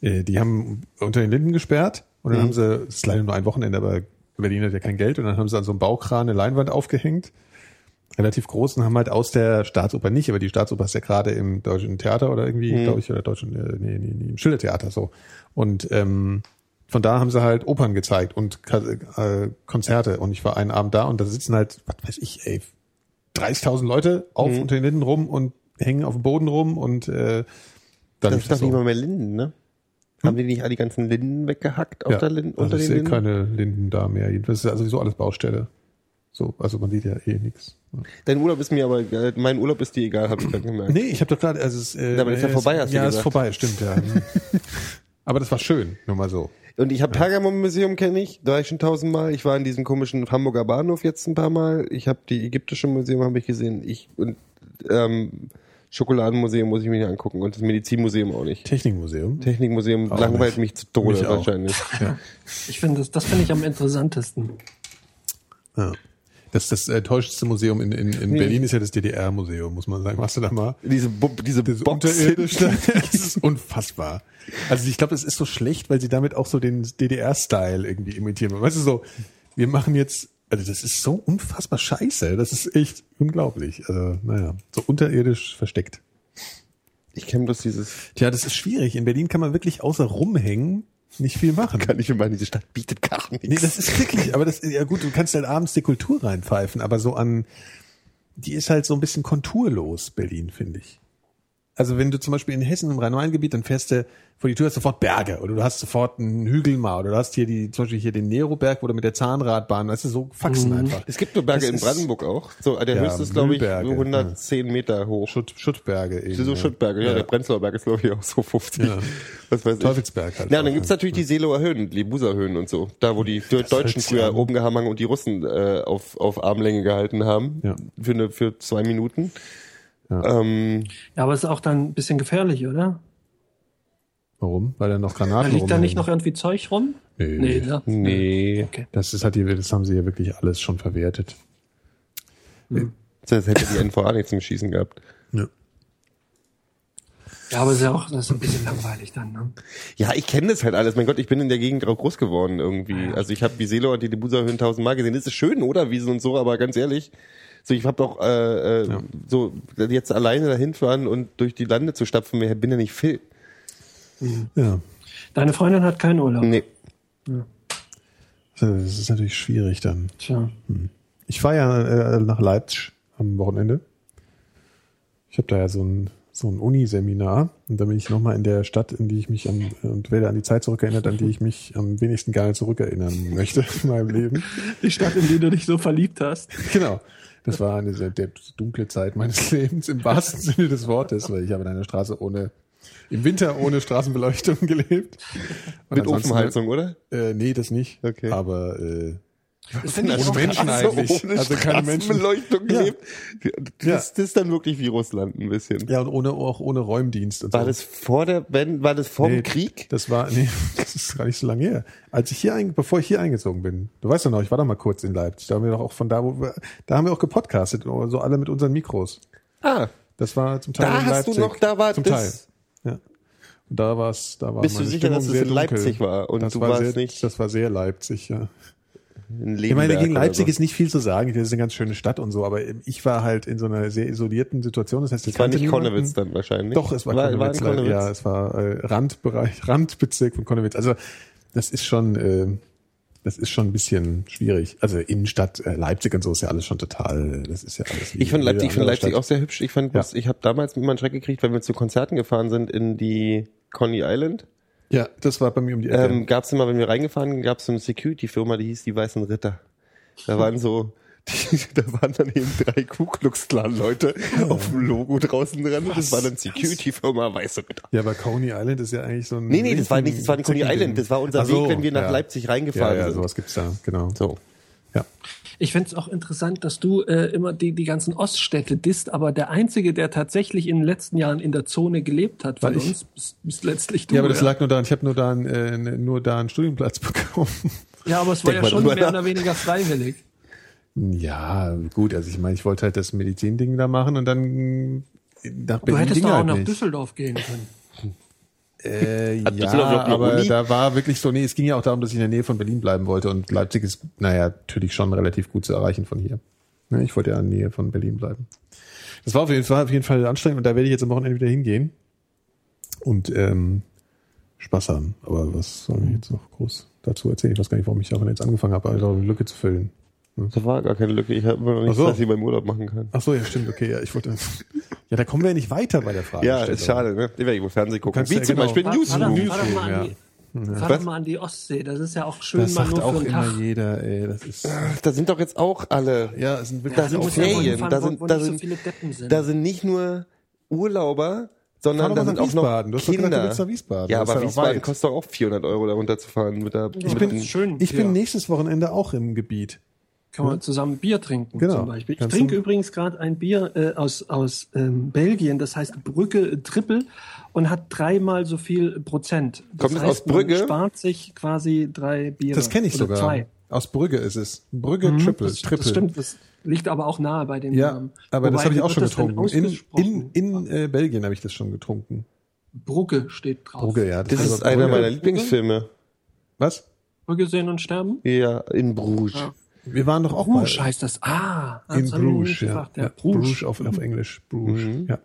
äh, die haben unter den Linden gesperrt und dann haben sie, das ist leider nur ein Wochenende, aber Berlin hat ja kein Geld und dann haben sie an so einem Baukran eine Leinwand aufgehängt, relativ groß und haben halt aus der Staatsoper nicht, aber die Staatsoper ist ja gerade im Deutschen Theater oder irgendwie, glaube ich, oder Deutschen, äh, nee, nee, nee, im Schillertheater so. Und ähm, von da haben sie halt Opern gezeigt und äh, Konzerte und ich war einen Abend da und da sitzen halt, was weiß ich, ey, 30.000 Leute auf Mhm. unter den Linden rum und hängen auf dem Boden rum und äh, dann Das ist doch so. nicht mal mehr Linden, ne? Haben die nicht all die ganzen Linden weggehackt auf ja, der Linden, also ich den sehe Linden? keine Linden da mehr. Das ist also sowieso alles Baustelle. So, also man sieht ja eh nichts. Dein Urlaub ist mir aber, äh, mein Urlaub ist dir egal, habe ich gerade gemerkt. Nee, ich habe doch gerade, also es, äh, Aber ist ja es- vorbei, hast du Ja, ist gesagt. vorbei, stimmt, ja. Aber das war schön, nur mal so. Und ich habe Pergamon-Museum kenne ich, da war ich schon tausendmal. Ich war in diesem komischen Hamburger Bahnhof jetzt ein paar Mal. Ich habe die ägyptische Museum habe ich gesehen. Ich und ähm, Schokoladenmuseum muss ich mir nicht angucken und das Medizinmuseum auch nicht. Technikmuseum. Technikmuseum Auch langweilt nicht. mich zu Tode Mich wahrscheinlich. ich finde das, das finde ich am interessantesten. Ja. Das, das äh, täuschendste Museum in, in, in Berlin ist ja das DDR-Museum, muss man sagen. Machst du da mal? Diese, Bu diese Das Box Unterirdische. Das ist unfassbar. Also ich glaube, es ist so schlecht, weil sie damit auch so den DDR-Style irgendwie imitieren. Weißt du so, wir machen jetzt, also das ist so unfassbar scheiße. Das ist echt unglaublich. Also, naja, so unterirdisch versteckt. Ich kenne bloß dieses, Tja, das ist schwierig. In Berlin kann man wirklich außer rumhängen nicht viel machen. kann ich mir meinen, diese Stadt bietet gar nichts. Nee, das ist wirklich, aber das, ja gut, du kannst halt abends die Kultur reinpfeifen, aber so an, die ist halt so ein bisschen konturlos, Berlin, finde ich. Also wenn du zum Beispiel in Hessen im Rhein-Main-Gebiet, dann fährst du vor die Tür hast du sofort Berge oder du hast sofort einen Hügel mal oder du hast hier die, zum Beispiel hier den Neroberg, wo du mit der Zahnradbahn, weißt du, so Faxen einfach. Es gibt nur Berge Das in Brandenburg auch. So, der Ja, höchste ist, glaube ich, Müllberge, 110 Meter hoch. Schutt, Schuttberge eben. So ja. Schuttberge, ja, der Prenzlauer Berg ist, glaube ich, auch so 50. Ja. Was weiß ich. Teufelsberg halt Ja, dann gibt's ja. natürlich die Seelower Höhen, die Buser Höhen und so. Da, wo die Deutschen hört sich früher oben gehangen und die Russen äh, auf, auf Armlänge gehalten haben. Ja. Für, eine, für zwei Minuten. Ja. Ähm, Ja, aber es ist auch dann ein bisschen gefährlich, oder? Warum? Weil da noch Da Granaten liegt da nicht noch irgendwie Zeug rum? Nee. Nee, ne? nee. Okay. Das ist halt die, das haben sie ja wirklich alles schon verwertet. Das hätte die NVA nicht zum Schießen gehabt. Ja. Ja, aber es ist ja auch das ist ein bisschen langweilig dann, ne? Ja, ich kenne das halt alles. Mein Gott, ich bin in der Gegend auch groß geworden irgendwie. Also ich habe die Seelower und die Buser Höhen tausendmal gesehen. Das ist schön, oder? Wiesen und so, aber ganz ehrlich, so ich habe doch äh, äh, so jetzt alleine dahin fahren und durch die Lande zu stapfen, mehr bin ja nicht Phil. ja. Deine Freundin hat keinen Urlaub. Nee. Das ist natürlich schwierig dann. Tja. Ich fahre ja äh, nach Leipzig am Wochenende. Ich habe da ja so ein, so ein Uniseminar und da bin ich nochmal in der Stadt, in die ich mich an, und werde an die Zeit zurückerinnert, an die ich mich am wenigsten gerne zurückerinnern möchte in meinem Leben. Die Stadt, in die du dich so verliebt hast. Genau. Das war eine sehr dunkle Zeit meines Lebens im wahrsten Sinne des Wortes, weil ich habe in einer Straße ohne, im Winter ohne Straßenbeleuchtung gelebt. Und Mit Ofenheizung, oder? Äh, nee, das nicht. Okay. Aber äh, Das ohne auch Menschen krass. eigentlich. ohne Also keine Menschen. Straßenbeleuchtung Ja. Das, das ist dann wirklich wie Russland ein bisschen. ja, und ohne auch ohne Räumdienst und War so. das vor der, wenn, war das vor Nee, dem Krieg? Das war, nee, das ist gar nicht so lange her. Als ich hier, ein, bevor ich hier eingezogen bin, du weißt doch noch, ich war doch mal kurz in Leipzig, da haben wir doch auch von da, wo wir, da haben wir auch gepodcastet, so alle mit unseren Mikros. Ah, Das war zum Teil Da in hast Leipzig. du noch- da war zum das- Teil. Ja. Und da war es, da war Bist du sicher, Stimmung dass es in dunkel. Leipzig war und das du war warst sehr, nicht- Das war sehr Leipzig, ja. In Ich meine, Lebenberg gegen Leipzig so. ist nicht viel zu sagen. Das ist eine ganz schöne Stadt und so, aber ich war halt in so einer sehr isolierten Situation. Das heißt, ich Es war nicht. Konnewitz dann wahrscheinlich. Doch, es war, war, Konnewitz. war Konnewitz. Ja, es war äh, Randbereich, Randbezirk von Konnewitz. Also das ist schon, äh, das ist schon ein bisschen schwierig. Also Innenstadt äh, Leipzig und so ist ja alles schon total. Das ist ja alles. Ich fand Leipzig, ich fand Leipzig Stadt. auch sehr hübsch. Ich fand, Ja. ich habe damals immer einen Schreck gekriegt, weil wir zu Konzerten gefahren sind in die Coney Island. Ja, das war bei mir um die Ecke. Ähm, gab's immer, wenn wir reingefahren, gab's so eine Security-Firma, die hieß die Weißen Ritter. Da waren so, die, da waren dann eben drei Ku Klux Klan Leute auf dem Logo draußen dran. und das war dann Security-Firma Weiße Ritter. ja, aber Coney Island ist ja eigentlich so ein. Nee, nee, das war nicht, das war die Coney Island. Das war unser so, Weg, wenn wir nach ja. Leipzig Ja, reingefahren ja, sind. sowas gibt's da, genau. So. Ja. Ich finde es auch interessant, dass du äh, immer die, die ganzen Oststädte disst, aber der Einzige, der tatsächlich in den letzten Jahren in der Zone gelebt hat von Weil ich- uns, bist, bist letztlich du. Ja, aber das lag nur daran, ich habe nur da einen, äh, nur da einen Studienplatz bekommen. ja, aber es war Denk ja schon mehr nach. oder weniger freiwillig. Ja, gut, also ich meine, ich wollte halt das Medizinding da machen und dann nach Du Berlin hättest ging doch auch halt nach nicht. Düsseldorf gehen können. Äh, Hat ja, aber Uni? da war wirklich so, nee, es ging ja auch darum, dass ich in der Nähe von Berlin bleiben wollte und Leipzig ist, naja, natürlich schon relativ gut zu erreichen von hier. Ne, ich wollte ja in der Nähe von Berlin bleiben. Das war auf jeden Fall, auf jeden Fall anstrengend und da werde ich jetzt am Wochenende wieder hingehen und ähm, Spaß haben. Aber was soll ich jetzt noch groß dazu erzählen? Ich weiß gar nicht, warum ich auch jetzt angefangen habe, also eine Lücke zu füllen. Da war gar keine Lücke. Ich habe immer noch nichts, so. was ich beim Urlaub machen kann. Ach so, ja, stimmt, okay, ja, ich wollte. Ja, da kommen wir ja nicht weiter bei der Frage. Ja, ist schade, ne? Ich werde irgendwo Fernsehen gucken. Wie ja zum genau- Beispiel Fahr, fahr, doch, Newsroom. fahr, doch mal ja. an die, fahr Was? doch mal an die Ostsee. Das ist ja auch schön Das mal sagt nur auch für immer Tag. jeder, ey, das ist. Da sind doch jetzt auch alle. Ja, es sind wirklich Da sind ja wohin Ferien. fahren, Da sind, wo da nicht so sind, viele Deppen sind. da sind nicht nur Urlauber, Fahr sondern da sind auch noch Wiesbaden. Du hast gesagt, du Kinder. Wiesbaden. Ja, Das aber halt auch Wiesbaden weit. kostet doch auch 400 Euro, da runterzufahren mit der. Ich mit bin schön. Ich bin ja. nächstes Wochenende auch im Gebiet. Kann man zusammen Bier trinken Genau. zum Beispiel. Ich Kannst trinke übrigens gerade ein Bier äh, aus, aus ähm, Belgien, das heißt Brügge Triple und hat dreimal so viel Prozent. Das Kommt es heißt, aus Brügge? Man spart sich quasi drei Bier. Das kenne ich oder sogar. Zwei. Aus Brügge ist es. Brügge Mhm, Triple. das, Triple. das stimmt, das liegt aber auch nahe bei dem Ja, Namen. aber das Wobei, habe ich auch schon das getrunken. In, in, in äh, Belgien habe ich das schon getrunken. Brugge steht drauf. Brügge, ja. Das ist aber einer meiner Lieblingsfilme. Was? Brügge sehen und sterben? Ja, in Bruges. Ja. Wir waren doch auch mal Bruges heißt das. Ah, in Bruges. Ja. gefragt. Ja. Ja, Bruges. Bruges auf, auf Englisch. Bruges. Mhm. Ja.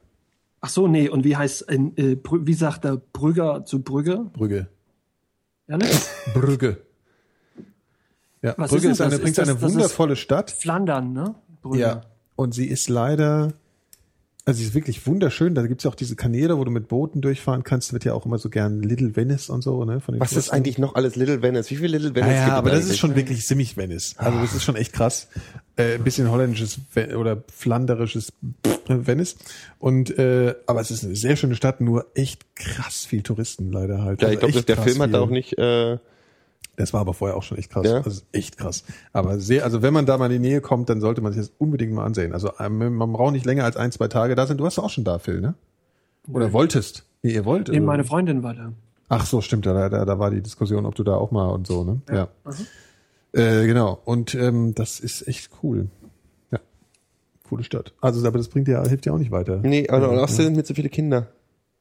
Ach so, nee, und wie heißt, in, äh, wie sagt der Brügger zu Brügge? Brügge. Ja, ne? Brügge. Ja, Was Brügge ist ist, eine, das? übrigens Ist das- eine das ist- wundervolle Stadt. Flandern, ne? Brügge. Ja. Und sie ist leider, Also sie ist wirklich wunderschön. Da gibt's ja auch diese Kanäle, wo du mit Booten durchfahren kannst. Wird ja auch immer so gern Little Venice und so, ne? Von den Was ist Touristen. eigentlich noch alles Little Venice? Wie viele Little Venice Ja, ja, gibt es aber das ist schon wirklich ziemlich Venice. Also das ist schon echt krass. Äh, ein bisschen holländisches oder flanderisches Venice. Und äh, aber es ist eine sehr schöne Stadt, nur echt krass viel Touristen leider halt. Ja, Also ich glaube, echt der Film hat viel. da auch nicht. Äh, Das war aber vorher auch schon echt krass. Ja? Also echt krass. Aber sehr, also wenn man da mal in die Nähe kommt, dann sollte man sich das unbedingt mal ansehen. Also ähm, man braucht nicht länger als ein, zwei Tage da sein. Du hast auch schon da, Phil, ne? Oder wolltest? Nee, ihr wollt. Nee, meine Freundin war da. Ach so, stimmt. Da, da, da war die Diskussion, ob du da auch mal und so, ne? Ja. Äh, genau. Und ähm, das ist echt cool. Ja. Coole Stadt. Also, aber das bringt ja, hilft ja auch nicht weiter. nee, aber außerdem sind mir zu viele Kinder.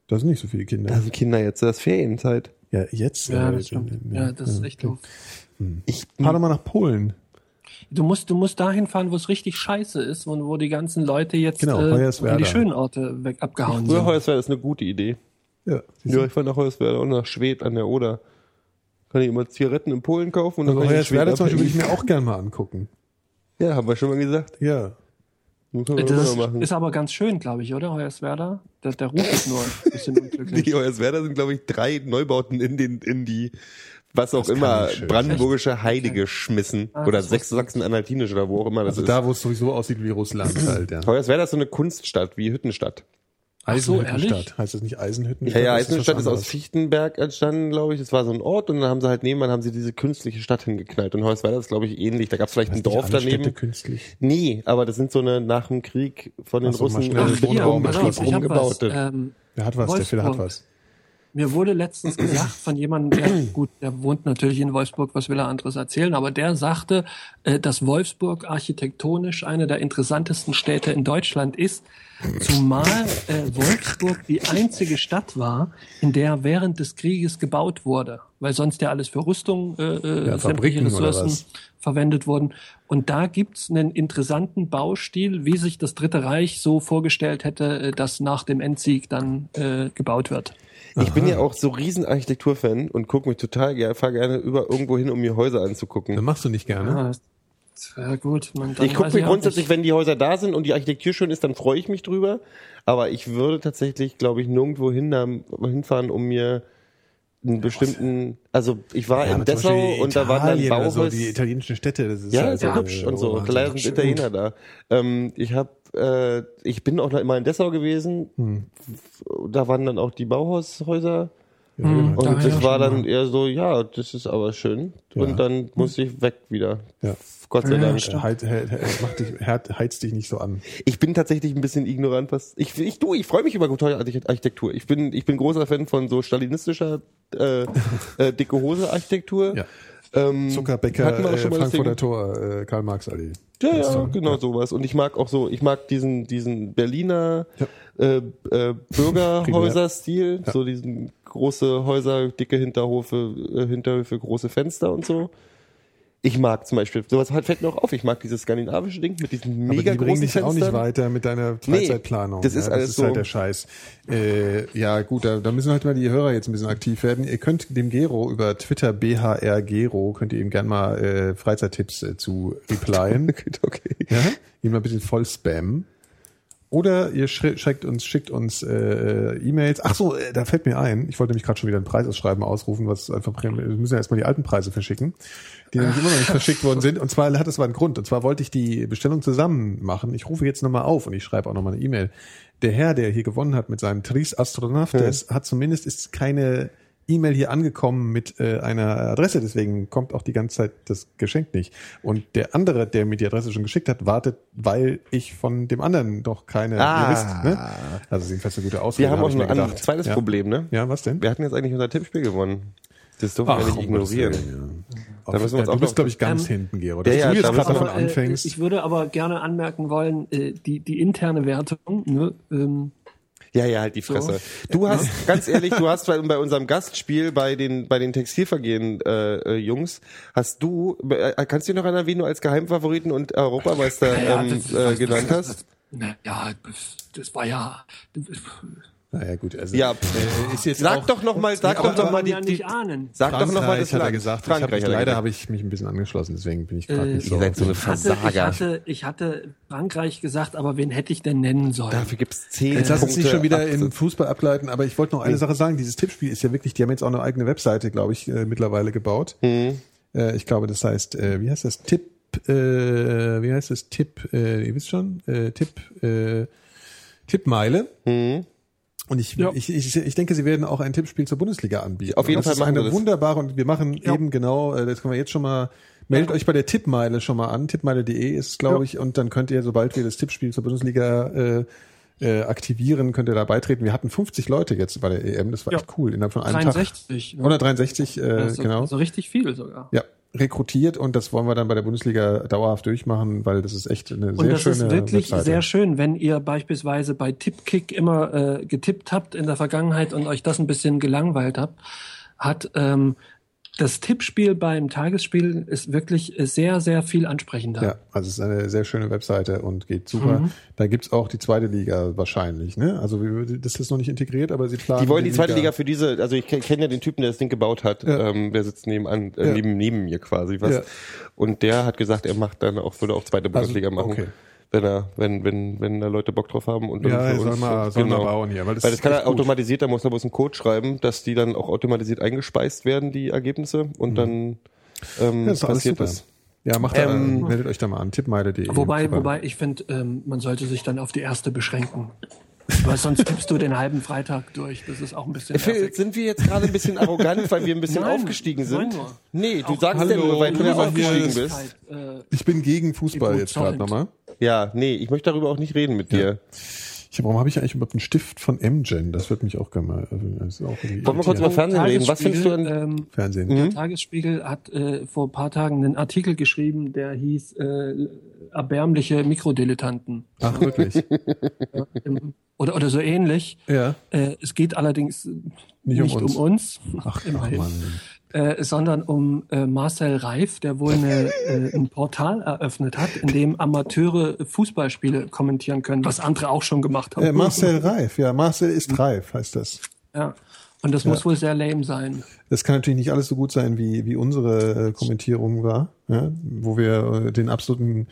Da sind nicht so viele Kinder. Also Kinder jetzt, das ist Ferienzeit. Ja, jetzt. Ja, äh, das stimmt. Ja, das ist echt doof. Ich, Fahr doch mal nach Polen. Du musst, du musst dahin fahren, wo es richtig scheiße ist und wo die ganzen Leute jetzt Genau, äh, die schönen Orte weg abgehauen sind. Hoyerswerda ist eine gute Idee. Ja. Ja, ich fahre nach Hoyerswerda und nach Schwedt an der Oder. Kann ich immer Zigaretten in Polen kaufen und dann Also kann ich Hoyerswerda zum Beispiel würde ich mir auch gern mal angucken. Ja, haben wir schon mal gesagt. Ja. Muss man Das machen. ist aber ganz schön, glaube ich, oder? Hoyerswerda? Der, der Ruf ist nur ein bisschen unglücklich. Die Hoyerswerda sind, glaube ich, drei Neubauten in den, in die, was auch immer, brandenburgische Heide geschmissen. Ah, oder sechs Sachsen-Anhaltinisch oder wo auch immer das Also ist. da, wo es sowieso aussieht wie Russland halt, ja. Hoyerswerda ist so eine Kunststadt, wie Hüttenstadt. Ach so, Eisenhüttenstadt. ehrlich? heißt das nicht Eisenhütten? Ja, ja, Das Eisenstadt was ist aus. Fichtenberg entstanden, glaube ich. Das war so ein Ort und dann haben sie halt nebenan haben sie diese künstliche Stadt hingeknallt. Und Hoyerswerda ist, glaube ich, ähnlich. Da gab es vielleicht ein Heißt nicht Dorf alle Städte daneben. künstlich. Nee, aber das sind so eine nach dem Krieg von den so, mal Russen Ach, hier, umgebaut- umgebaute. Ähm, Wer hat was? Der Phil hat Wolfsburg. was. Mir wurde letztens gesagt von jemandem, der, gut, der wohnt natürlich in Wolfsburg, was will er anderes erzählen, aber der sagte, äh, dass Wolfsburg architektonisch eine der interessantesten Städte in Deutschland ist, zumal äh, Wolfsburg die einzige Stadt war, in der während des Krieges gebaut wurde, weil sonst ja alles für Rüstung, äh, äh, Ja, sämtliche Ressourcen verwendet wurden. Und da gibt's einen interessanten Baustil, wie sich das Dritte Reich so vorgestellt hätte, äh, dass nach dem Endsieg dann äh, gebaut wird. Ich bin ja auch so riesen Architekturfan und gucke mich total gerne, fahre gerne über irgendwo hin, um mir Häuser Das anzugucken. machst du nicht gerne. Ah, das wäre gut. Man, Ich gucke mir grundsätzlich, wenn die Häuser da sind und die Architektur schön ist, dann freue ich mich drüber. Aber ich würde tatsächlich, glaube ich, nirgendwo hin, hinfahren, um mir einen bestimmten, also ich war Ja, in Dessau und da waren dann Bauhäuser. so, die italienischen Städte, das ist Ja, halt ja so, hübsch äh, und so. oh, Vielleicht sind. Italiener da. Ähm, ich habe, äh, ich bin auch noch immer in Dessau gewesen. Hm. Da waren dann auch die Bauhaushäuser. Ja, genau. Und Da das ja war dann eher so, ja, das ist aber schön. Ja. Und dann musste ich weg wieder. Ja. Gott sei Ja, Dank. stimmt. Halt, halt, halt, mach dich, halt, heiz dich nicht so an. Ich bin tatsächlich ein bisschen ignorant, was ich ich du, ich freue mich über Archite- Architektur. Ich bin ich bin großer Fan von so stalinistischer äh, äh, dicke Hose Architektur. Ja. Ähm, Zuckerbäcker, hatten wir auch äh, schon mal das Frankfurter Ding. Tor, äh, Karl Marx Allee. Ja, ja, toll. genau sowas. Und ich mag auch so, ich mag diesen diesen Berliner äh, äh, Bürgerhäuser-Stil, so diesen große Häuser, dicke Hinterhofe, äh, Hinterhöfe, große Fenster und so. Ich mag zum Beispiel, sowas halt fällt mir auch auf, ich mag dieses skandinavische Ding mit diesen Aber mega die bringen großen dich auch Fenstern. nicht weiter mit deiner Freizeitplanung. das ist ja, alles das ist so- halt der Scheiß. Äh, ja, gut, da, da müssen halt mal die Hörer jetzt ein bisschen aktiv werden. Ihr könnt dem Gero über Twitter BHR Gero, könnt ihr ihm gerne mal äh, Freizeittipps äh, zu replyen. okay. ja? Ihn mal ein bisschen voll spammen. Oder ihr schickt uns, schickt uns äh, E-Mails. Ach so, äh, da fällt mir ein. Ich wollte nämlich gerade schon wieder ein Preisausschreiben ausrufen, was einfach wir müssen ja erstmal die alten Preise verschicken, die nämlich immer noch nicht verschickt worden sind. Und zwar hat das aber einen Grund. Und zwar wollte ich die Bestellung zusammen machen. Ich rufe jetzt nochmal auf und ich schreibe auch nochmal eine E-Mail. Der Herr, der hier gewonnen hat mit seinem Tris Astronautas, hat zumindest ist keine E-Mail hier angekommen mit äh, einer Adresse, deswegen kommt auch die ganze Zeit das Geschenk nicht. Und der andere, der mir die Adresse schon geschickt hat, wartet, weil ich von dem anderen doch keine Ah. ne? Also jedenfalls eine gute Ausrede. Wir haben hab auch noch ein gedacht. zweites ja. Problem, ne? Ja, was denn? Wir hatten jetzt eigentlich unser Tippspiel gewonnen. Das dürfen wir nicht um ignorieren. Willen, ja. Da müssen wir uns du auch bist, noch- glaube ich, ganz Ähm, hinten, Gero. ja, Dass ja, du jetzt da gerade davon Aber, anfängst. ich würde aber gerne anmerken wollen, äh, die, die interne Wertung, ne, ähm, Ja, ja, halt die Fresse. Du hast, ganz ehrlich, du hast bei, bei unserem Gastspiel bei den bei den Textilvergehen äh, äh, Jungs, hast du, äh, kannst du dich noch erinnern, wen du als Geheimfavoriten und Europameister Ja, ähm, das- äh, genannt das- hast? na, ja, das, das war ja, Naja, gut. Also, Ja, äh, ist jetzt sag auch, doch noch mal, sag doch noch kann mal man die, ja die sag doch noch mal Frankreich das hat er gesagt. Frankreich er leider habe ich mich ein bisschen angeschlossen, deswegen bin ich gerade Äh, nicht so. Ihr seid so eine Ich hatte, ich, Versager. hatte, ich hatte Frankreich gesagt, aber wen hätte ich denn nennen sollen? Dafür gibt's zehn Jetzt lass uns nicht schon wieder in Abzug. Fußball ableiten, aber ich wollte noch eine Sache sagen. Dieses Tippspiel ist ja wirklich, die haben jetzt auch eine eigene Webseite, glaube ich, äh, mittlerweile gebaut. Mhm. Äh, ich glaube, das heißt, äh, wie heißt das? Tipp, äh, wie heißt das? Tipp, äh, ihr wisst schon, äh, Tipp, äh, Tippmeile. Und ich, Ja. ich, ich, ich denke, sie werden auch ein Tippspiel zur Bundesliga anbieten. Auf jeden das Fall ist machen wir eine das. wunderbare und wir machen eben genau, äh, das können wir jetzt schon mal, meldet euch bei der Tippmeile schon mal an. Tippmeile.de ist, glaube ich, und dann könnt ihr, sobald wir das Tippspiel zur Bundesliga äh, äh, aktivieren, könnt ihr da beitreten. Wir hatten 50 Leute jetzt bei der EM, das war Ja. echt cool, innerhalb von einem 63. Tag. ne? Oder 63, äh, genau. Also richtig viel sogar. Ja, rekrutiert und das wollen wir dann bei der Bundesliga dauerhaft durchmachen, weil das ist echt eine Und sehr das schöne ist wirklich Webseite. sehr schön, wenn ihr beispielsweise bei Tippkick immer äh, getippt habt in der Vergangenheit und euch das ein bisschen gelangweilt habt, hat ähm, das Tippspiel beim Tagesspiel ist wirklich sehr, sehr viel ansprechender. Ja, also es ist eine sehr schöne Webseite und geht super. Mhm. Da gibt's auch die zweite Liga wahrscheinlich, ne? Also wir- das ist noch nicht integriert, aber sie planen. Die wollen die zweite Liga für diese, also ich kenne ja den Typen, der das Ding gebaut hat, Ja. ähm, der sitzt nebenan, äh, Ja. neben, neben mir quasi, was. Ja. Und der hat gesagt, er macht dann auch, würde auch zweite Bundesliga machen. okay. Wenn er, wenn, wenn, wenn da Leute Bock drauf haben und dann Ja, für uns, mal, soll genau. bauen hier, weil das, Weil das kann er automatisiert, da muss er bloß einen Code schreiben, dass die dann auch automatisiert eingespeist werden, die Ergebnisse, und dann ähm, Mhm. Ja, das passiert super. das. Ja, macht da, Ähm, meldet euch da mal an, tippmeide.de. Wobei, Super. wobei ich finde, ähm, man sollte sich dann auf die erste beschränken. Weil sonst tippst du den halben Freitag durch. Das ist auch ein bisschen Phil, nervig. sind wir jetzt gerade ein bisschen arrogant, weil wir ein bisschen Nein, aufgestiegen sind? nur. Nee, du Auch- sagst ja nur, weil du ja, aufgestiegen hier bist. Äh, Ich bin gegen Fußball jetzt gerade nochmal. Ja, nee, ich möchte darüber auch nicht reden mit dir. Ich, warum habe ich eigentlich überhaupt einen Stift von MGen? Das wird mich auch gerne mal. also, Das ist auch irgendwie Wollen wir kurz über Fernsehen reden? Was findest du an, ähm, Fernsehen. Mhm. Tagesspiegel hat äh, vor ein paar Tagen einen Artikel geschrieben, der hieß äh, erbärmliche Mikrodilettanten. Ach, wirklich? Im- Oder, oder so ähnlich. ja. Äh, es geht allerdings Nicht nicht, um uns. um uns, Ach, ach immerhin, Mann. Äh, sondern um äh, Marcel Reif, der wohl eine, äh, ein Portal eröffnet hat, in dem Amateure Fußballspiele kommentieren können, was andere auch schon gemacht haben. Äh, Marcel Reif, ja, Marcel ist reif, heißt das. Ja. Und das muss wohl sehr lame sein. Das kann natürlich nicht alles so gut sein, wie, wie unsere äh, Kommentierung war, ja? wo wir äh, den absoluten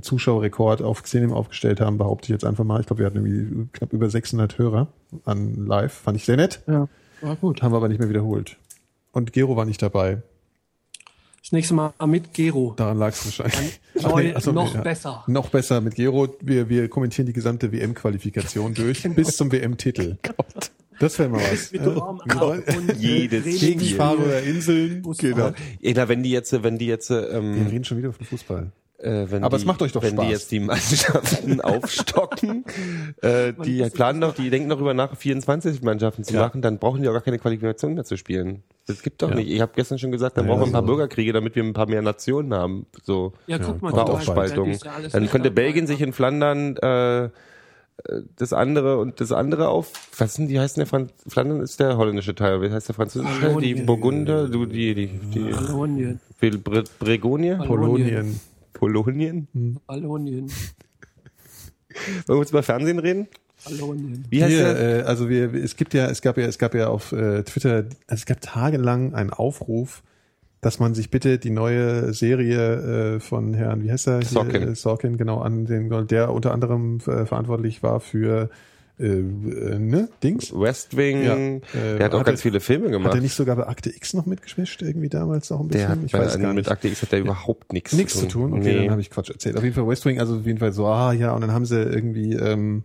Zuschauerrekord auf Xenim aufgestellt haben, behaupte ich jetzt einfach mal. Ich glaube, wir hatten irgendwie knapp über 600 Hörer an live. Fand ich sehr nett. Ja, war gut. Haben wir aber nicht mehr wiederholt. Und Gero war nicht dabei. Das nächste Mal mit Gero. Daran lag es wahrscheinlich. Ach Neu, nee, ach so, noch ja. besser. Noch besser mit Gero. Wir, wir kommentieren die gesamte WM-Qualifikation durch bis zum WM-Titel. Das wäre mal was. Mit Ja. ab und Jedes Training Gegen Spiel. Fahrer Inseln. Genau. Na, wenn die jetzt, wenn die jetzt, Wir ähm, reden schon wieder von Fußball. äh, wenn Aber die, es macht euch doch wenn Spaß. die jetzt die Mannschaften aufstocken, äh, die planen doch, die denken darüber nach, 24 Mannschaften zu Ja. machen, dann brauchen die auch gar keine Qualifikation mehr zu spielen. Das gibt doch Ja. nicht. Ich habe gestern schon gesagt, dann Ja, brauchen wir ein paar so. Bürgerkriege, damit wir ein paar mehr Nationen haben. So. Ja, guck mal, Beispiel, Aufspaltung. das ist ja alles Dann könnte. Belgien sich in Flandern äh, das andere und das andere auf. Was sind die heißen der Fran Flandern ist der holländische Teil. Wie heißt der französische Teil? Die. Burgunder, du die die die Wallonien. Bre Bre Bregonie, Polonien. Polonien. Wollen wir uns über Fernsehen reden? Wie heißt der? äh, also wir, es gibt ja, es gab ja, es gab ja auf äh, Twitter, also es gab tagelang einen Aufruf, dass man sich bitte die neue Serie äh, von Herrn, wie heißt er? Hier, Sorkin. äh, Sorkin, genau, an den, der unter anderem äh, verantwortlich war für äh, äh, ne, Dings. West Wing. Ja, äh, der hat auch hat ganz er- viele Filme Hat gemacht. er nicht sogar bei Akte X noch mitgeschmischt, irgendwie damals noch ein bisschen? der hat ich weiß gar mit nicht. Akte X hat der überhaupt nichts Nichts zu tun. Okay, Nee. dann habe ich Quatsch erzählt. Auf jeden Fall West Wing, also auf jeden Fall so, ah ja, und dann haben sie irgendwie ähm,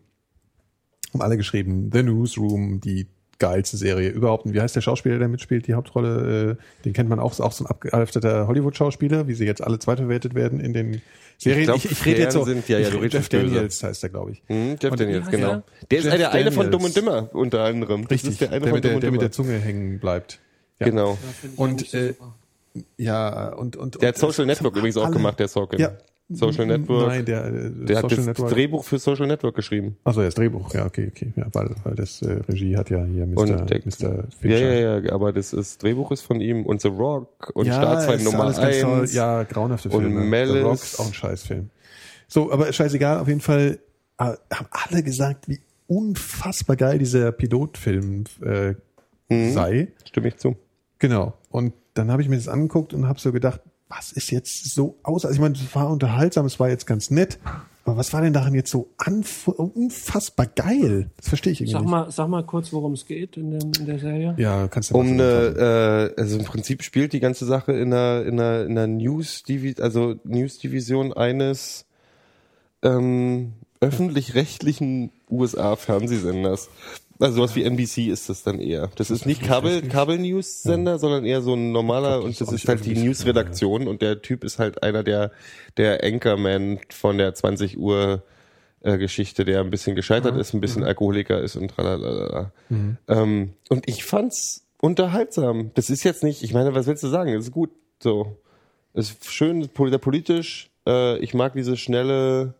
haben alle geschrieben, The Newsroom, die geilste Serie überhaupt. Und wie heißt der Schauspieler, der mitspielt, die Hauptrolle? Äh, den kennt man auch, ist auch so ein abgehalfterter Hollywood-Schauspieler, wie sie jetzt alle zweitverwertet werden in den Serien. glaub, ich, ich rede jetzt so, Fernsehen- ja, ja, ich, Jeff. Daniels heißt der, glaube ich. Hm, Jeff Und- Daniels, genau. der? Der ist Jeff der eine von. Dumm und Dümmer unter anderem. Das Richtig, ist der eine der, von mit Dumm der, und der mit der Zunge hängen bleibt. Ja. Genau. Und äh, ja, und und Der hat und, Social Network übrigens auch alle- gemacht, der Sorkin. Ja. Social Network. Nein, der, äh, Der hat das Network. Drehbuch für Social Network geschrieben. Achso, ja, das Drehbuch, ja, okay, okay. Ja, weil, weil das äh, Regie hat ja hier Mr. Und der- Mr. Ja, Fincher. ja, ja, aber das ist, Drehbuch ist von ihm und The Rock und ja, Staatsfeind Nummer alles ganz toll. eins. Ja, grauenhafte Und Filme. Malice. The Rock ist auch ein Scheißfilm. So, aber scheißegal, auf jeden Fall äh, haben alle gesagt, wie unfassbar geil dieser Pilotfilm äh, Mhm. sei. Stimme ich zu. Genau. Und dann habe ich mir das angeguckt und habe so gedacht, was ist jetzt so aus? Also ich meine, es war unterhaltsam, es war jetzt ganz nett, aber was war denn daran jetzt so unfassbar geil? Das verstehe ich irgendwie Sag nicht. mal, sag mal kurz, worum es geht in, dem, in der Serie. Ja, kannst du mal Um eine, äh, also im Prinzip spielt die ganze Sache in einer, in einer, in einer News, also News-Division eines ähm, öffentlich-rechtlichen USA-Fernsehsenders. Also sowas wie NBC ist das dann eher. Das ist nicht Kabel, Kabel-News-Sender, sondern eher so ein normaler und das ist halt die News-Redaktion und der Typ ist halt einer der, der Anchorman von der 20 Uhr äh, Geschichte, der ein bisschen gescheitert ist, ein bisschen Alkoholiker ist und tralalala. Ähm, und ich fand's unterhaltsam. Das ist jetzt nicht, ich meine, was willst du sagen? Es ist gut so. Es ist schön, politisch. Äh, ich mag diese schnelle.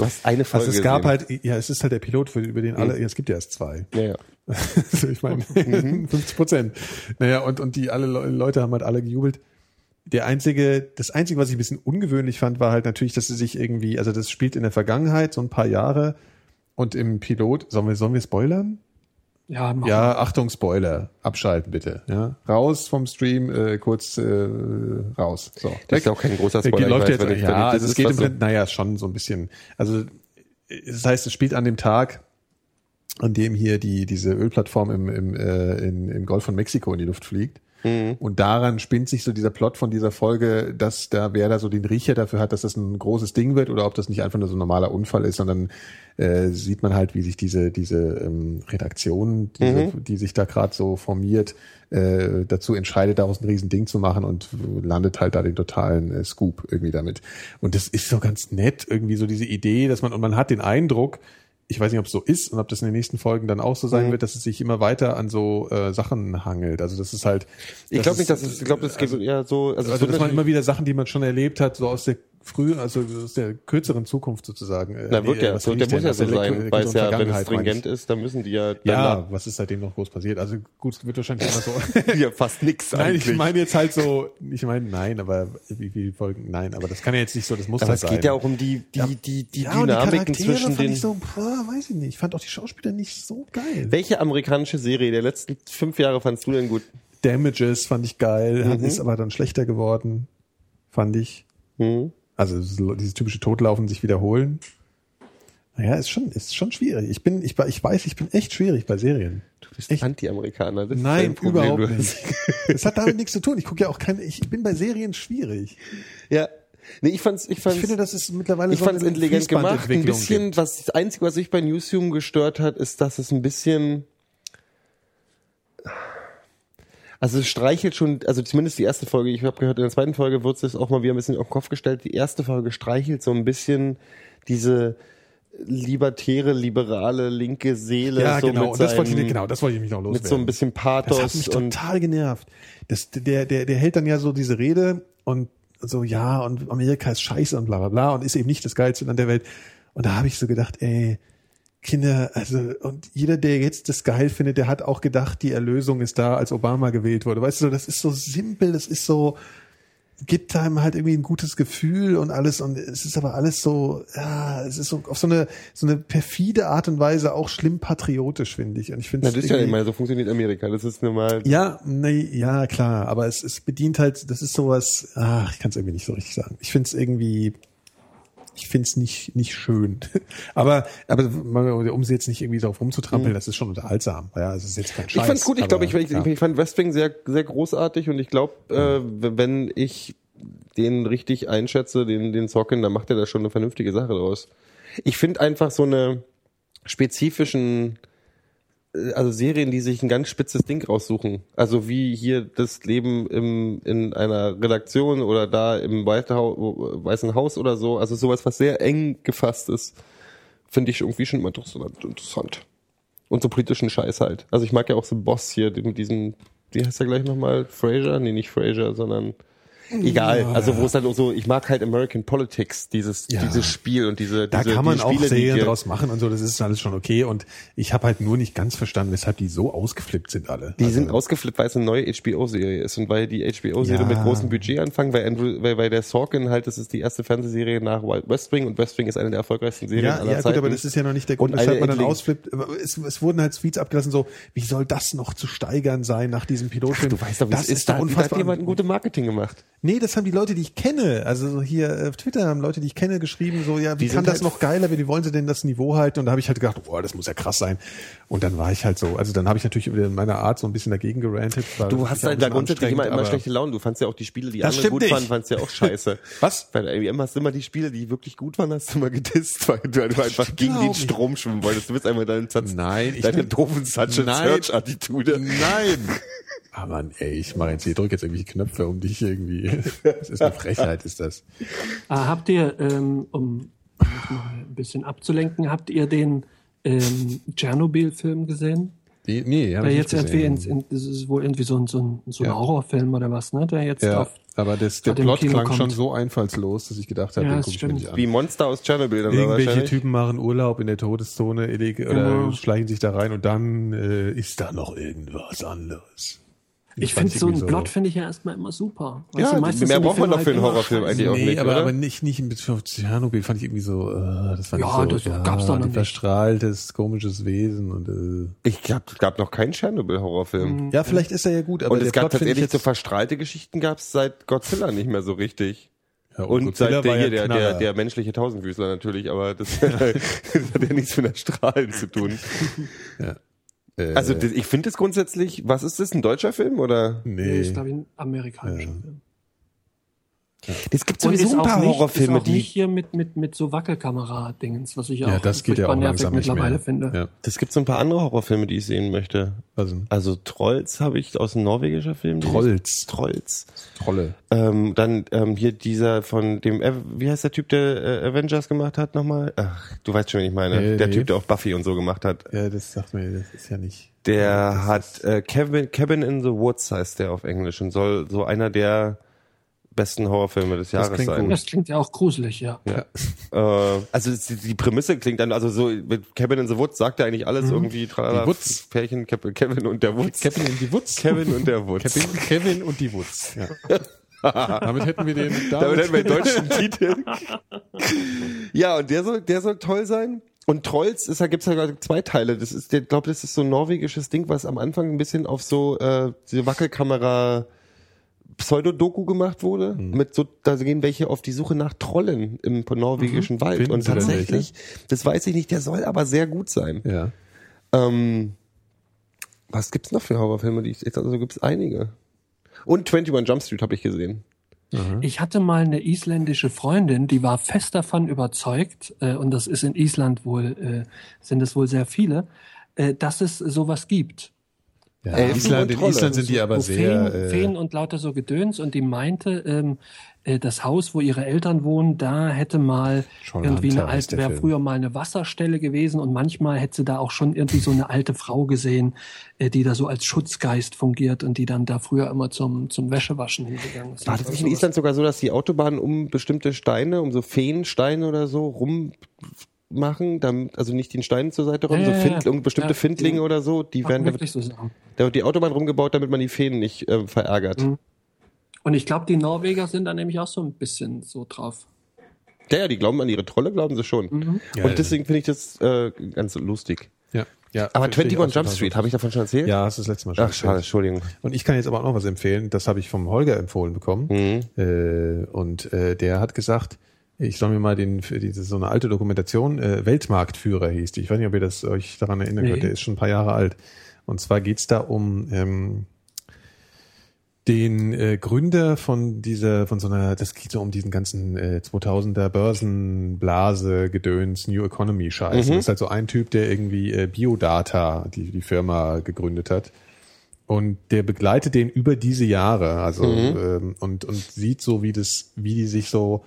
Du hast eine Folge Also es gab gesehen. halt, ja, es ist halt der Pilot, für, über den alle, ja, es gibt ja erst zwei. Ja, ja. Also ich meine, Mhm. 50 Prozent. Naja, und, und die alle Le- Leute haben halt alle gejubelt. Der einzige, das einzige, was ich ein bisschen ungewöhnlich fand, war halt natürlich, dass sie sich irgendwie, also das spielt in der Vergangenheit, so ein paar Jahre. Und im Pilot, sollen wir, sollen wir spoilern? Ja, Ja, Achtung, Spoiler. Abschalten bitte. Ja, raus vom Stream, äh, kurz äh, raus. So. Das ist auch kein großer Der Spoiler. läuft ich weiß, jetzt, wenn ich- ja, wenn ich- das also es geht im so- Prinzip, naja, schon so ein bisschen. Also das heißt, es spielt an dem Tag, an dem hier die diese Ölplattform im, im, äh, in, im Golf von Mexiko in die Luft fliegt. Mhm. Und daran spinnt sich so dieser Plot von dieser Folge, dass da wer da so den Riecher dafür hat, dass das ein großes Ding wird oder ob das nicht einfach nur so ein normaler Unfall ist, sondern äh, sieht man halt, wie sich diese diese ähm, Redaktion, diese, die sich da gerade so formiert, äh, dazu entscheidet, daraus ein riesen Ding zu machen und landet halt da den totalen äh, Scoop irgendwie damit. Und das ist so ganz nett, irgendwie so diese Idee, dass man, und man hat den Eindruck, ich weiß nicht, ob es so ist und ob das in den nächsten Folgen dann auch so sein wird, dass es sich immer weiter an so äh, Sachen hangelt. Also das ist halt. Ich glaube nicht, dass es, ich glaube, das geht eher so, also, also dass man immer wieder Sachen, die man schon erlebt hat, so aus der früh, also aus der kürzeren Zukunft sozusagen. äh, na, wird nee, ja, wird, der muss ja denn? so sein, weil es ja, wenn es stringent ist, dann müssen die ja, Ja, was ist seitdem noch groß passiert? Also gut, es wird wahrscheinlich immer so. ja fast nix Nein, eigentlich. ich meine jetzt halt so, ich meine, nein, aber wie viele Folgen, nein, aber das kann ja jetzt nicht so das Muster aber es sein. geht ja auch um die, die, die, die ja, Dynamiken Charaktere zwischen fand den. Ich so, boah, weiß ich nicht. Ich fand auch die Schauspieler nicht so geil. Welche amerikanische Serie der letzten fünf Jahre fandst du denn gut? Damages fand ich geil, Mhm. ist aber dann schlechter geworden, fand ich. Hm? Also so dieses typische Totlaufen, sich wiederholen. Naja, ist schon, ist schon schwierig. Ich bin, ich, ich weiß, ich bin echt schwierig bei Serien. Du bist Echt? Anti-Amerikaner. Nein, Problem, überhaupt nicht. Das hat damit nichts zu tun. Ich gucke ja auch keine, ich bin bei Serien schwierig. Ja. Nee, ich fand's, ich fand's, Ich finde, das ist mittlerweile ich so fand's intelligent gemacht. Ein bisschen, gibt. was, das Einzige, was mich bei Newsroom gestört hat, ist, dass es ein bisschen, also es streichelt schon, also zumindest die erste Folge, ich habe gehört, in der zweiten Folge wird es auch mal wieder ein bisschen auf den Kopf gestellt. Die erste Folge streichelt so ein bisschen diese libertäre, liberale, linke Seele. Ja, so genau. mit Und das wollte ich, seinem- genau, das wollte ich mich noch loswerden. Mit so ein bisschen Pathos Das hat mich total genervt. Das, der, der, der hält dann ja so diese Rede und so, ja, und Amerika ist scheiße und bla bla bla und ist eben nicht das geilste Land der Welt. Und da habe ich so gedacht, ey, Kinder, also, und jeder, der jetzt das geil findet, der hat auch gedacht, die Erlösung ist da, als Obama gewählt wurde. Weißt du, das ist so simpel, das ist so, gibt einem halt irgendwie ein gutes Gefühl und alles und es ist aber alles so, ja, es ist so auf so eine so eine perfide Art und Weise auch schlimm patriotisch, finde ich. Und ich finde das ist ja immer so funktioniert Amerika. Das ist normal. ja, nee, ja, klar, aber es, es bedient halt, das ist sowas, ach, ich kann es irgendwie nicht so richtig sagen. Ich finde es irgendwie, ich finde es nicht, nicht schön. aber, aber um sie jetzt nicht irgendwie darauf rumzutrampeln, das ist schon unterhaltsam. Ja, es ist jetzt kein Scheiß. Mhm. Ich fand's gut. Ich glaube, ich, ich, ja. ich fand West Wing sehr, sehr großartig und ich glaube, äh, wenn ich den richtig einschätze, den, den Socken, dann macht er da schon eine vernünftige Sache draus. Ich finde einfach so eine spezifischen, also Serien, die sich ein ganz spitzes Ding raussuchen. Also wie hier das Leben im, in einer Redaktion oder da im Weißen Haus oder so. Also sowas, was sehr eng gefasst ist, finde ich irgendwie schon immer interessant. Und so politischen Scheiß halt. Also ich mag ja auch so Boss hier mit diesem, wie heißt der gleich nochmal? Fraser? Nee, nicht Fraser, sondern egal. Also wo es dann auch so, ich mag halt American Politics, dieses Ja. dieses Spiel und diese Da diese, kann man auch Spiele, Serien draus machen und so, das ist alles schon okay. Und ich habe halt nur nicht ganz verstanden, weshalb die so ausgeflippt sind alle. Die Also, sind ausgeflippt, weil es eine neue HBO-Serie ist und weil die HBO-Serie Ja. mit großem Budget anfangen, weil, Andrew, weil, weil der Sorkin halt, das ist die erste Fernsehserie nach Wild West Wing und West Wing ist eine der erfolgreichsten Serien Ja, aller ja gut, Zeiten. aber das ist ja noch nicht der Grund, Und weshalb man dann Endling- ausflippt. Es, es wurden halt Tweets abgelassen, so, wie soll das noch zu steigern sein nach diesem Pilotfilm? Du weißt doch, wie das es ist, da, da hat jemand ein gutes Marketing gemacht. Nee, das haben die Leute, die ich kenne. Also so hier auf Twitter haben Leute, die ich kenne, geschrieben, so, ja, wie Die kann das halt- noch geiler, wie wollen sie denn das Niveau halten? Und da habe ich halt gedacht, boah, das muss ja krass sein. Und dann war ich halt so, also dann habe ich natürlich in meiner Art so ein bisschen dagegen gerantet. weil Du hast halt da grundsätzlich immer, immer schlechte Laune. Du fandst ja auch die Spiele, die andere gut nicht. fanden, fandst ja auch scheiße. Was? Bei der IBM hast du immer die Spiele, die wirklich gut waren, hast du immer gedisst, weil du einfach stimmt gegen den. Strom schwimmen wolltest. Du bist einfach deine, Satz, Nein, ich deine bin- doofen Nein. Search-Attitude. Nein! Ah Mann, ey, ich mache jetzt, ich drücke jetzt irgendwelche Knöpfe um dich irgendwie. Das ist eine Frechheit, ist das. Ah, habt ihr, ähm, um noch mal ein bisschen abzulenken, habt ihr den ähm, Tschernobyl-Film gesehen? Die, nee, hab Der ich jetzt nicht irgendwie, gesehen. in, in, das ist wohl irgendwie so ein, so ein, so ein Ja. Horrorfilm oder was, ne? Der jetzt Ja, auf, aber das, der Plot klang kommt. schon so einfallslos, dass ich gedacht habe, Ja, den das gucke ich mir nicht an. Wie Monster aus Tschernobyl dann Irgendwelche. Typen machen Urlaub in der Todeszone oder Genau. schleichen sich da rein und dann äh, ist da noch irgendwas anderes. Ich finde so einen Plot finde ich ja erstmal immer super. Ja, du, meistens mehr braucht man doch für einen halt immer Horrorfilm eigentlich auch nee, nicht, aber, oder? aber nicht, nicht in Bezug auf Tschernobyl fand ich irgendwie so, äh, das fand Ja, so, das gab's doch noch ein verstrahltes, komisches Wesen und äh, Ich glaube, es gab noch keinen Tschernobyl-Horrorfilm. ja, vielleicht ist er ja gut, aber Und der es gab Plot tatsächlich so verstrahlte Geschichten gab es seit Godzilla nicht mehr so richtig. ja, Und Godzilla seit der, war ja hier, der, der, der menschliche Tausendfüßler natürlich, aber das, das hat ja nichts mit der Strahlen zu tun. Äh, Also ich finde es grundsätzlich, was ist das, ein deutscher Film oder? Nee, nee, ist, glaube ich, ein amerikanischer Film. Es gibt sowieso ist ein auch paar nicht, Horrorfilme, ist auch nicht die hier mit, mit, mit so Wackelkamera-Dingens, was ich ja, auch das geht ja auch nervig langsam nicht mittlerweile mehr. finde. Ja, es gibt so ein paar andere Horrorfilme, die ich sehen möchte. also Also Trolls habe ich aus einem norwegischer Film. Trolls. Ich, Trolls. Trolle. Ähm, dann ähm, hier dieser von dem, Av- wie heißt der Typ, der äh, Avengers gemacht hat nochmal? Ach, du weißt schon, wen ich meine. Nee, der nee. Typ, der auch Buffy und so gemacht hat. Ja, das sagt mir, das ist ja nicht. Der hat äh, Cabin, Cabin in the Woods heißt der auf Englisch und soll so einer der besten Horrorfilme des Jahres klingt sein. gut. Das klingt ja auch gruselig, ja. Ja. Äh, also es- die Prämisse klingt dann, also so mit Cabin in the Woods sagt er eigentlich alles irgendwie tralala, Die Woods. Pärchen, Kevin und der Woods. Kevin in die Woods. Kevin und der Woods. Kevin, Kevin und die Woods. Ja. damit hätten wir den. Damit hätten wir den deutschen Titel. ja, und der soll, der soll toll sein. Und Trolls ist, da gibt's ja gerade zwei Teile. Das ist, ich glaube, das ist so ein norwegisches Ding, was am Anfang ein bisschen auf so äh, diese Wackelkamera Pseudodoku gemacht wurde. Mit so, da gehen welche auf die Suche nach Trollen im norwegischen Wald. Finden Und tatsächlich, das weiß ich nicht, der soll aber sehr gut sein. ja. Ähm, was gibt's noch für Horrorfilme, die ich jetzt, also gibt's einige. Und 21 Jump Street habe ich gesehen. Ich hatte mal eine isländische Freundin, die war fest davon überzeugt, äh, und das ist in Island wohl, äh, sind es wohl sehr viele, äh, dass es sowas gibt. Ja Elfen Island, und in. Island sind die aber wo sehr. Feen, äh, Feen und lauter so Gedöns und die meinte, ähm, äh, das Haus, wo ihre Eltern wohnen, da hätte mal John irgendwie Hunter eine alte, der wäre früher mal eine Wasserstelle gewesen und manchmal hätte sie da auch schon irgendwie so eine alte Frau gesehen, äh, die da so als Schutzgeist fungiert und die dann da früher immer zum, zum Wäschewaschen hingegangen ist. War das nicht in. Island sogar so, dass die Autobahnen um bestimmte Steine, um so Feensteine oder so rummachen, damit, also nicht den Steinen zur Seite rum, Ja, so ja, Find, ja. bestimmte Ja, Findlinge die oder so, die werden, da wirklich so da wird die Autobahn rumgebaut, damit man die Feen nicht äh, verärgert. Mhm. Und ich glaube, die Norweger sind da nämlich auch so ein bisschen so drauf. Ja, ja, die glauben an ihre Trolle, glauben sie schon. Mhm. Ja, Und deswegen finde ich das äh, ganz lustig. ja, ja, Aber verstehe 21 ich auch Jump Street, habe ich davon schon erzählt? Ja, hast du das letzte Mal schon Ach, schade. Entschuldigung. Und ich kann jetzt aber auch noch was empfehlen. Das habe ich vom Holger empfohlen bekommen. Mhm. Äh, und äh, der hat gesagt, ich soll mir mal den für diese so eine alte Dokumentation äh, Weltmarktführer hieß die. Ich weiß nicht, ob ihr das euch daran erinnern Nee. könnt. Der ist schon ein paar Jahre alt. Und zwar geht's da um ähm, den äh, Gründer von dieser, von so einer, das geht so um diesen ganzen äh, 2000er Börsenblase, Gedöns, New Economy Scheiß. Mhm. Das ist halt so ein Typ, der irgendwie äh, Biodata, die, die Firma gegründet hat. Und der begleitet den über diese Jahre, also Mhm. ähm, und und sieht so, wie das, wie die sich so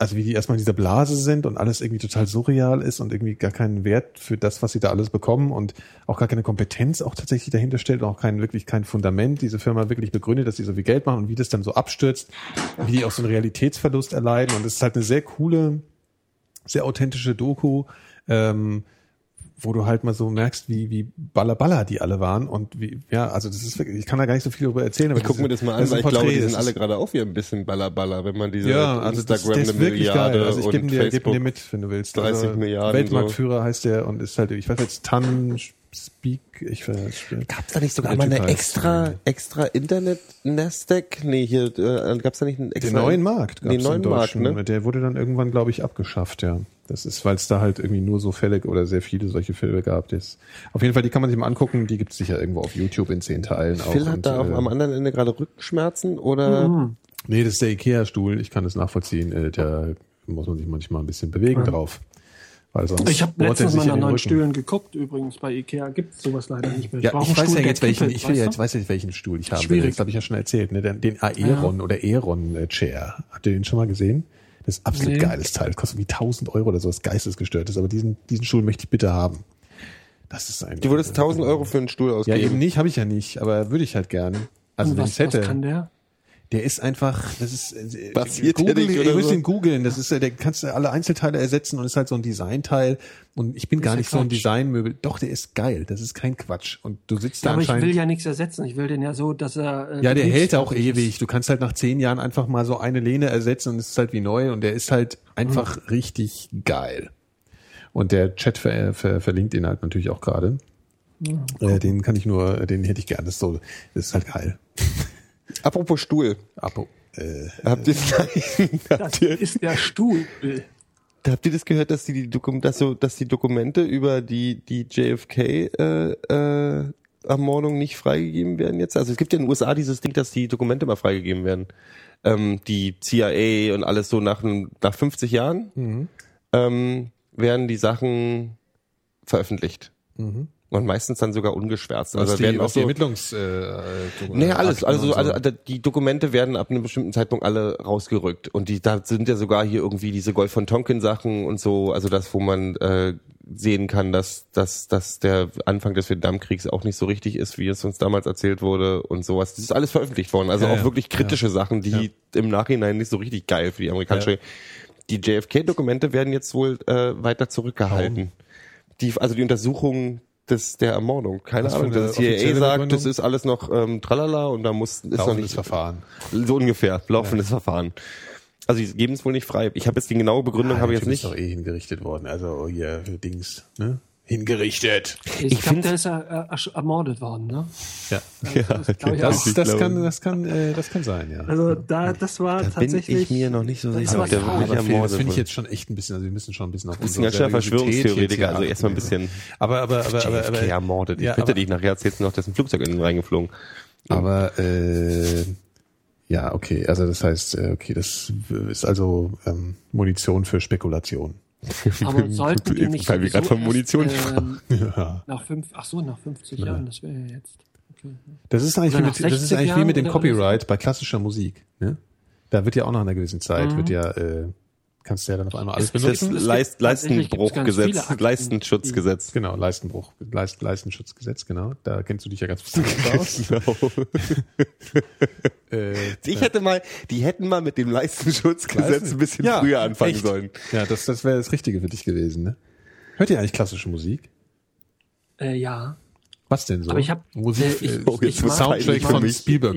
also wie die erstmal in dieser Blase sind und alles irgendwie total surreal ist und irgendwie gar keinen Wert für das, was sie da alles bekommen und auch gar keine Kompetenz auch tatsächlich dahinter stellt und auch kein wirklich kein Fundament. Diese Firma wirklich begründet, dass sie so viel Geld machen und wie das dann so abstürzt, wie die auch so einen Realitätsverlust erleiden. Und es ist halt eine sehr coole, sehr authentische Doku, ähm, wo du halt mal so merkst, wie, wie ballerballer die alle waren und wie, ja, also das ist wirklich, ich kann da gar nicht so viel darüber erzählen, aber Ich gucke mir das mal an, ist weil ich glaube, die das sind ist- alle gerade auch wieder ein bisschen ballerballer, wenn man diese ja, also das, Instagram der ist eine wirklich Milliarde geil. Also ich gebe dir, geb dir mit, wenn du willst. 30 also Milliarden, Weltmarktführer heißt der und ist halt, ich weiß jetzt, Tan Speak, ich weiß Gab's da nicht sogar Der mal eine extra, extra Internet Nasdaq? Nee, hier, äh, gab's da nicht einen extra? Den neuen Markt Den gab's neuen im Markt, Deutschen. ne? Der wurde dann irgendwann, glaube ich, abgeschafft, ja. Das ist, weil es da halt irgendwie nur so Fälle oder sehr viele solche Fälle gab. Das, auf jeden Fall, die kann man sich mal angucken. Die gibt's sicher irgendwo auf YouTube in zehn Teilen auch. Phil hat Und, da auch äh, am anderen Ende gerade Rückenschmerzen oder? Nee, das ist der Ikea-Stuhl. Ich kann das nachvollziehen. Äh, Da muss man sich manchmal ein bisschen bewegen drauf. Weil sonst Ich habe letztens mal nach neuen Rücken. Stühlen geguckt. Übrigens bei Ikea gibt's sowas leider nicht mehr. Ja, ich weiß Stuhl, ja jetzt welchen, ich will ja jetzt, weiß ja jetzt welchen Stuhl ich habe. Schwierig. Das habe ich ja schon erzählt, ne? Den, den Aeron oder Aeron äh, Chair. Habt ihr den schon mal gesehen? Das ist absolut Nee. geiles Teil. Das kostet wie 1000 Euro oder so, was geistesgestört ist. Aber diesen, diesen Stuhl möchte ich bitte haben. Das ist ein. Du würdest 1000 Euro für einen Stuhl Ja, ausgeben. eben nicht, habe ich ja nicht, aber würde ich halt gern. Also Und wenn was, ich hätte. was kann der? Der ist einfach, das ist, äh, Passiert Google, ja nicht oder ihr müsst so? ihn googeln, das ist, äh, der kannst du alle Einzelteile ersetzen und ist halt so ein Designteil und ich bin gar ja nicht so ein Quatsch. Designmöbel. Doch, der ist geil, das ist kein Quatsch und du sitzt da Aber ich anscheinend. will ja nichts ersetzen. Ich will den ja so, dass er. Äh, ja, der hält auch ist. ewig. Du kannst halt nach zehn Jahren einfach mal so eine Lehne ersetzen und es ist halt wie neu und der ist halt einfach Mhm. richtig geil. Und der Chat ver, ver, verlinkt ihn halt natürlich auch gerade. Äh, den kann ich nur, den hätte ich gerne. Das ist so, das ist halt geil. Apropos Stuhl. Apo. Äh, Habt ihr, Das ist der Stuhl. habt ihr das gehört, dass die, die Dokum dass so, dass die Dokumente über die, die JFK, äh, äh, Ermordung nicht freigegeben werden jetzt? Also es gibt ja in den USA dieses Ding, dass die Dokumente mal freigegeben werden. Ähm, die CIA und alles so nach, einem- nach 50 Jahren ähm, werden die Sachen veröffentlicht. Und meistens dann sogar ungeschwärzt. also Also die, werden auch was die so, Ermittlungs, äh, äh, naja, alles. Also, so. also die Dokumente werden ab einem bestimmten Zeitpunkt alle rausgerückt. Und die, da sind ja sogar hier irgendwie diese Golf von Tonkin Sachen und so, also das, wo man äh, sehen kann, dass, dass, dass der Anfang des Vietnamkriegs auch nicht so richtig ist, wie es uns damals erzählt wurde und sowas. Das ist alles veröffentlicht worden. Also Ja, auch ja. wirklich kritische Sachen, die im Nachhinein nicht so richtig geil für die amerikanische. Die JFK-Dokumente werden jetzt wohl äh, weiter zurückgehalten. Die, also die Untersuchung des, der Ermordung. Keine für Ahnung. eine Das CIA offizielle sagt, Begründung? das ist alles noch ähm, tralala und da muss ist noch Laufendes nicht Verfahren. so ungefähr laufendes Verfahren. Also die geben es wohl nicht frei. Ich habe jetzt die genaue Begründung Ah, habe ich jetzt nicht. Ist doch eh hingerichtet worden. Also hier für Dings, ne? Hingerichtet. Ich, Ich glaube, find's- der ist ja äh, ermordet worden, ne? Ja. Das kann, das kann, äh, das kann sein, ja. Also da, das war Da bin tatsächlich. ich mir noch nicht so das sicher, der Aber ermordet das finde ich jetzt schon echt ein bisschen, also wir müssen schon ein bisschen auf Das ist ein unsere Verschwörungstheoretiker, also erstmal ein bisschen Aber, aber, aber, aber, aber, ermordet. Ich ja, bitte aber, dich, nachher erzählst du noch, dass ein Flugzeug in den reingeflogen. aber, äh, ja, okay, also das heißt, äh, okay, das ist also ähm, Munition für Spekulation. Aber sollten die nicht Weil wir gerade von sowieso Munition erst, ähm, Ja. nach fünf, ach so, nach 50 Jahren, das wäre ja jetzt. Okay. Das ist eigentlich, mit, das ist 60 eigentlich wie mit dem Copyright bei klassischer Musik. Ne? Da wird ja auch nach einer gewissen Zeit, Mhm. wird ja, äh, kannst du ja dann auf einmal alles Das benutzen. Leist, viele Leistendruchgesetz, Akten. Leistenschutzgesetz. Genau, Leistenbruch, Leist, Leistenschutzgesetz, genau. Da kennst du dich ja ganz besonders aus. Genau. äh, Ich hätte mal, die hätten mal mit dem Leistenschutzgesetz ein bisschen Ja, früher anfangen echt. sollen. Ja, das, das wäre das Richtige für dich gewesen, ne? Hört ihr eigentlich klassische Musik? Äh, ja. Was denn so? Aber ich hab- Musik, äh, ich- Oh, jetzt ich mag- Soundtrack ich von mag-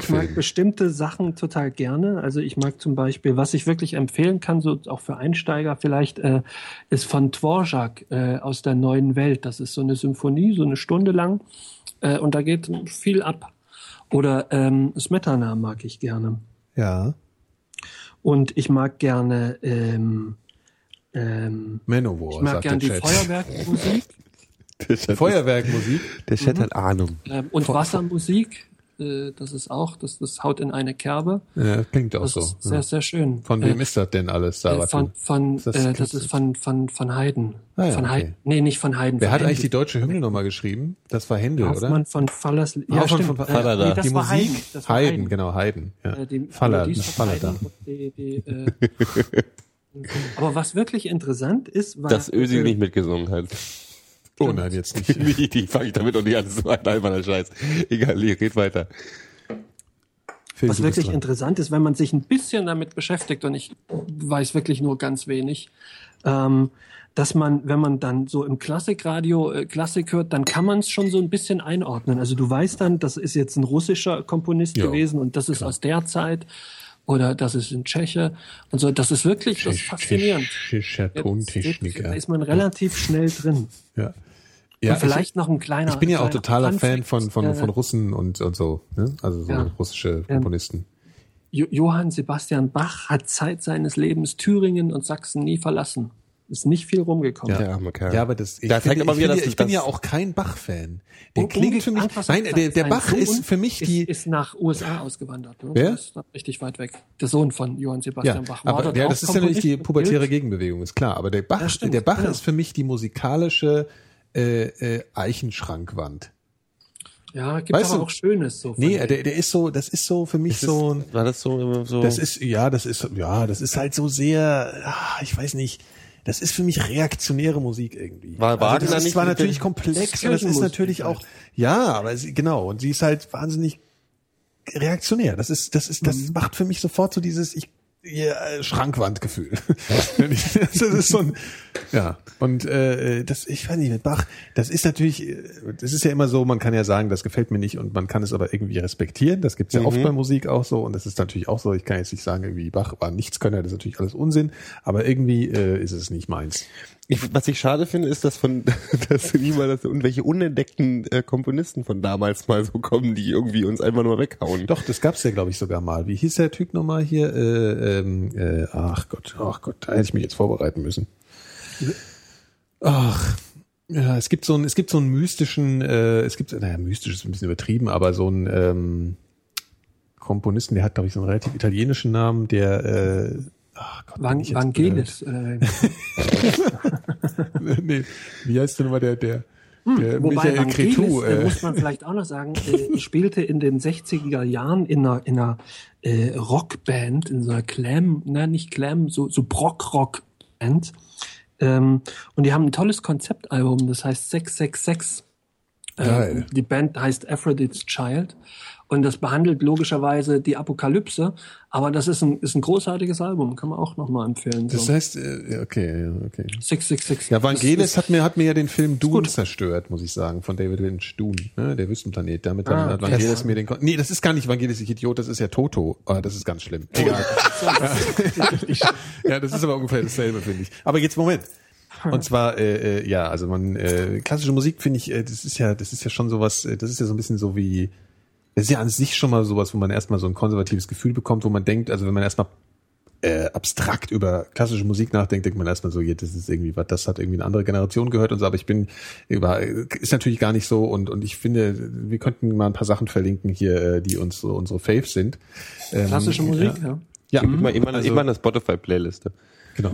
Ich mag bestimmte Sachen total gerne. Also ich mag zum Beispiel, was ich wirklich empfehlen kann, so auch für Einsteiger vielleicht, äh, ist von Dvorak äh, aus der neuen Welt. Das ist so eine Symphonie, so eine Stunde lang. Äh, und da geht viel ab. Oder ähm, Smetana mag ich gerne. Ja, Und ich mag gerne ähm, ähm, Manowar, ich mag sagt gerne die Chat. Feuerwerkmusik Der Chat, Chat hat Ahnung. ähm, und Wassermusik. Äh, das ist auch, das, das haut in eine Kerbe. Ja, klingt auch Das so. ist sehr, ja. sehr schön. Von wem äh, ist das denn alles, äh, Sarah? von, von, Ist das äh, das ist von, von, von Haydn. Ah ja, von okay. Haydn. Nee, nicht von Haydn. Wer von hat eigentlich die deutsche Hymne nochmal geschrieben? Das war Händel, oder? Hoffmann von Fallers. Ja, Hoffmann stimmt. von Äh, Fallada. nee, das die war Musik? Haydn. Das war Haydn, Haydn. genau, Haydn. Ja. Äh, die da. Die, die, äh, Aber was wirklich interessant ist, war, Dass Özil nicht mitgesungen hat. Oh nein, jetzt nicht. die die fange ich damit und nicht an. Das ist so ein alberner Scheiß. Egal, Lee, red weiter. Phil, was wirklich dran. interessant ist, wenn man sich ein bisschen damit beschäftigt, und ich weiß wirklich nur ganz wenig, ähm, dass man, wenn man dann so im Klassikradio äh, Klassik hört, dann kann man es schon so ein bisschen einordnen. Also du weißt dann, das ist jetzt ein russischer Komponist Ja, gewesen und das ist aus der Zeit oder das ist ein Tscheche und so. Das ist wirklich das ist faszinierend. Tschechischer Jetzt- Tontechniker. Da ist man relativ schnell drin. Ja. Ja, und vielleicht noch ein kleiner. ich, ich bin ja auch totaler Fan von, von, äh, von Russen und, und so. Ne? Also so Ja. russische Komponisten. Jo Johann Sebastian Bach hat Zeit seines Lebens Thüringen und Sachsen nie verlassen. Ist nicht viel rumgekommen. Der arme Kerl. Ja, aber das, ich, Da zeigt finde, aber ich, wieder, dass ich bin ja auch kein Bach-Fan. Der Um- klingt für mich, nein, der, der Bach Sohn ist für mich ist, die, ist nach USA ausgewandert. Ne? Wer? Ist richtig weit weg. Der Sohn von Johann ja, Sebastian Bach. War aber ja, das ist ja natürlich die pubertäre. Gegenbewegung, ist klar. Aber der Bach, Ja, stimmt, der Bach genau. ist für mich die musikalische äh, äh, Eichenschrankwand. Ja, gibt Weißt aber du- auch Schönes so. Nee, der, der ist so, das ist so für mich Das so ein, war das so immer so? Das ist, ja, das ist, ja, das ist halt so sehr, ah, ich weiß nicht, das ist für mich reaktionäre Musik irgendwie. War Wagner also das ist nicht zwar mit natürlich komplex Das ist und das ist natürlich halt. auch, ja, aber sie, genau, und sie ist halt wahnsinnig reaktionär. Das ist, das ist, das Mhm. macht für mich sofort so dieses, ich, ja, äh, Schrankwandgefühl. das ist so ein, ja, und äh, das, ich weiß nicht, mit Bach, das ist natürlich, äh, das ist ja immer so, man kann ja sagen, das gefällt mir nicht und man kann es aber irgendwie respektieren. Das gibt's ja Mhm. oft bei Musik auch so und das ist natürlich auch so. Ich kann jetzt nicht sagen, irgendwie Bach war Nichtskönner, das ist natürlich alles Unsinn, aber irgendwie äh, ist es nicht meins. Ich, was ich schade finde, ist, dass von, dass nie mal das, irgendwelche unentdeckten äh, Komponisten von damals mal so kommen, die irgendwie uns einfach nur weghauen. Doch, das gab's ja, glaube ich, sogar mal. Wie hieß der Typ nochmal hier? Äh, ähm, äh, ach Gott, ach Gott, da hätte ich mich jetzt vorbereiten müssen. Ach, ja, es gibt so einen, es gibt so einen mystischen, äh, es gibt, naja, mystisch ist ein bisschen übertrieben, aber so einen ähm, Komponisten, der hat, glaube ich, so einen relativ italienischen Namen, der äh, ach Gott, Van Vangelis. Äh, nee, wie heißt denn mal der, der, der Hm, Wobei Michael Cretu? äh, muss man vielleicht auch noch sagen, äh, spielte in den 60er Jahren in einer, in einer äh, Rockband, in so einer Clam, na nicht Clam, so, so Brock-Rock-Band. Ähm, und die haben ein tolles Konzeptalbum, das heißt 666. Geil. Äh, die Band heißt Aphrodite's Child. Und das behandelt logischerweise die Apokalypse, aber das ist ein, ist ein großartiges Album, kann man auch nochmal empfehlen. das So. heißt, äh, okay, ja, okay. 666. Ja, Das Vangelis hat mir, hat mir ja den Film Dune zerstört, muss ich sagen, von David Lynch. Dune, ne? der Wüstenplanet. Damit Ah, hat. Vangelis mir den, Kon nee, das ist gar nicht Vangelis, ich Idiot, das ist ja Toto. Ah, das ist ganz schlimm. Egal. ja, das ist aber ungefähr dasselbe, finde ich. Aber jetzt Moment. Und zwar, äh, äh, ja, also man, äh, klassische Musik finde ich, äh, das ist ja, das ist ja schon sowas, äh, das ist ja so ein bisschen so wie, das ist ja an sich schon mal sowas, wo man erstmal so ein konservatives Gefühl bekommt, wo man denkt, also wenn man erstmal äh, abstrakt über klassische Musik nachdenkt, denkt man erstmal so, ja, das ist irgendwie was, das hat irgendwie eine andere Generation gehört und so, aber ich bin über, ist natürlich gar nicht so und, und ich finde, wir könnten mal ein paar Sachen verlinken hier, äh, die uns so unsere Faves sind. Ähm, Klassische Musik, ja. ja. Ja, Immer, immer, also- immer eine Spotify-Playliste. Genau.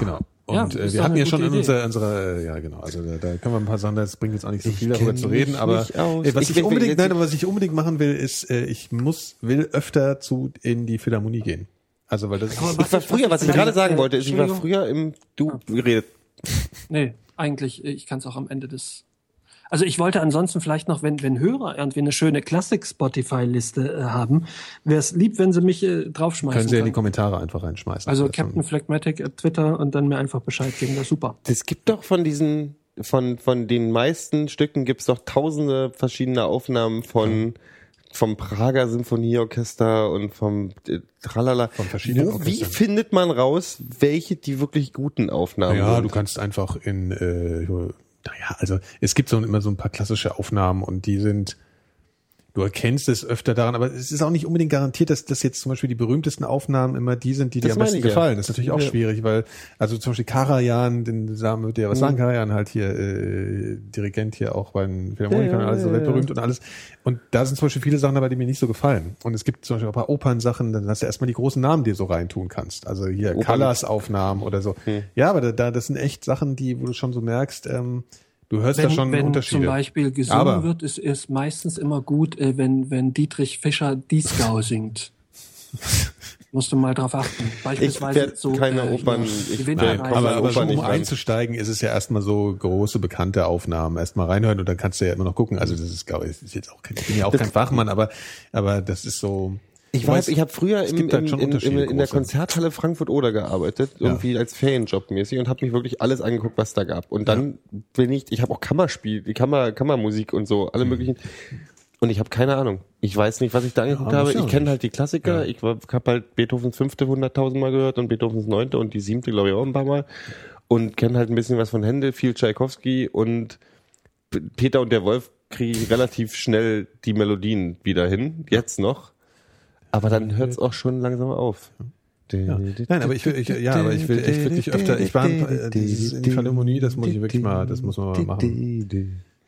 Genau. Ja, Und äh, ist wir hatten ja schon gute in Idee. unserer, unserer, äh, ja genau, also da, da können wir ein paar Sachen, das bringt jetzt auch nicht so viel darüber zu reden, aber äh, was Ich ich, unbedingt, nein, aber was ich unbedingt machen will, ist, äh, ich muss, will öfter zu in die Philharmonie gehen. Also weil das ist, Aber Ich war früher, was ich gerade sagen wollte, ist, ich war früher im, du geredet. Nee, eigentlich, äh, ich kann es auch am Ende des. Also ich wollte ansonsten vielleicht noch, wenn, wenn Hörer irgendwie eine schöne Klassik-Spotify-Liste äh, haben, wäre es lieb, wenn sie mich äh, draufschmeißen können Sie ja in die. Kommentare einfach reinschmeißen. Also Captain Phlegmatic at Twitter und dann mir einfach Bescheid geben, das ist super. Es gibt doch von diesen, von, von den meisten Stücken gibt's doch tausende verschiedene Aufnahmen von, vom Prager Symphonieorchester und vom äh, Tralala. Von verschiedenen Wo, wie findet man raus, welche die wirklich guten Aufnahmen Ja, sind? du kannst einfach in, äh, naja, also es gibt so immer so ein paar klassische Aufnahmen und die sind, du erkennst es öfter daran, aber es ist auch nicht unbedingt garantiert, dass das jetzt zum Beispiel die berühmten Aufnahmen immer die sind, die dir Das am meine besten ich ja. gefallen. Das ist natürlich auch Ja. schwierig, weil, also zum Beispiel Karajan, den Samen wird ja was sagen, Karajan halt hier, äh, Dirigent hier auch beim Philharmonikern Ja, und alles so ja, ja. weltberühmt und alles. Und da sind zum Beispiel viele Sachen dabei, die mir nicht so gefallen. Und es gibt zum Beispiel auch ein paar Opernsachen, dann hast du erstmal die großen Namen, die du so reintun kannst. Also hier Opern- Callas-Aufnahmen oder so. Ja, aber da, da, das sind echt Sachen, die, wo du schon so merkst, ähm, du hörst da Wenn, schon wenn Unterschiede. zum Beispiel gesungen Aber- wird, ist es meistens immer gut, äh, wenn, wenn Dietrich Fischer Dieskau singt. Musst du mal drauf achten. Ich Beispielsweise werde so keine äh, Opern, ich komme aber, aber schon, nicht um einzusteigen, ist es ja erstmal so große, bekannte Aufnahmen. Erstmal reinhören und dann kannst du ja immer noch gucken. Also das ist, glaube ich, ist jetzt auch kein, ich bin ja auch kein Fachmann, aber, aber das ist so. Ich weißt, ich habe früher es im, halt im, schon in, in, der. Konzerthalle Frankfurt Oder gearbeitet, irgendwie als Ferienjob mäßig und habe mich wirklich alles angeguckt, was da gab. Und dann bin ich, ich habe auch Kammerspiel, Kammer, Kammermusik und so, alle möglichen. Und ich habe keine Ahnung. Ich weiß nicht, was ich da angeguckt Ja, habe. ja Ich kenne halt die Klassiker. Ich habe halt Beethovens fünfte hunderttausend Mal gehört und Beethovens neunte und die siebte, glaube ich, auch ein paar Mal. Und kenne halt ein bisschen was von Händel, viel Tchaikovsky und Peter und der Wolf kriege ich relativ schnell die Melodien wieder hin. Jetzt noch. Aber dann hört es auch schon langsam auf. Ja. Nein, aber ich will, ich, ja, aber ich will echt wirklich öfter, ich war äh, dieses in die Philharmonie, das muss ich wirklich mal, das muss man mal machen.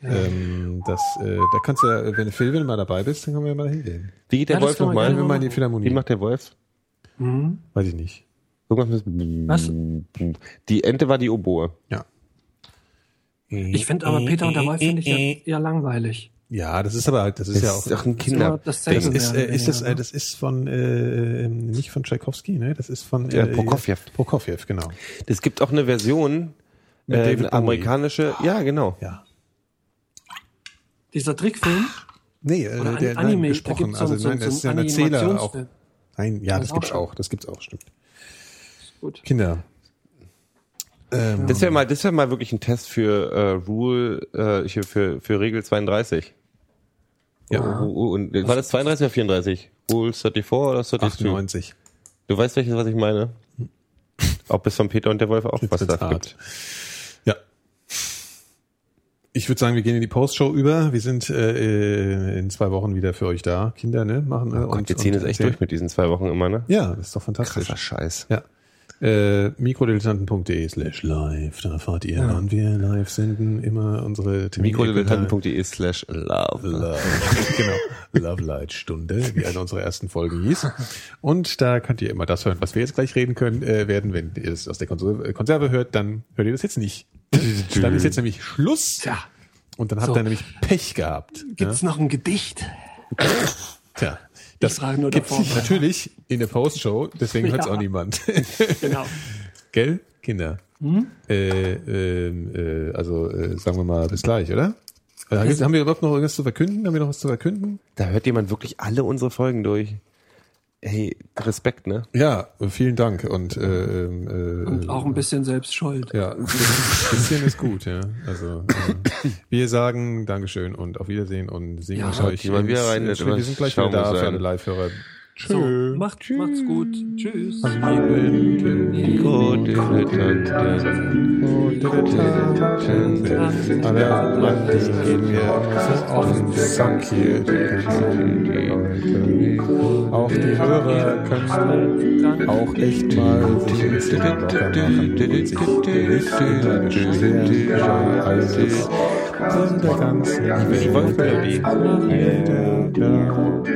Ähm, das, äh, da kannst du, ja, wenn Phil, wenn du mal dabei bist, dann können wir mal hingehen. Wie geht der Ja, das Wolf nochmal? wir mal in die Wie Philharmonie. macht der Wolf? Weiß ich nicht. Irgendwas mit Was? Die Ente war die Oboe. Ja. Ich finde aber Peter und der Wolf finde ich ja eher langweilig. Ja, das ist aber halt, das ist Das ja auch. ist doch ein Kinder. Das ist, äh, ist das, äh, das ist von äh, ähm, nicht von Tchaikovsky, ne? Das ist von Ja, äh, Prokofjew. Prokofjew, genau. Es gibt auch eine Version, Mit äh, David eine Bowie. amerikanische, ja genau. Ja. Dieser Trickfilm Nee, äh, oder der ein Anime, nein, gesprochen. also so, nein, das so ist ja ein Erzähler auch. Nein, ja, Das das auch gibt's auch. Das gibt's auch, stimmt. Gut. Kinder. Ähm, Das wäre mal, das wäre mal wirklich ein Test für äh, Rule, äh, hier für für Regel 32. Ja. Und war das 32 oder 34? Rule 34 oder 32? 98. Du weißt welches, was ich meine? Ob es von Peter und der Wolf auch was da gibt. Ja. Ich würde sagen, wir gehen in die Postshow über. Wir sind äh, in zwei Wochen wieder für euch da. Kinder, ne? Machen, ne? Oh Gott, wir ziehen es echt durch mit diesen zwei Wochen immer, ne? Ja, das ist doch fantastisch. Krasser Scheiß. Ja. Äh, mikrodilettanten.de slash live. Da erfahrt ihr, wann wir live senden. Immer unsere Termine. mikrodilettanten.de slash love. Love, genau. Love Light Stunde, wie eine unserer ersten Folgen hieß. Und da könnt ihr immer das hören, was wir jetzt gleich reden können, äh, werden. Wenn ihr es aus der Konserve, Konserve hört, dann hört ihr das jetzt nicht. dann ist jetzt nämlich Schluss. Tja, Und dann habt So. ihr nämlich Pech gehabt. gibt's noch ein Gedicht? Tja. Das frage nur gibt's davor. natürlich in der Postshow, deswegen hört's Ja. auch niemand. Genau. Gell, Kinder? Hm? Äh, ähm, äh, also äh, sagen wir mal bis gleich, oder? Äh, haben wir überhaupt noch irgendwas zu verkünden? Haben wir noch was zu verkünden? Da hört jemand wirklich alle unsere Folgen durch. Hey, Respekt, ne? Ja, vielen Dank und, äh, ähm, äh, Und auch ein bisschen selbst schuld. ja, ein bisschen ist gut, ja. Also äh, wir sagen Dankeschön und auf Wiedersehen und singen Ja, euch. mal wieder rein, ins- wir sind gleich wieder da für alle Live-Hörer. So, macht, macht's gut. Tschüss. Aber Mann, die gehen mir auf den Sack hier. Auch die Hörer können auch echt mal sich ein bisschen locker machen sich nicht in der ganzen Welt.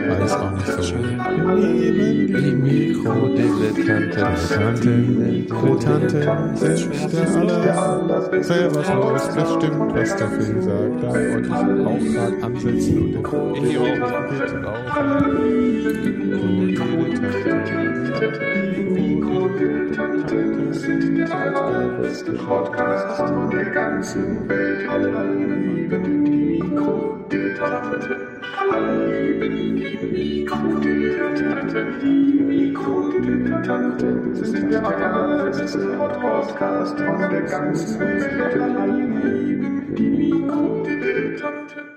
Weiß auch nicht so. Neben die Mikrodilettanten, Dilettanten sind der aller selber los. Das stimmt, was der Film sagt. Da wollte ich auch gerade ansetzen und der ich auch bitte auch. beste Podcast von der ganzen Welt. Alle lieben die Mikrodilettanten. Alle lieben die Mikrodilettanten. Die Mikrodilettanten sind der allerbeste Podcast von der ganzen Welt. Alle lieben die Mikrodilettanten.